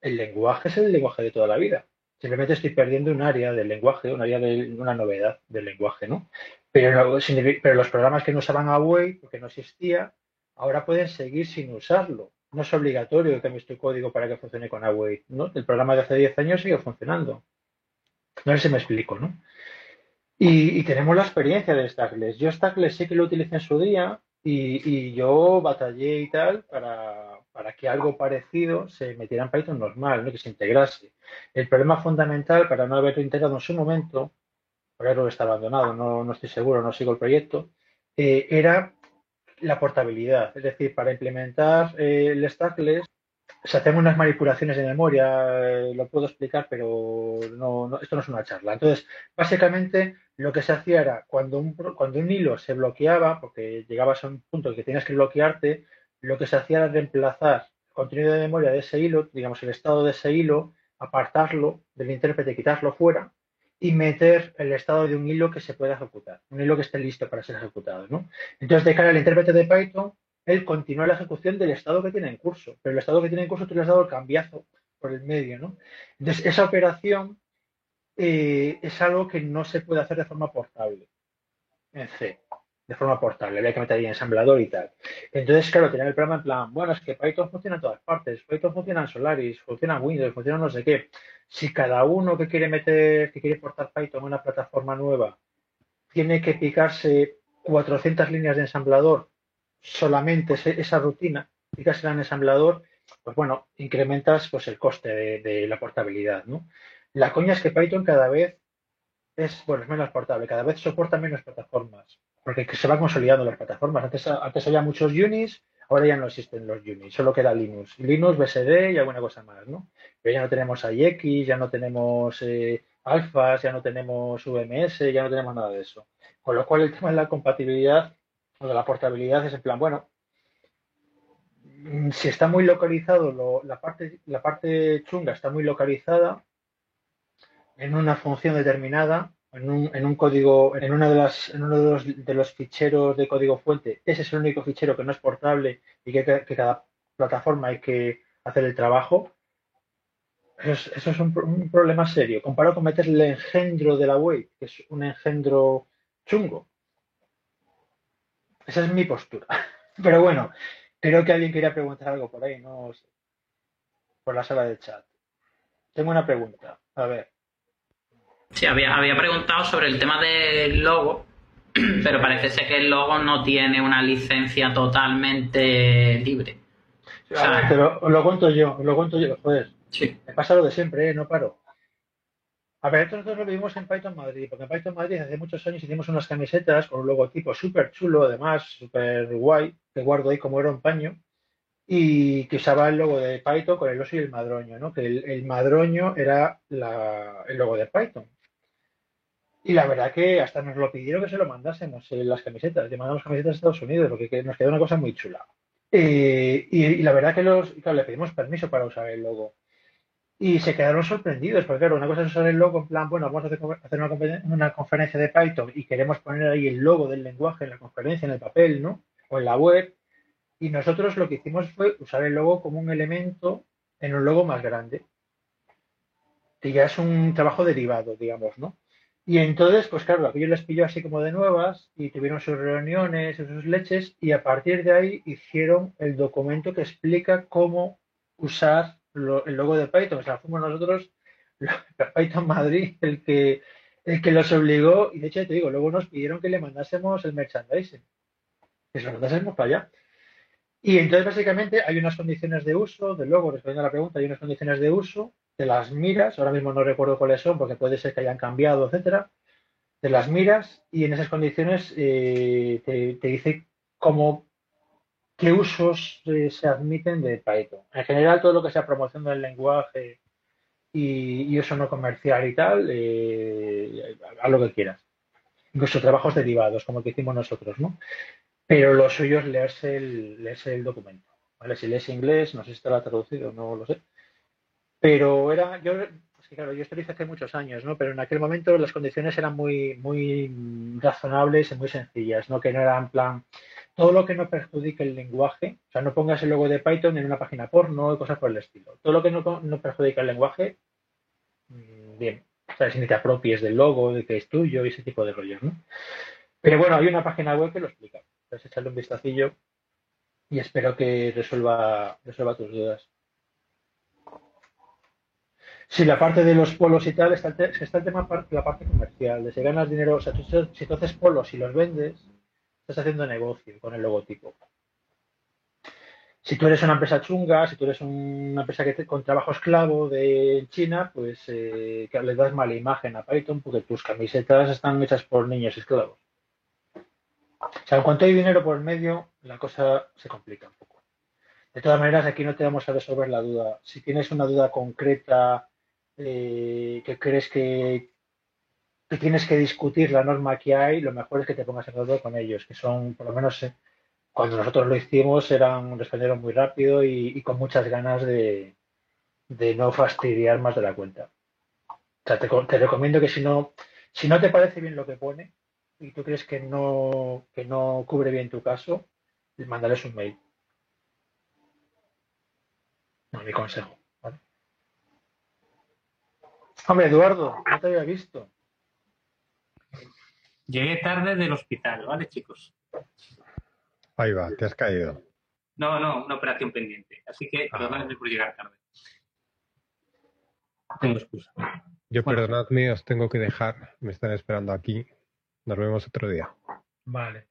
el lenguaje es el lenguaje de toda la vida. Simplemente estoy perdiendo un área del lenguaje, un área de una novedad del lenguaje, ¿no? Pero, pero los programas que no usaban await, porque no existía, ahora pueden seguir sin usarlo. No es obligatorio que cambies tu código para que funcione con await, ¿no? El programa de hace 10 años sigue funcionando. No sé si me explico, ¿no? Y, tenemos la experiencia de Stackless. Yo Stackless sí que lo utilicé en su día y, yo batallé y tal para, que algo parecido se metiera en Python normal, ¿no? que se integrase. El problema fundamental para no haberlo integrado en su momento, ahora está abandonado, no, no estoy seguro, no sigo el proyecto, eh, era la portabilidad. Es decir, para implementar eh, el Stackless se hacen unas manipulaciones de memoria, eh, lo puedo explicar, pero no, esto no es una charla. Entonces, básicamente lo que se hacía era cuando un, cuando un hilo se bloqueaba, porque llegabas a un punto que tienes que bloquearte, lo que se hacía era reemplazar el contenido de memoria de ese hilo, digamos el estado de ese hilo, apartarlo del intérprete, quitarlo fuera y meter el estado de un hilo que se pueda ejecutar, un hilo que esté listo para ser ejecutado. ¿no? Entonces, de cara al intérprete de Python, él continúa la ejecución del estado que tiene en curso, pero el estado que tiene en curso tú le has dado el cambiazo por el medio. ¿no? Entonces, esa operación eh, es algo que no se puede hacer de forma portable en C, de forma portable, había que meter ahí ensamblador y tal. Entonces, claro, tener el programa en plan, bueno, es que Python funciona en todas partes, Python funciona en Solaris, funciona en Windows, funciona no sé qué. Si cada uno que quiere meter, que quiere portar Python a una plataforma nueva, tiene que picarse 400 líneas de ensamblador, solamente esa rutina, picarse en ensamblador, pues bueno, incrementas pues el coste de, de la portabilidad, ¿no? La coña es que Python cada vez es, bueno, es menos portable, cada vez soporta menos plataformas, porque se van consolidando las plataformas. Antes, antes había muchos unis, ahora ya no existen los unis, solo queda Linux. Linux, BSD y alguna cosa más, ¿no? Pero ya no tenemos IX, ya no tenemos eh, alfas, ya no tenemos VMS, ya no tenemos nada de eso. Con lo cual el tema de la compatibilidad o de la portabilidad es en plan, bueno, si está muy localizado, la, parte, la parte chunga está muy localizada, en una función determinada, en un, en un código, en, una de las, en uno de los, de los, ficheros de código fuente, ese es el único fichero que no es portable y que, cada plataforma hay que hacer el trabajo, eso es, un, problema serio. Comparado con meter el engendro de la web, que es un engendro chungo. Esa es mi postura. <laughs> Pero bueno, creo que alguien quería preguntar algo por ahí, no sé. Por la sala de chat. Tengo una pregunta. A ver. Sí, había, había preguntado sobre el tema del logo, <clears throat> pero parece ser que el logo no tiene una licencia totalmente libre. pero lo cuento yo, lo cuento yo, joder. Sí. Me pasa lo de siempre, ¿eh? no paro. A ver, nosotros lo vivimos en Python Madrid, porque en Python Madrid hace muchos años hicimos unas camisetas con un logotipo súper chulo, además, súper guay, que guardo ahí como era un paño, y que usaba el logo de Python con el oso y el madroño, ¿no? Que el, madroño era el logo de Python. Y la verdad que hasta nos lo pidieron que se lo mandásemos en las camisetas. Le mandamos camisetas a Estados Unidos porque nos quedó una cosa muy chula. Eh, y, la verdad que los, claro, le pedimos permiso para usar el logo. Y se quedaron sorprendidos, porque claro, una cosa es usar el logo en plan, bueno, vamos a hacer, una, conferencia de Python y queremos poner ahí el logo del lenguaje en la conferencia, en el papel, ¿no? O en la web. Y nosotros lo que hicimos fue usar el logo como un elemento en un logo más grande. Que ya es un trabajo derivado, digamos, ¿no? Y entonces, pues claro, aquello les pilló así como de nuevas y tuvieron sus reuniones, sus leches y a partir de ahí hicieron el documento que explica cómo usar el logo de Python. O sea, fuimos nosotros, <laughs> Python Madrid, el que, el que los obligó y de hecho te digo, luego nos pidieron que le mandásemos el merchandising, que se lo mandásemos para allá. Y entonces básicamente hay unas condiciones de uso del logo, respondiendo a la pregunta, hay unas condiciones de uso de las miras, ahora mismo no recuerdo cuáles son porque puede ser que hayan cambiado, etcétera, de las miras y en esas condiciones eh, te, dice cómo, qué usos eh, se admiten de Python. En general, todo lo que sea promoción del lenguaje y, uso no comercial y tal, eh, lo que quieras. Incluso trabajos derivados, como el que hicimos nosotros, ¿no? Pero lo suyo es leerse el, leerse el documento. ¿vale? Si lees inglés, no sé si estará traducido, no lo sé. Pero era, yo, claro, yo esto lo hice hace muchos años, ¿no? Pero en aquel momento las condiciones eran muy, muy razonables y muy sencillas, ¿no? Que no eran en plan, todo lo que no perjudique el lenguaje, o sea, no pongas el logo de Python en una página porno y cosas por el estilo. Todo lo que no, no perjudica el lenguaje, mm, bien. O sea, si te apropies del logo, de que es tuyo y ese tipo de rollos, ¿no? Pero bueno, hay una página web que lo explica. Entonces, echarle un vistacillo y espero que resuelva, resuelva tus dudas. Sí, la parte de los polos y tal, está el, te- está el tema la parte comercial, de si ganas dinero, o sea, tú, si tú haces polos y los vendes, estás haciendo negocio con el logotipo. Si tú eres una empresa chunga, si tú eres una empresa que te- con trabajo esclavo de China, pues eh, le das mala imagen a Python porque tus camisetas están hechas por niños esclavos. O sea, en cuanto hay dinero por medio, la cosa se complica un poco. De todas maneras, aquí no te vamos a resolver la duda. Si tienes una duda concreta eh, que crees que, tienes que discutir la norma que hay, lo mejor es que te pongas en contacto con ellos, que son, por lo menos, eh, cuando nosotros lo hicimos, eran respondieron muy rápido y, con muchas ganas de, de no fastidiar más de la cuenta. O sea, te, te recomiendo que si no, si no te parece bien lo que pone y tú crees que no, que no cubre bien tu caso, mándales un mail. No, mi consejo. Hombre, Eduardo, no te había visto. Llegué tarde del hospital, ¿vale, chicos? Ahí va, te has caído. No, no, una operación pendiente. Así que Ah. perdónenme por llegar tarde. No Tengo excusa. Yo, Bueno. perdonadme, os tengo que dejar. Me están esperando aquí. Nos vemos otro día. Vale.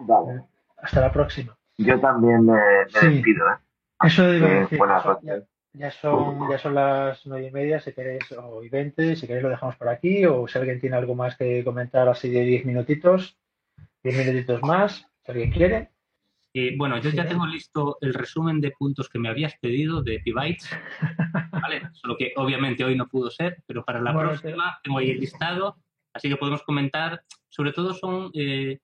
Vale. Hasta la próxima. Yo también me, me Sí. despido, ¿eh? Eso a Eh, decir. buenas noches. Ya son, ya son las nueve y media, si queréis, o y veinte, si queréis lo dejamos por aquí, o si alguien tiene algo más que comentar así de diez minutitos, diez minutitos más, si alguien quiere. Eh, bueno, yo ya Sí. tengo listo el resumen de puntos que me habías pedido de Pibytes, <laughs> ¿vale? Solo que obviamente hoy no pudo ser, pero para la Bueno, próxima tengo ahí el listado, así que podemos comentar. Sobre todo son eh,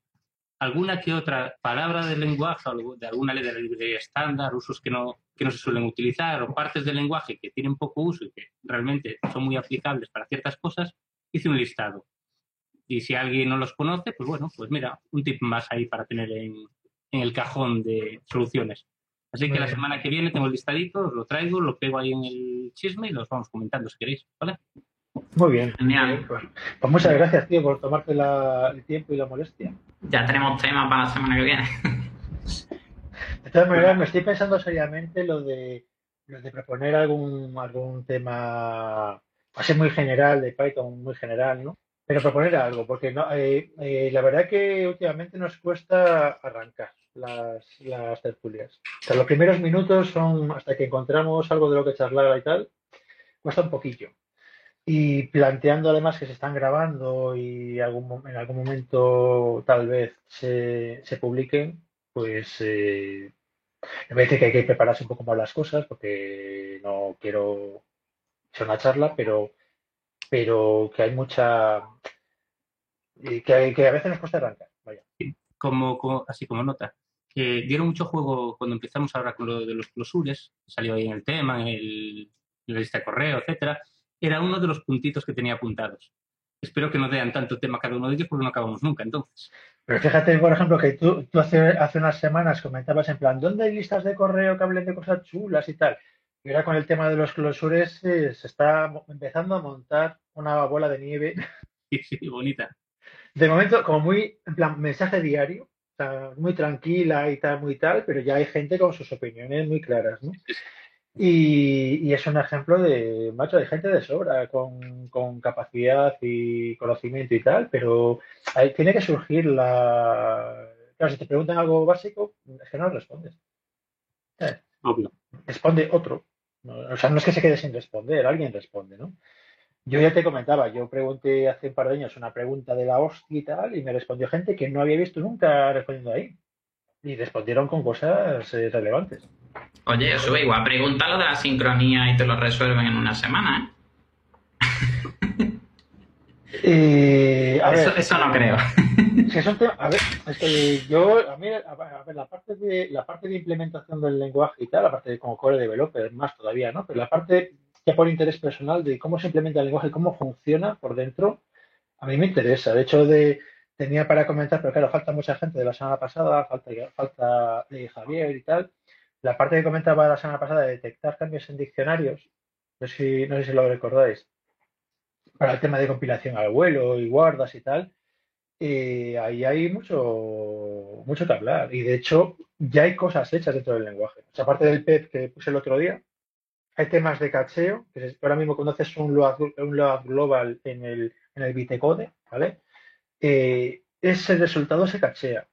alguna que otra palabra del lenguaje, o de alguna ley de la librería estándar, usos que no, que no se suelen utilizar, o partes del lenguaje que tienen poco uso y que realmente son muy aplicables para ciertas cosas, hice un listado. Y si alguien no los conoce, pues bueno, pues mira, un tip más ahí para tener en, en el cajón de soluciones. Así que la semana que viene tengo el listadito, os lo traigo, lo pego ahí en el chisme y los vamos comentando si queréis, ¿vale? Muy bien. Genial. Pues, pues muchas gracias, tío, por tomarte la- el tiempo y la molestia. Ya tenemos temas para la semana que viene. De todas maneras, me estoy pensando seriamente lo de, lo de proponer algún, algún tema, va a ser muy general, de Python muy general, ¿no? Pero proponer algo, porque no, eh, eh, la verdad que últimamente nos cuesta arrancar las, las tertulias. O sea, los primeros minutos son hasta que encontramos algo de lo que charlar y tal, cuesta un poquillo. Y planteando además que se están grabando y algún, en algún momento tal vez se, se publiquen, pues eh, me parece que hay que prepararse un poco más las cosas porque no quiero ser una charla, pero, pero que hay mucha. que, que a veces nos cuesta arrancar. Vaya. Como, como- así como nota. que dieron mucho juego cuando empezamos ahora con lo de los closures, salió ahí en el tema, en, el, la lista de correo, etcétera. Era uno de los puntitos que tenía apuntados. Espero que no den tanto tema cada uno de ellos porque no acabamos nunca, entonces. Pero fíjate, por ejemplo, que tú, tú hace, hace unas semanas comentabas en plan, ¿dónde hay listas de correo que hablen de cosas chulas y tal? Y ahora con el tema de los closures eh, se está empezando a montar una bola de nieve. <laughs> Sí, sí, bonita. De momento, como muy, en plan, mensaje diario, o sea, muy tranquila y tal, muy tal, pero ya hay gente con sus opiniones muy claras, ¿no? Y, y es un ejemplo de, macho, hay gente de sobra con, con capacidad y conocimiento y tal, pero ahí tiene que surgir la... Claro, si te preguntan algo básico, es que no respondes. Eh, Obvio. Responde otro. No, o sea, no es que se quede sin responder, alguien responde, ¿no? Yo ya te comentaba, yo pregunté hace un par de años una pregunta de la hostia y tal, y me respondió gente que no había visto nunca respondiendo ahí. Y respondieron con cosas eh, relevantes. Oye, eso igual, pregúntalo de la sincronía y te lo resuelven en una semana, ¿eh? <laughs> Eh, a Eso, ver, eso no creo. <laughs> a ver, es que yo, a mí, a ver, la parte de la parte de implementación del lenguaje y tal, la parte de como core developer, más todavía, ¿no? Pero la parte ya por interés personal de cómo se implementa el lenguaje, cómo funciona por dentro, a mí me interesa. De hecho, de, tenía para comentar, pero claro, falta mucha gente de la semana pasada, falta, falta eh, Javier y tal. La parte que comentaba la semana pasada de detectar cambios en diccionarios, no sé si, no sé si lo recordáis, para el tema de compilación al vuelo y guardas y tal, ahí hay mucho, mucho que hablar. Y de hecho, ya hay cosas hechas dentro del lenguaje. Aparte del PEP que puse el otro día, hay temas de cacheo, que ahora mismo conoces un load, un load global en el, en el bitecode, ¿vale? Eh, ese resultado se cachea,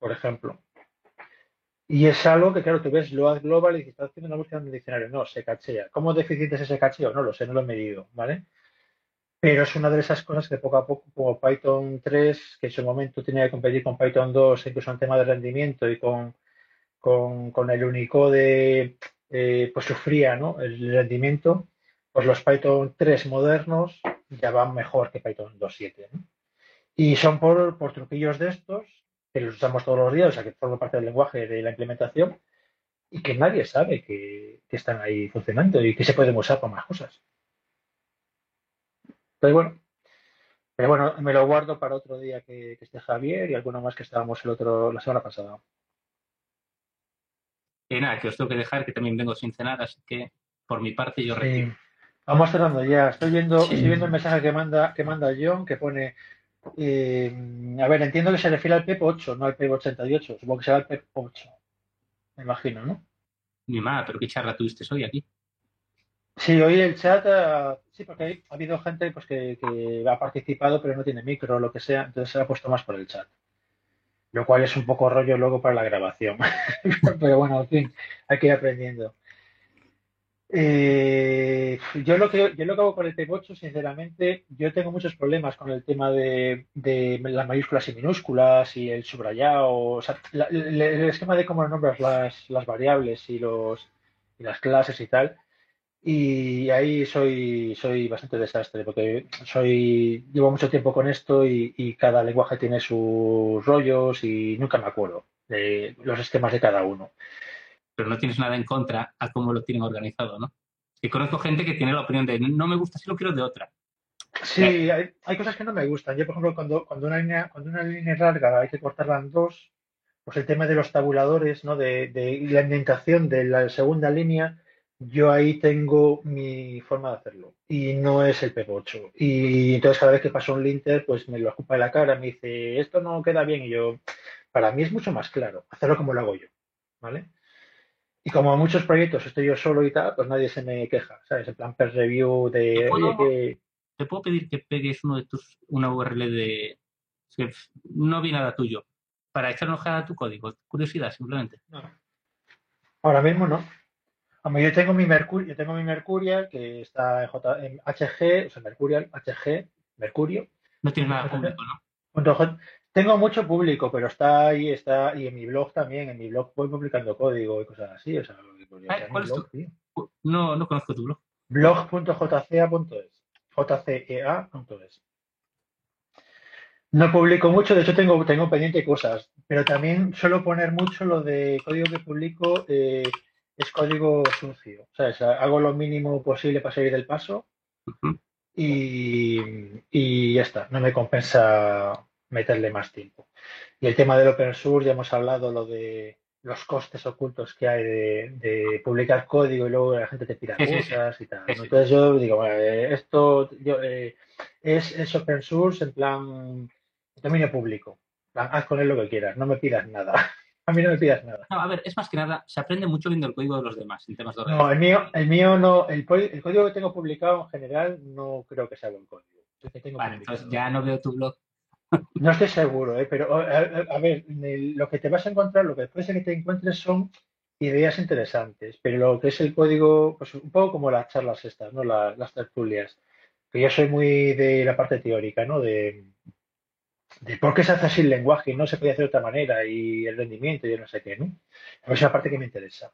por ejemplo. Y es algo que, claro, tú ves load global y estás haciendo una búsqueda en el diccionario. No, se cachea. ¿Cómo deficiente es ese cacheo? No lo sé, no lo he medido, ¿vale? Pero es una de esas cosas que poco a poco, como Python 3, que en su momento tenía que competir con Python 2, incluso en tema de rendimiento y con, con, con el Unicode, eh, pues sufría, ¿no? El rendimiento, pues los Python 3 modernos ya van mejor que Python 2.7, ¿no? Y son por, por truquillos de estos, que los usamos todos los días, o sea, que forman parte del lenguaje de la implementación, y que nadie sabe que, que están ahí funcionando y que se pueden usar para más cosas. Pero bueno, pero bueno, me lo guardo para otro día que, que esté Javier y alguno más que estábamos el otro, la semana pasada. Y nada, que os tengo que dejar, que también vengo sin cenar, así que por mi parte yo Sí. Vamos cerrando ya. Estoy viendo, Sí. estoy viendo el mensaje que manda, que manda John, que pone, eh, a ver, entiendo que se refiere al PEP 8, no al PEP 88. Supongo que será el PEP 8. Me imagino, ¿no? Ni más, pero qué charla tuviste hoy aquí. Sí, hoy el chat, sí, porque ha habido gente pues, que, que ha participado pero no tiene micro o lo que sea, entonces se ha puesto más por el chat. Lo cual es un poco rollo luego para la grabación. <laughs> Pero bueno, en fin, hay que ir aprendiendo. Eh, yo lo que yo lo que hago con el P8, sinceramente, yo tengo muchos problemas con el tema de, las mayúsculas y minúsculas y el subrayado, o sea, la- el, el esquema de cómo nombras las, las variables y los y las clases y tal. Y ahí soy, soy bastante desastre, porque soy, llevo mucho tiempo con esto y, y cada lenguaje tiene sus rollos y nunca me acuerdo de los esquemas de cada uno. Pero no tienes nada en contra a cómo lo tienen organizado, ¿no? Y conozco gente que tiene la opinión de no me gusta si lo quiero de otra. Sí, hay, hay cosas que no me gustan. Yo, por ejemplo, cuando, cuando una línea, cuando una línea es larga hay que cortarla en dos, pues el tema de los tabuladores, ¿no? De, de la indentación de la segunda línea, yo ahí tengo mi forma de hacerlo. Y no es el P8. Y entonces cada vez que paso un linter, pues me lo ocupa de la cara, me dice, esto no queda bien. Y yo, para mí es mucho más claro hacerlo como lo hago yo, ¿vale? Y como en muchos proyectos estoy yo solo y tal, pues nadie se me queja, ¿sabes? En plan per review de, ¿Te puedo- que... ¿Te puedo pedir que pegues uno de tus, una URL de... no vi nada tuyo. Para echar una ojeada a tu código. Curiosidad, simplemente. No. Ahora mismo no. Hombre, yo tengo mi Mercurio, yo tengo mi Mercurial que está en, J, en HG, o sea, Mercurial, HG, Mercurio. No tienes nada público, ¿no? Tengo mucho público, pero está ahí, está, y en mi blog también, en mi blog voy publicando código y cosas así, o sea, ¿cuál es blog, tío. No, no conozco tu blog. blog.jca.es, jcea.es. No publico mucho, de hecho tengo, tengo pendiente cosas, pero también suelo poner mucho lo de código que publico eh, es código sucio. ¿sabes? Hago lo mínimo posible para salir del paso y, y ya está, no me compensa meterle más tiempo. Y el tema del open source, ya hemos hablado lo de los costes ocultos que hay de, de publicar código y luego la gente te Sí, sí. cosas y tal. Entonces yo digo, bueno, eh, esto yo, eh, es, es open source en plan dominio público. Plan, haz con él lo que quieras, no me pidas nada. <laughs> A mí no me pidas nada. No, a ver, es más que nada, se aprende mucho viendo el código de los demás en temas de No, el mío, el mío no, el, el código que tengo publicado en general no creo que sea buen código. El que tengo Vale, entonces ya no veo tu blog. No estoy seguro, ¿eh? pero a, ver, lo que te vas a encontrar, lo que puede ser que te encuentres son ideas interesantes, pero lo que es el código, pues un poco como las charlas estas, ¿no? La- las tertulias, que yo soy muy de la parte teórica, ¿no? De, por qué se hace así el lenguaje y no se puede hacer de otra manera y el rendimiento y no sé qué, ¿no? Esa es la parte que me interesa.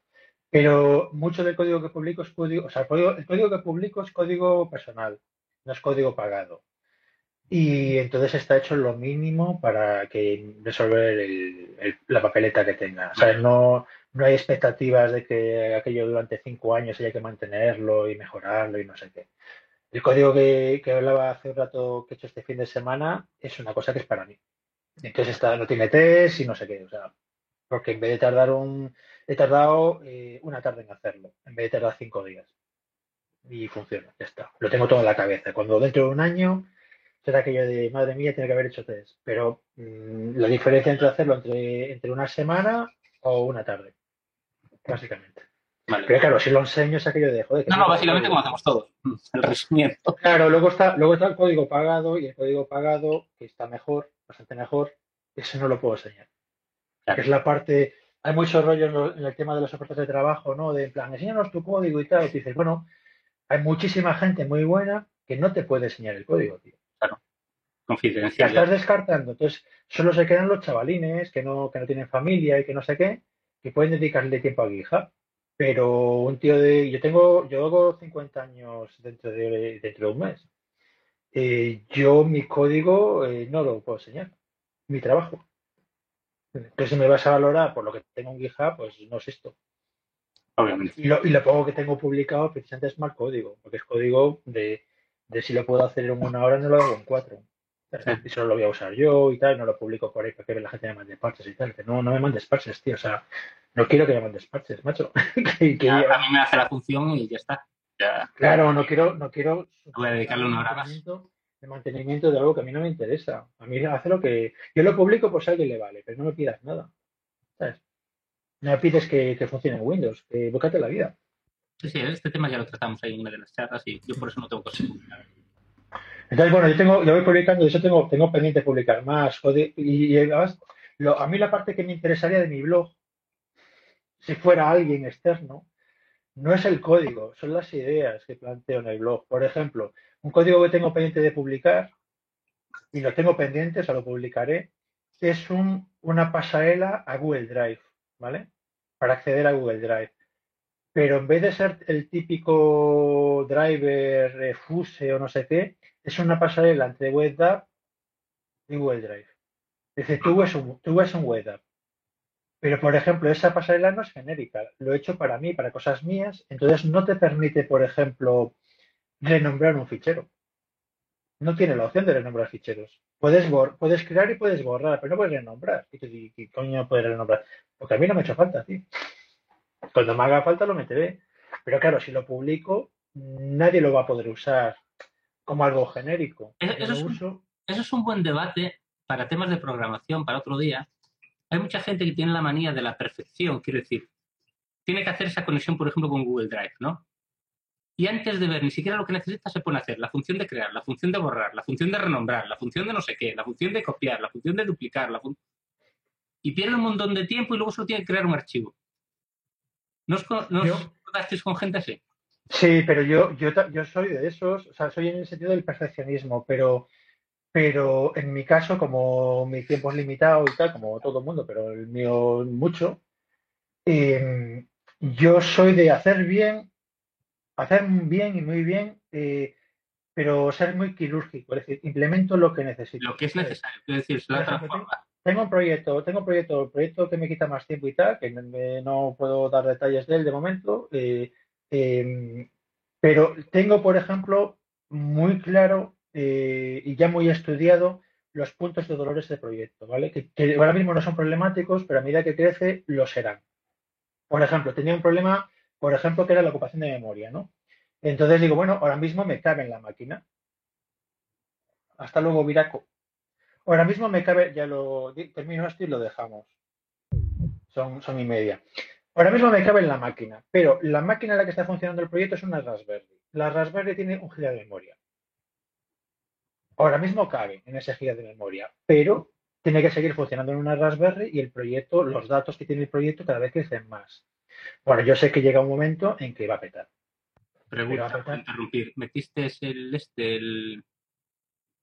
Pero mucho del código que publico es código, o sea, el código, el código que publico es código personal, no es código pagado. Y entonces está hecho lo mínimo para que resolver el- el- la papeleta que tenga. O sea, no, no hay expectativas de que aquello durante cinco años haya que mantenerlo y mejorarlo y no sé qué. El código que, que hablaba hace un rato que he hecho este fin de semana es una cosa que es para mí. Entonces está, no tiene test y no sé qué. O sea, porque en vez de tardar un... He tardado eh, una tarde en hacerlo, en vez de tardar cinco días. Y funciona, ya está. Lo tengo todo en la cabeza. Cuando dentro de un año será aquello de, madre mía, tiene que haber hecho test. Pero mm, la diferencia entre hacerlo entre, entre una semana o una tarde, básicamente. Vale. Pero claro, si lo enseño es aquello de, joder... No, no, básicamente como hacemos todos. <laughs> El resumiendo. Claro, luego está, luego está el código pagado y el código pagado, que está mejor, bastante mejor, eso no lo puedo enseñar. Claro. Que es la parte, hay mucho rollo en, lo- en el tema de las ofertas de trabajo, ¿no? De en plan, enséñanos tu código y tal. Y dices, bueno, hay muchísima gente muy buena que no te puede enseñar el código, tío. La Confidencial. estás descartando. Entonces, solo se quedan los chavalines que no, que no tienen familia y que no sé qué, que pueden dedicarle tiempo a GitHub. Pero un tío de. Yo tengo. Yo hago 50 años dentro de, dentro de un mes. Eh, yo mi código eh, no lo puedo enseñar. Mi trabajo. Entonces, si me vas a valorar por lo que tengo en GitHub, pues no es esto. Obviamente. Y lo, y lo poco que tengo publicado precisamente es mal código, porque es código de, de si lo puedo hacer en una hora, no lo hago en cuatro. Y solo lo voy a usar yo y tal, no lo publico por ahí para que la gente me mande parches y tal. No, no me mandes parches, tío. O sea, no quiero que me mandes parches, macho. <laughs> que, que- A, a mí me hace la función y ya está. Ya. claro, no quiero, no quiero Voy a dedicarle una hora más. de mantenimiento de algo que a mí no me interesa. A mí hace lo que. Yo lo publico por si a alguien le vale, pero no me pidas nada. ¿Sabes? No me pides que, que funcione en Windows, que búscate la vida. Sí, sí, este tema ya lo tratamos ahí en una de las charlas y yo por eso no tengo cosas. Entonces, bueno, yo tengo, yo voy publicando, hecho tengo, tengo pendiente publicar más. y, y además, a mí la parte que me interesaría de mi blog, si fuera alguien externo, no es el código, son las ideas que planteo en el blog. Por ejemplo, un código que tengo pendiente de publicar, y lo tengo pendiente, o sea, lo publicaré, es un, una pasarela a Google Drive, ¿vale? Para acceder a Google Drive. Pero en vez de ser el típico driver, eh, Fuse o no sé qué, es una pasarela entre WebDAV y Google Drive. Es decir, tú ves un, tú ves un WebDAV. Pero, por ejemplo, esa pasarela no es genérica. Lo he hecho para mí, para cosas mías. Entonces, no te permite, por ejemplo, renombrar un fichero. No tiene la opción de renombrar ficheros. Puedes, puedes crear y puedes borrar, pero no puedes renombrar. ¿Y tú, ¿qué- qué coño puedes renombrar? Porque a mí no me ha hecho falta, tío. Cuando me haga falta lo meteré. Pero claro, si lo publico, nadie lo va a poder usar como algo genérico. Eso- Yo eso es un- uso- Eso es un buen debate para temas de programación, para otro día. Hay mucha gente que tiene la manía de la perfección, quiero decir, tiene que hacer esa conexión, por ejemplo, con Google Drive, ¿no? Y antes de ver ni siquiera lo que necesita, se pone a hacer la función de crear, la función de borrar, la función de renombrar, la función de no sé qué, la función de copiar, la función de duplicar, la fun- y pierde un montón de tiempo y luego solo tiene que crear un archivo. ¿No os, no os con gente así? Sí, pero yo, yo, yo soy de esos, o sea, soy en el sentido del perfeccionismo, pero, pero en mi caso, como mi tiempo es limitado y tal, como todo el mundo, pero el mío mucho, eh, yo soy de hacer bien, hacer bien y muy bien, eh, pero ser muy quirúrgico, es decir, implemento lo que necesito. Lo que es necesario, decir, es ejemplo, forma. Tengo un proyecto, tengo un proyecto, el proyecto que me quita más tiempo y tal, que me- no puedo dar detalles de él de momento, eh, eh, pero tengo, por ejemplo, muy claro eh, y ya muy estudiado los puntos de dolores del proyecto, ¿vale? Que, ahora mismo no son problemáticos, pero a medida que crece lo serán. Por ejemplo, tenía un problema, por ejemplo, que era la ocupación de memoria, ¿no? Entonces digo, bueno, ahora mismo me cabe en la máquina. Hasta luego, Viraco. Ahora mismo me cabe, ya lo termino esto y lo dejamos. Son, son y media. Ahora mismo me cabe en la máquina, pero la máquina en la que está funcionando el proyecto es una Raspberry. La Raspberry tiene un giga de memoria. Ahora mismo cabe en ese giga de memoria, pero tiene que seguir funcionando en una Raspberry y el proyecto, los datos que tiene el proyecto cada vez crecen más. Bueno, yo sé que llega un momento en que va a petar. Pregunta, Pero, por interrumpir. ¿Metiste el, este, el,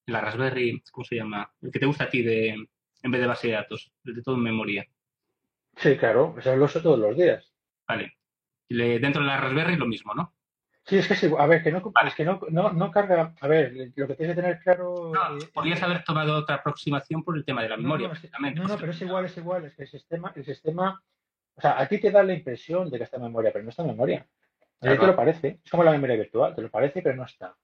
la Raspberry, ¿cómo se llama? El que te gusta a ti de, en vez de base de datos, el de todo en memoria. Sí, claro, eso lo uso todos los días. Vale. Le- dentro de la Raspberry lo mismo, ¿no? Sí, es que igual. A ver, que no, es que no, no, no carga. A ver, lo que tienes que tener claro. No, eh, podrías haber tomado otra aproximación por el tema de la memoria. No, no, no, no, pero es igual, es igual. Es que el sistema, el sistema. O sea, a ti te da la impresión de que está en memoria, pero no está en memoria. A ti Claro. te lo parece. Es como la memoria virtual, te lo parece, pero no está.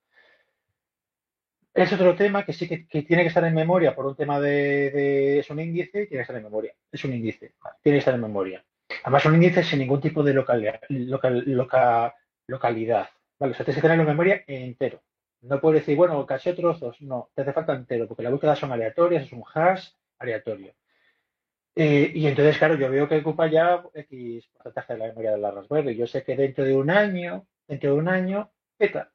Es otro tema que sí que, tiene que estar en memoria por un tema de, Es un índice tiene que estar en memoria. Es un índice. Tiene que estar en memoria. Además, un índice sin ningún tipo de localidad, local, loca- localidad. ¿vale? O sea, tienes que tenerlo en memoria entero. No puedes decir, bueno, caché trozos. No, te hace falta entero, porque las búsquedas son aleatorias, es un hash aleatorio. Eh, y entonces, claro, yo veo que ocupa ya X porcentaje de la memoria de la Raspberry. Yo sé que dentro de un año, dentro de un año, peta.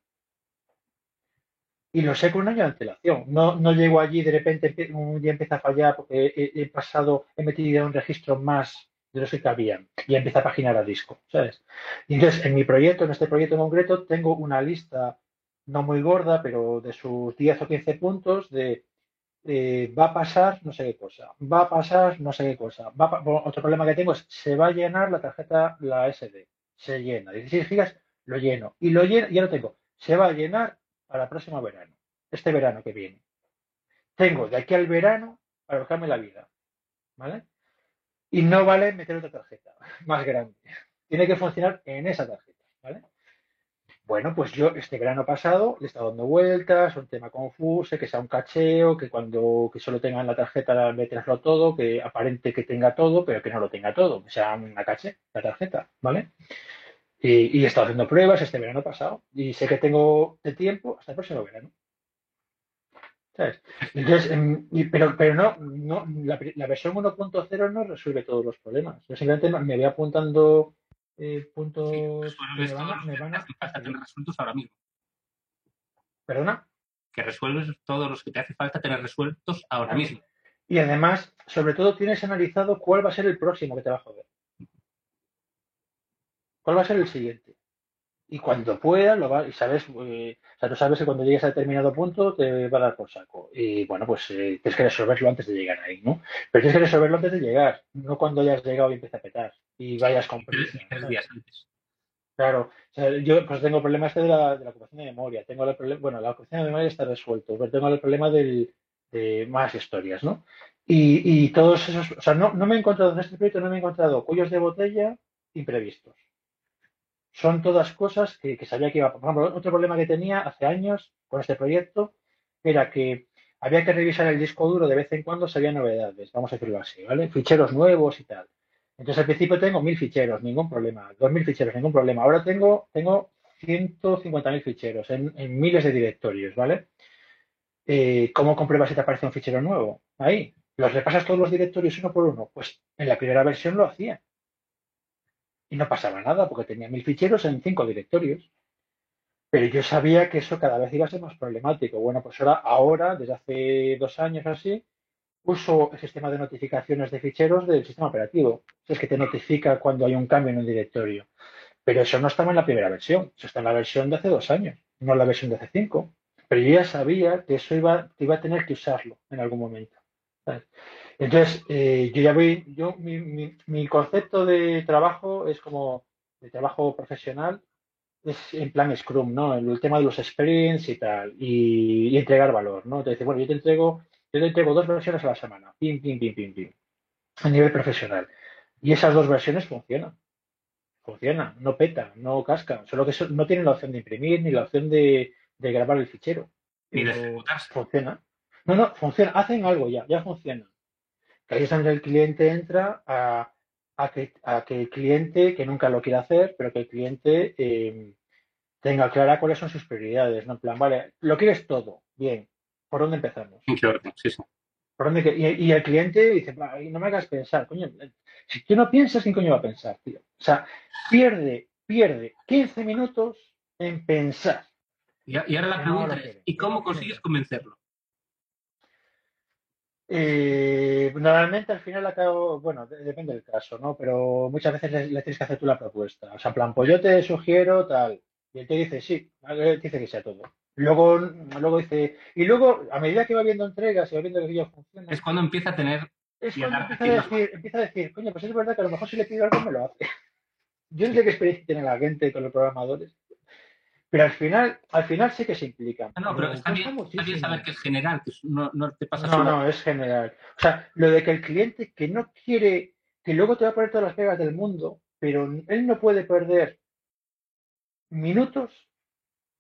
Y lo sé con un año de antelación. No, no llego allí de repente un día empieza a fallar porque he, pasado, he metido un registro más de los que cabían y empieza a paginar a disco, ¿sabes? Y entonces, en mi proyecto, en este proyecto concreto, tengo una lista no muy gorda, pero de sus 10 o 15 puntos de eh, va a pasar no sé qué cosa, va a pasar no sé qué cosa. Otro problema que tengo es, se va a llenar la tarjeta, la SD. Se llena. 16 gigas, lo lleno. Y lo lleno, ya lo tengo. Se va a llenar para el próximo verano. Este verano que viene. Tengo de aquí al verano para buscarme la vida. ¿Vale? Y no vale meter otra tarjeta <laughs> más grande. Tiene que funcionar en esa tarjeta. ¿Vale? Bueno, pues yo este verano pasado le he estado dando vueltas, un tema confuso, que sea un cacheo, que cuando que solo tenga en la tarjeta meterlo todo, que aparente que tenga todo, pero que no lo tenga todo, que sea una caché, la tarjeta, ¿vale? Y, y he estado haciendo pruebas este verano pasado y sé que tengo de tiempo hasta el próximo verano. ¿Sabes? Entonces, em, pero, pero no, no la, la versión 1.0 no resuelve todos los problemas. Yo simplemente me voy apuntando eh, puntos que Resuelves me van me van a- tener resueltos ahora mismo. ¿Perdona? Que resuelves todos los que te hace falta tener resueltos ahora mismo. Y además, sobre todo, tienes analizado cuál va a ser el próximo que te va a joder. ¿Cuál va a ser el siguiente? Y cuando puedas, lo va, y sabes, eh, o sea, tú sabes que cuando llegues a determinado punto te va a dar por saco. Y bueno, pues eh, tienes que resolverlo antes de llegar ahí, ¿no? Pero tienes que resolverlo antes de llegar, no cuando hayas llegado y empieza a petar y vayas con días antes. Claro, o sea, yo pues tengo el problema este de la, de la ocupación de memoria. Tengo el problema, bueno, la ocupación de memoria está resuelto, pero tengo el problema del, de más historias, ¿no? Y, y todos esos, o sea, no, no me he encontrado en este proyecto, no me he encontrado cuellos de botella imprevistos. Son todas cosas que, sabía que iba Por ejemplo, otro problema que tenía hace años con este proyecto era que había que revisar el disco duro de vez en cuando si había novedades, vamos a decirlo así, ¿vale? Ficheros nuevos y tal. Entonces al principio tengo mil ficheros, ningún problema. Dos mil ficheros, ningún problema. Ahora tengo, tengo 150.000 ficheros en, en miles de directorios, ¿vale? Eh, ¿Cómo compruebas si te aparece un fichero nuevo? Ahí. ¿Los repasas todos los directorios uno por uno? Pues en la primera versión lo hacía. Y no pasaba nada porque tenía mil ficheros en cinco directorios. Pero yo sabía que eso cada vez iba a ser más problemático. Bueno, pues ahora, ahora desde hace dos años así, uso el sistema de notificaciones de ficheros del sistema operativo. Es que te notifica cuando hay un cambio en un directorio. Pero eso no estaba en la primera versión. Eso está en la versión de hace dos años, no en la versión de hace cinco. Pero yo ya sabía que eso iba, que iba a tener que usarlo en algún momento. Entonces, eh, yo ya voy, yo, mi, mi, mi concepto de trabajo es como de trabajo profesional, es en plan Scrum, ¿no? El tema de los sprints y tal, y, y entregar valor, ¿no? Te dice, bueno, yo te entrego, yo te entrego dos versiones a la semana, pim, pim, pim, pim, pim, a nivel profesional. Y esas dos versiones funcionan. Funcionan, no peta, no casca, solo que no tienen la opción de imprimir ni la opción de, de grabar el fichero. Ni de ejecutarse. Funciona. No, no, funciona, hacen algo ya, ya funciona. Que ahí es donde el cliente entra a, a que, a que el cliente, que nunca lo quiere hacer, pero que el cliente eh, tenga clara cuáles son sus prioridades, ¿no? En plan, vale, lo quieres todo, bien, ¿por dónde empezamos? ¿En qué orden? Sí, sí. ¿Por dónde y, y el cliente dice, "Va, y no me hagas pensar, coño, si tú no piensas, ¿quién coño va a pensar, tío? O sea, pierde, pierde 15 minutos en pensar. Y, y ahora la pregunta es. ¿y cómo consigues convencerlo? Eh, normalmente al final acabo, bueno, de- depende del caso, ¿no? Pero muchas veces le, le tienes que hacer tú la propuesta. O sea, en plan, pues yo te sugiero tal. Y él te dice, sí, él te dice que sea todo. Luego, luego dice, y luego, a medida que va viendo entregas y va viendo que aquello funciona, Es cuando empieza a tener... es y cuando empieza a, decir, empieza a decir, coño, pues es verdad que a lo mejor si le pido algo me lo hace. <laughs> Yo no sé qué experiencia tiene la gente con los programadores, Pero al final, al final sí que se implican. No, pero está bien, está bien saber que es general, que no, no te pasa No, solo. no, es general. O sea, lo de que el cliente que no quiere, que luego te va a poner todas las pegas del mundo, pero él no puede perder minutos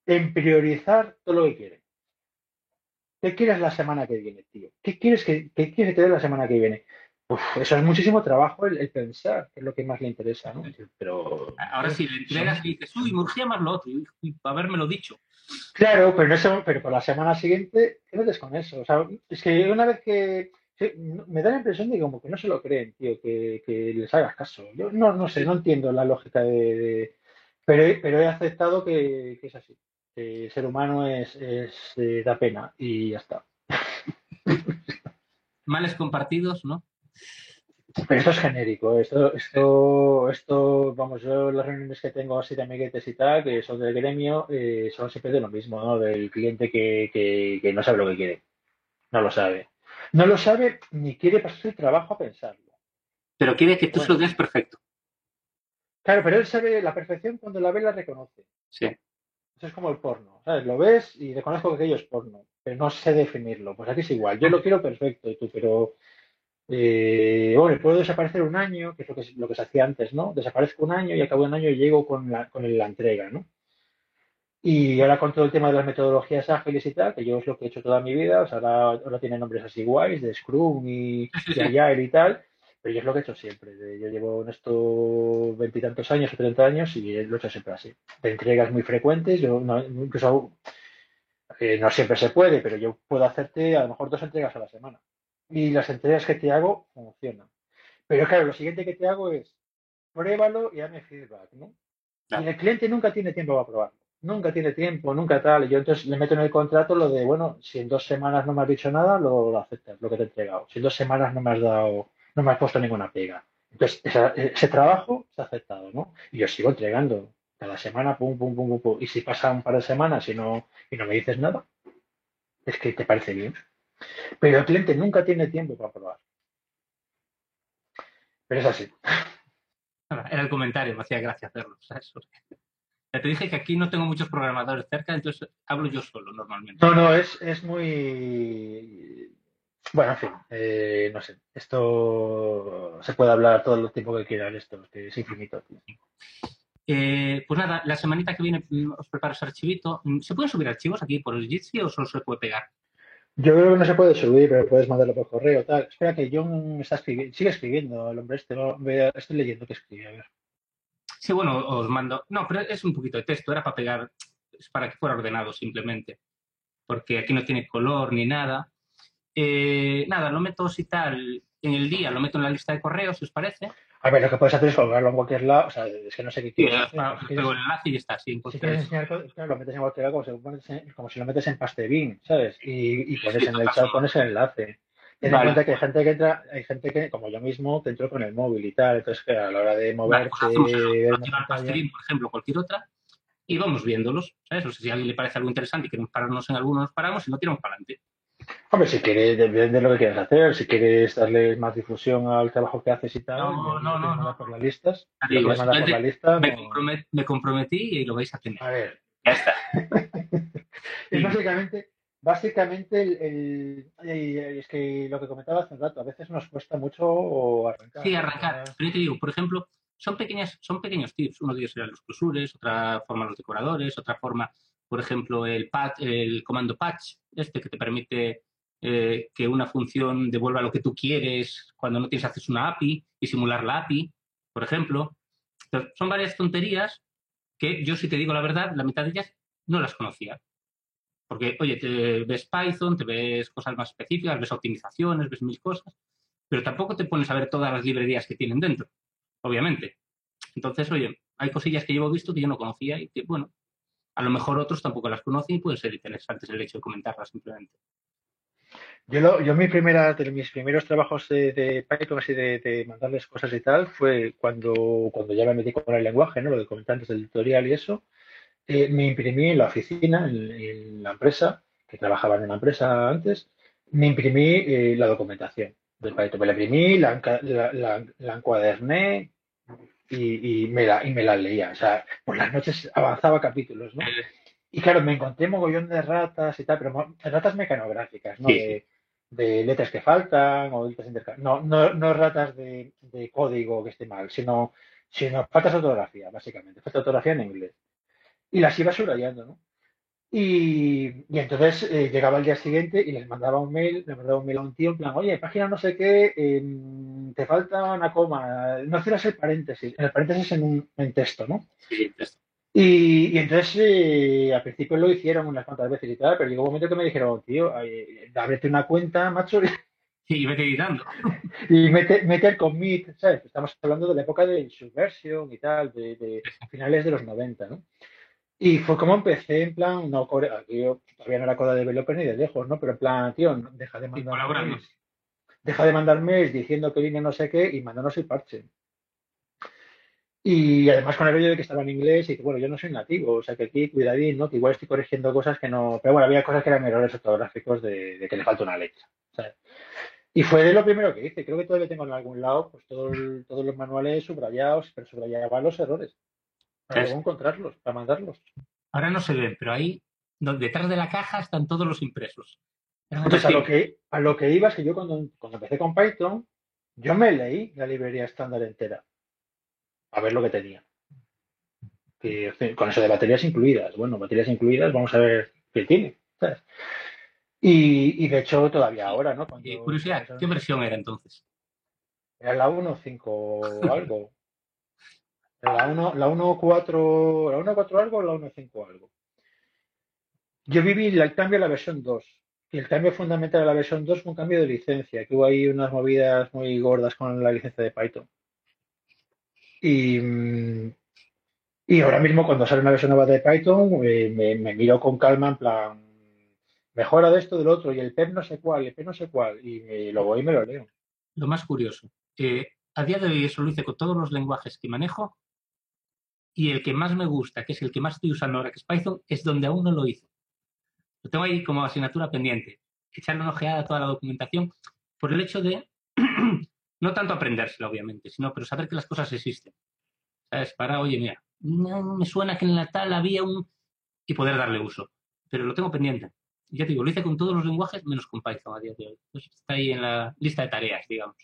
en priorizar todo lo que quiere. ¿Qué quieres la semana que viene, tío? ¿Qué quieres que, qué quieres que te dé la semana que viene? Uf, eso es muchísimo trabajo el, el pensar, que es lo que más le interesa, ¿no? Pero Ahora sí, le entregas y dices, uy, me urgía más lo otro, y, y habérmelo dicho. Claro, pero, ese- pero por la semana siguiente, ¿qué metes con eso? O sea, es que una vez que sí, no- me da la impresión de que como que no se lo creen, tío, que, que les hagas caso. Yo no, no sé, no entiendo la lógica de, de- pero, he- pero he aceptado que, que es así. Que el ser humano es, es eh, da pena y ya está. Males compartidos, ¿no? Pero esto es genérico, esto, esto, esto, vamos, yo las reuniones que tengo así de amiguetes y tal, que son del gremio, eh, son siempre de lo mismo, ¿no? Del cliente que, que, que no sabe lo que quiere, no lo sabe. No lo sabe ni quiere pasar el trabajo a pensarlo. Pero quiere que tú se lo des perfecto. Claro, pero él sabe la perfección cuando la ve la reconoce. Sí. Eso es como el porno, ¿sabes? Lo ves y reconozco que aquello es porno, pero no sé definirlo. Pues aquí es igual, yo lo quiero perfecto, y tú, pero eh, bueno, puedo desaparecer un año, que es lo que, lo que se hacía antes, ¿no? Desaparezco un año y acabo un año y llego con la, con la entrega, ¿no? Y ahora con todo el tema de las metodologías ágiles y tal, que yo es lo que he hecho toda mi vida, o sea, ahora, ahora tienen nombres así guays, de Scrum y, y. Agile y tal, pero yo es lo que he hecho siempre. De- Yo llevo en esto veintitantos años o treinta años y lo he hecho siempre así. De entregas muy frecuentes, yo no, incluso eh, no siempre se puede, pero yo puedo hacerte a lo mejor dos entregas a la semana. Y las entregas que te hago funcionan. Pero claro, lo siguiente que te hago es pruébalo y dame feedback, ¿no? Claro. Y el cliente nunca tiene tiempo para probarlo. Nunca tiene tiempo, nunca tal. Y yo entonces le meto en el contrato lo de, bueno, si en dos semanas no me has dicho nada, lo, lo aceptas, lo que te he entregado. Si en dos semanas no me has dado, no me has puesto ninguna pega. Entonces, esa- ese trabajo se ha aceptado, ¿no? Y yo sigo entregando. Cada semana, pum, pum, pum, pum, pum. Y si pasa un par de semanas y no, y no me dices nada, es que te parece bien. Pero el cliente nunca tiene tiempo para probar. Pero es así. Era el comentario, me hacía gracia hacerlo. <laughs> ¿sabes? Ya te dije que aquí no tengo muchos programadores cerca, entonces hablo yo solo normalmente. No, no, es, es muy... Bueno, en fin, eh, no sé. Esto se puede hablar todo el tiempo que quieran esto, que es infinito. tío. Eh, pues nada, la semanita que viene mm, os preparo ese archivito. ¿Se pueden subir archivos aquí por el Jitsi o solo se puede pegar? Yo creo que no se puede subir, pero puedes mandarlo por correo, tal. Espera que John está escribiendo, sigue escribiendo el hombre este, estoy leyendo que escribe, a ver. Sí, bueno, os mando. No, pero es un poquito de texto, era para pegar, es para que fuera ordenado simplemente. Porque aquí no tiene color ni nada. Eh, nada, lo meto si tal en el día, lo meto en la lista de correos, si os parece. A ver, lo que puedes hacer es colgarlo en cualquier lado, o sea, es que no sé qué quieres Si pego el enlace y ya está. Sí, si quieres enseñar claro, lo metes en cualquier lado como si, como si lo metes en Pastebin, ¿sabes? Y, y pones en el chat, pones el enlace. Ten en Vale. cuenta que hay gente que entra, hay gente que, como yo mismo, que entró con el móvil y tal, entonces que a la hora de Vale, moverte, pues ver una al pantalla, Pastebin, por ejemplo, cualquier otra, y vamos viéndolos. ¿sabes? O sea, si a alguien le parece algo interesante y queremos pararnos en algunos, nos paramos y no tiramos para adelante. Hombre, si quieres, depende de lo que quieras hacer, si quieres darle más difusión al trabajo que haces y tal, No, lo no, no, no. por las listas, digo, mandar por la lista, Me, no- compromet- me comprometí y lo vais a tener. A ver, Ya está. <laughs> es básicamente, básicamente el, el- y es que lo que comentaba hace un rato, a veces nos cuesta mucho arrancar. Sí, arrancar. Pero yo te digo, por ejemplo, son pequeñas, son pequeños tips. Uno de ellos eran los closures, otra forma los decoradores, otra forma, por ejemplo, el patch, el comando patch, este que te permite eh, que una función devuelva lo que tú quieres cuando no tienes acceso a una API y simular la API, por ejemplo. Son varias tonterías que yo, si te digo la verdad, la mitad de ellas no las conocía. Porque, oye, te ves Python, te ves cosas más específicas, ves optimizaciones, ves mil cosas, pero tampoco te pones a ver todas las librerías que tienen dentro, obviamente. Entonces, oye, hay cosillas que llevo visto que yo no conocía y que, bueno, a lo mejor otros tampoco las conocen y puede ser interesantes el hecho de comentarlas simplemente. Yo, lo, yo mi primera, de mis primeros trabajos de, de Python, así de, de mandarles cosas y tal, fue cuando, cuando ya me metí con el lenguaje, ¿no? Lo que comenté antes del tutorial y eso. eh, me imprimí en la oficina, en, la empresa, que trabajaba en una empresa antes, me imprimí eh, la documentación del Python. Me la imprimí, la, la, la- la encuaderné y, y me la, y me la leía. O sea, por las noches avanzaba capítulos, ¿no? Eh, Y claro, me encontré mogollón de ratas y tal, pero ratas mecanográficas, ¿no? Sí. De, de letras que faltan o letras intercambiadas. No, no, no ratas de, de código que esté mal, sino, sino faltas de ortografía, básicamente. Falta de ortografía en inglés. Y las iba subrayando, ¿no? Y, y entonces eh, llegaba el día siguiente y les mandaba un mail, le mandaba un mail a un tío en plan, oye, página no sé qué, em, te falta una coma, no cierras el paréntesis, el paréntesis en un en texto, ¿no? Sí, esto. Y, y entonces eh, al principio lo hicieron unas cuantas veces y tal, pero llegó un momento que me dijeron, tío, eh, ábrete una cuenta, macho, <laughs> Y vete editando. <laughs> y mete, mete el commit, ¿sabes? Estamos hablando de la época de Subversion y tal, de, de finales de los 90, ¿no? Y fue como empecé, en plan, no, yo todavía no era coda de developer ni de lejos, ¿no? Pero en plan, tío, deja de mandar mails, deja de mandar mails diciendo que línea no sé qué y mándanos el parche. Y además con el rollo de que estaba en inglés y que, bueno, yo no soy nativo, o sea que aquí cuidadín, ¿no? Que igual estoy corrigiendo cosas que no... Pero bueno, había cosas que eran errores ortográficos de, de que le falta una letra, ¿sabes? Y fue de lo primero que hice. Creo que todavía tengo en algún lado pues todo el- todos los manuales subrayados, pero subrayaba los errores. Para encontrarlos, para mandarlos. Ahora no se ven, pero ahí, detrás de la caja, están todos los impresos. Entonces, a lo que, a lo que iba es que yo cuando, cuando empecé con Python, yo me leí la librería estándar entera. A ver lo que tenía. Con eso de baterías incluidas. Bueno, baterías incluidas, vamos a ver qué tiene. ¿sabes? Y, y de hecho, todavía ahora, ¿no? Cuando, curiosidad, ¿qué versión era entonces? Era la 1.5 algo. La 1, la 1.4, la 1.4 algo o la 1.5 algo. Yo viví el cambio a la versión 2. Y el cambio fundamental de la versión 2 fue un cambio de licencia, que hubo ahí unas movidas muy gordas con la licencia de Python. Y, mm, y ahora mismo cuando sale una versión nueva de Python, me, me miro con calma en plan, mejora de esto, del otro, y el PEP no sé cuál, y el PEP no sé cuál, y me- lo voy y me lo leo. Lo más curioso, eh, a día de hoy eso lo hice con todos los lenguajes que manejo y el que más me gusta, que es el que más estoy usando ahora, que es Python, es donde aún no lo hice. Lo tengo ahí como asignatura pendiente. Echarle una ojeada a toda la documentación por el hecho de, <clears throat> no tanto aprendérsela, obviamente, sino pero saber que las cosas existen. ¿Sabes? Para, oye, mira, no, me suena que en la tal había un... y poder darle uso. Pero lo tengo pendiente. Ya te digo, lo hice con todos los lenguajes menos con Python a día de hoy. Entonces está ahí en la lista de tareas, digamos.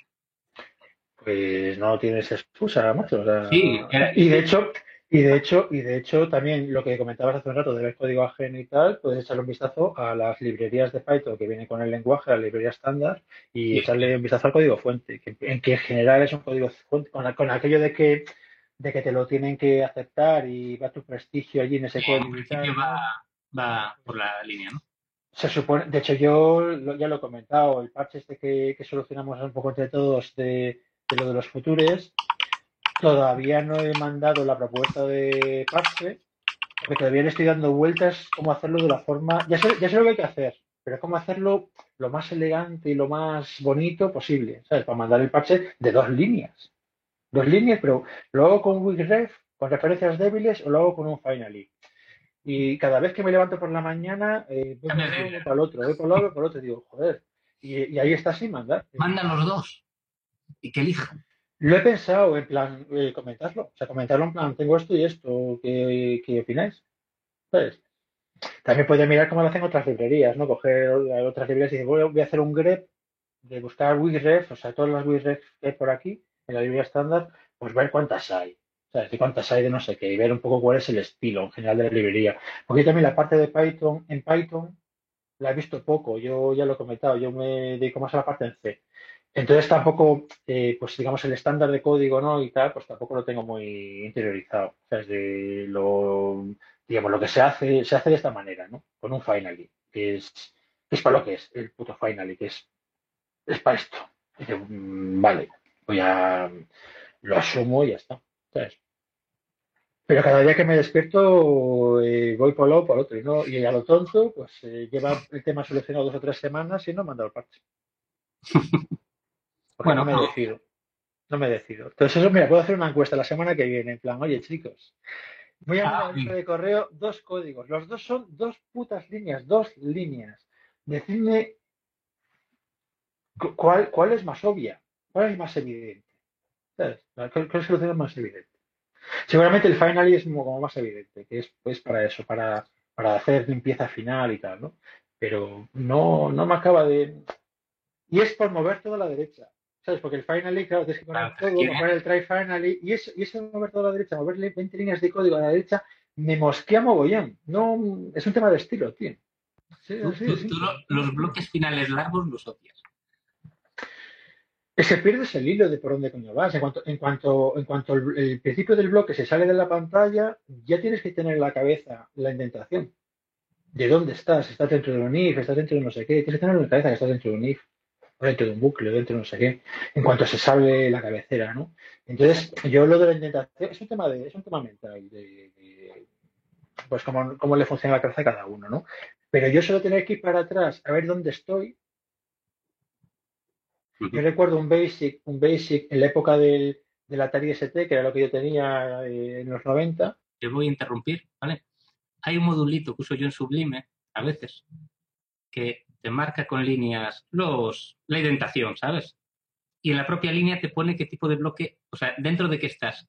Pues no tienes excusa, macho. o sea, Sí, era- y de hecho, y de hecho, y de hecho, también lo que comentabas hace un rato de ver código ajeno y tal, puedes echarle un vistazo a las librerías de Python que vienen con el lenguaje, la librería estándar, y Sí. echarle un vistazo al código fuente, que, en que en general es un código fuente, con, con aquello de que de que te lo tienen que aceptar y va tu prestigio allí en ese en código tal, principio va, va por la línea, ¿no? Se supone, de hecho yo lo- ya lo he comentado, el parche este que, que solucionamos un poco entre todos de, de lo de los futures, todavía no he mandado la propuesta de parche, porque todavía le estoy dando vueltas cómo hacerlo de la forma, ya sé, ya sé lo que hay que hacer, pero cómo hacerlo lo más elegante y lo más bonito posible, ¿sabes? Para mandar el parche de dos líneas. Dos líneas, pero lo hago con Wigref, con referencias débiles, o lo hago con un finally. Y cada vez que me levanto por la mañana, eh, voy para el otro, voy por lado, voy por el otro, y digo, joder. Y, y ahí está sin mandar. Manda los dos y que elijan. Lo he pensado en plan, eh, comentarlo. O sea, comentarlo en plan, tengo esto y esto, ¿qué, qué opináis? También podría mirar cómo lo hacen otras librerías, ¿no? Coger otras librerías y decir, voy a- hacer un grep de buscar Wigref, o sea, todas las Wigref que hay por aquí, en la librería estándar, pues ver cuántas hay. ¿Sabes? Y cuántas hay de no sé qué, y ver un poco cuál es el estilo en general de la librería. Porque también la parte de Python, en Python, la he visto poco, yo ya lo he comentado, yo me dedico más a la parte en C. Entonces tampoco, eh, pues digamos, el estándar de código, ¿no? Y tal, pues tampoco lo tengo muy interiorizado. O sea, es de lo, digamos, lo que se hace, se hace de esta manera, ¿no? Con un finally, que es, para lo que es, el puto finally, que es, es para esto. Y mm, vale, voy a, lo asumo y ya está. Pero cada día que me despierto eh, voy por lado por otro y no y a lo tonto pues eh, lleva el tema solucionado dos o tres semanas y no manda el parche. <laughs> Porque Bueno, no me no. decido. No me decido. Entonces eso, mira, puedo hacer una encuesta la semana que viene en plan, oye chicos, voy a Ah, mandar bien. de correo dos códigos. Los dos son dos putas líneas, dos líneas. Decidme cu- cuál, cuál es más obvia, cuál es más evidente. ¿Sabes? ¿Cuál, cuál solución es más evidente? Seguramente el finally es como, como más evidente, que es pues para eso, para, para hacer limpieza final y tal, ¿no? Pero no, no me acaba de... Y es por mover toda la derecha. ¿Sabes? Porque el finally, claro, tienes que poner Claro, todo, mover el try finally, y eso, y eso de mover toda la derecha, mover 20 líneas de código a la derecha, me mosquea mogollón. No, es un tema de estilo, tío. Sí, Tú- así tú- de simple. tú lo- los bloques finales largos los odias. Es que pierdes el hilo de por dónde coño vas. En cuanto, en cuanto, en cuanto el, el principio del bloque se sale de la pantalla, ya tienes que tener en la cabeza la indentación. ¿De dónde estás? ¿Estás dentro de un if? ¿Estás dentro de no sé qué? Tienes que tener en la cabeza que estás dentro de un if, dentro de un bucle, o dentro de no sé qué, en cuanto se sale la cabecera, ¿no? Entonces, yo lo de la indentación es un tema de, es un tema mental, de, de, pues cómo, cómo le funciona la cabeza a cada uno, ¿no? Pero yo suelo tener que ir para atrás a ver dónde estoy yo recuerdo un Basic, un Basic en la época del, del Atari ST, que era lo que yo tenía eh, en los 90. Te voy a interrumpir, ¿vale? Hay un modulito que uso yo en Sublime, a veces, que te marca con líneas los, la indentación, ¿sabes? Y en la propia línea te pone qué tipo de bloque, o sea, dentro de qué estás.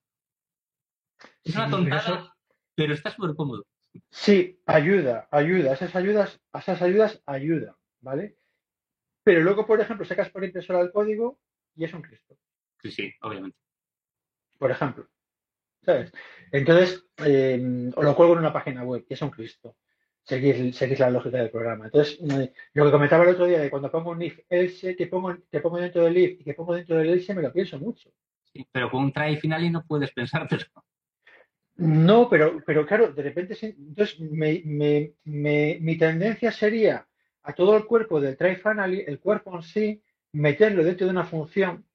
Es una tontada, pero pero, eso- está súper cómodo. Sí, ayuda, ayuda. Esas ayudas, esas ayudas ayudan, ¿vale? Pero luego, por ejemplo, sacas por impresora el código y es un Cristo, Sí, sí, obviamente. por ejemplo. ¿Sabes? Entonces, eh, o lo cuelgo en una página web y es un Cristo. Seguir, seguir la lógica del programa. Entonces, lo que comentaba el otro día de cuando pongo un if else, que pongo, que pongo dentro del if y que pongo dentro del else, me lo pienso mucho. Sí, pero con un try final y no puedes pensártelo. No, pero, pero claro, de repente, entonces me- me- me- mi tendencia sería a todo el cuerpo del try finally, el cuerpo en sí, meterlo dentro de una función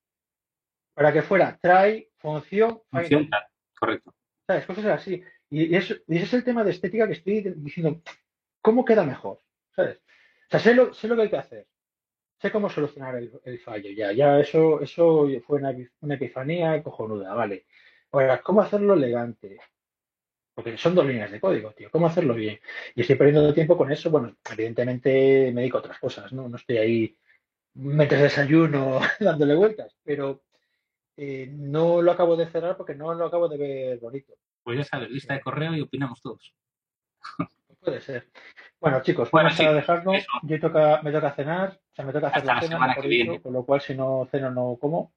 para que fuera try, función, Función final. correcto. ¿Sabes? Cosas así. Y, eso, y ese es el tema de estética que estoy diciendo, ¿cómo queda mejor? ¿Sabes? O sea, sé lo, sé lo que hay que hacer. Sé cómo solucionar el, fallo. Ya, ya eso, eso fue una, epifanía cojonuda, vale. Ahora, ¿cómo hacerlo elegante? Porque son dos líneas de código, tío. ¿Cómo hacerlo bien? Y estoy perdiendo tiempo con eso. Bueno, evidentemente me dedico otras cosas, ¿no? No estoy ahí mientras desayuno <laughs> dándole vueltas, pero eh, no lo acabo de cerrar porque no lo acabo de ver bonito. Pues ya sabes, lista de correo y opinamos todos. <laughs> Puede ser. Bueno, chicos, Bueno, vamos sí, a dejarnos. eso. Yo toca, me toca cenar, o sea, me toca hacer Hasta la la cena, semana mejor que dicho, con lo cual si no ceno no como.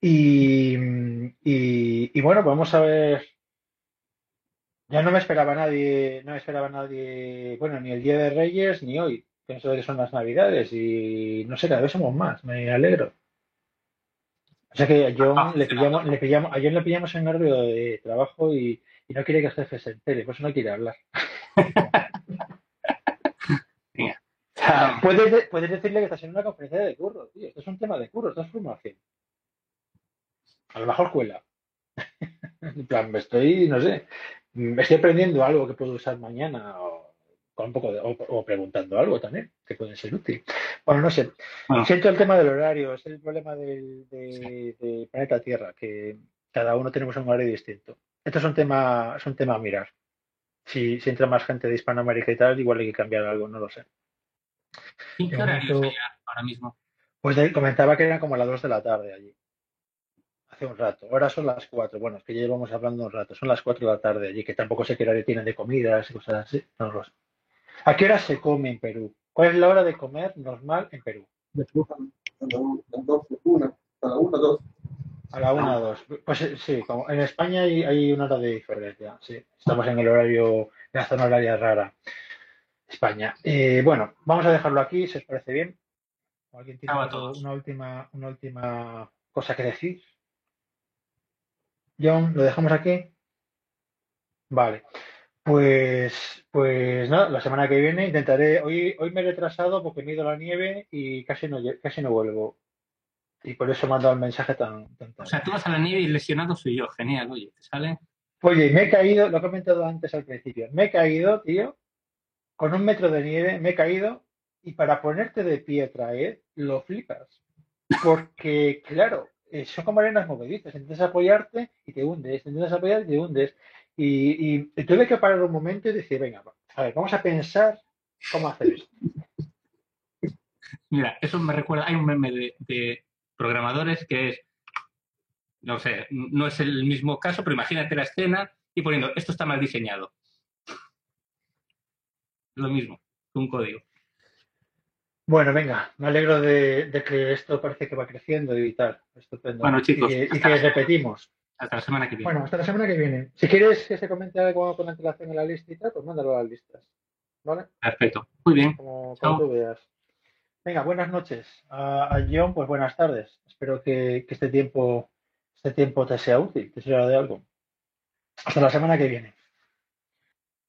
Y, y, y bueno, pues vamos a ver. Ya no me esperaba nadie, no me esperaba nadie, bueno, ni el Día de Reyes ni hoy. Pienso que son las Navidades y no sé, cada vez somos más, me alegro. O sea que a John le pillamos, le pillamos, a John le pillamos en horario de trabajo y, y no quiere que jefe se entere, por eso no quiere hablar. <laughs> Venga. O sea, puedes, de- puedes decirle que estás en una conferencia de curro, tío. Esto es un tema de curro, esto es formación. A lo mejor cuela. <laughs> En plan, me estoy, no sé, me estoy aprendiendo algo que puedo usar mañana o, con un poco de- o, o preguntando algo también, que puede ser útil. Bueno, no sé. Siento el tema del horario, es el problema del, de, de planeta Tierra, que cada uno tenemos un horario distinto. Esto es un tema, es un tema a mirar. Si, si entra más gente de Hispanoamérica y tal, igual hay que cambiar algo, no lo sé. ¿Y qué horario momento- ahora mismo? Pues de- comentaba que eran como las 2 de la tarde allí. Hace un rato. Ahora son las 4. Bueno, es que ya llevamos hablando un rato. Son las 4 de la tarde allí, que tampoco sé qué horario tienen de comidas y cosas así. No lo sé. ¿A qué hora se come en Perú? ¿Cuál es la hora de comer normal en Perú? A la un- a las 12, una, a la 1, 2. A la 1 o 2. Pues eh, sí, como en España hay, hay una hora de diferencia. Sí, estamos en el horario, en la zona horaria rara. España. Eh, bueno, vamos a dejarlo aquí, si os parece bien. ¿O ¿Alguien tiene algo- una última, una última cosa que decir? John, ¿lo dejamos aquí? Vale. Pues, pues nada, la semana que viene intentaré. Hoy, hoy me he retrasado porque me he ido a la nieve y casi no, casi no vuelvo. Y por eso he mandado el mensaje tan, tan O sea, tú vas a la nieve y lesionado soy yo. Genial, oye, te sale. Oye, me he caído, lo he comentado antes al principio, me he caído, tío, con un metro de nieve, me he caído y para ponerte de pie vez, lo flipas. Porque, claro, eh, son como arenas movedizas, intentas apoyarte y te hundes, te intentas apoyar y te hundes. Y, y- y tuve que parar un momento y decir, venga, a ver, vamos a pensar cómo hacer esto. Mira, eso me recuerda. Hay un meme de, de programadores que es. No sé, no es el mismo caso, pero imagínate la escena y poniendo esto está mal diseñado. lo mismo un código. Bueno, venga, me alegro de, de que esto parece que va creciendo y tal. Estupendo. Bueno, chicos, y y que repetimos. Hasta la semana que viene. Bueno, hasta la semana que viene. Si quieres que se comente algo con antelación en la lista y tal, pues mándalo a las listas. ¿Vale? Perfecto. Muy bien. Como, como tú veas. Venga, buenas noches. A, a John, pues buenas tardes. Espero que, que este tiempo este tiempo te sea útil, te sirva de algo. Hasta la semana que viene.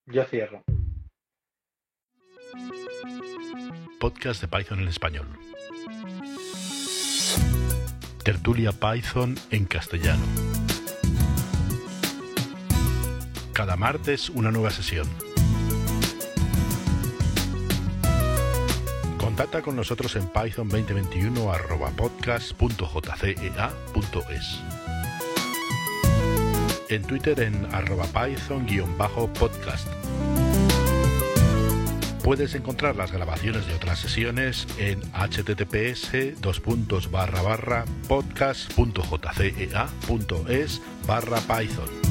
Yo cierro. Podcast de Python en español. Tertulia Python en castellano. Cada martes una nueva sesión. Contacta con nosotros en python 2021 arroba podcast.jcea.es. En Twitter en arroba python-podcast. Puedes encontrar las grabaciones de otras sesiones en https podcast.jcea.es barra python.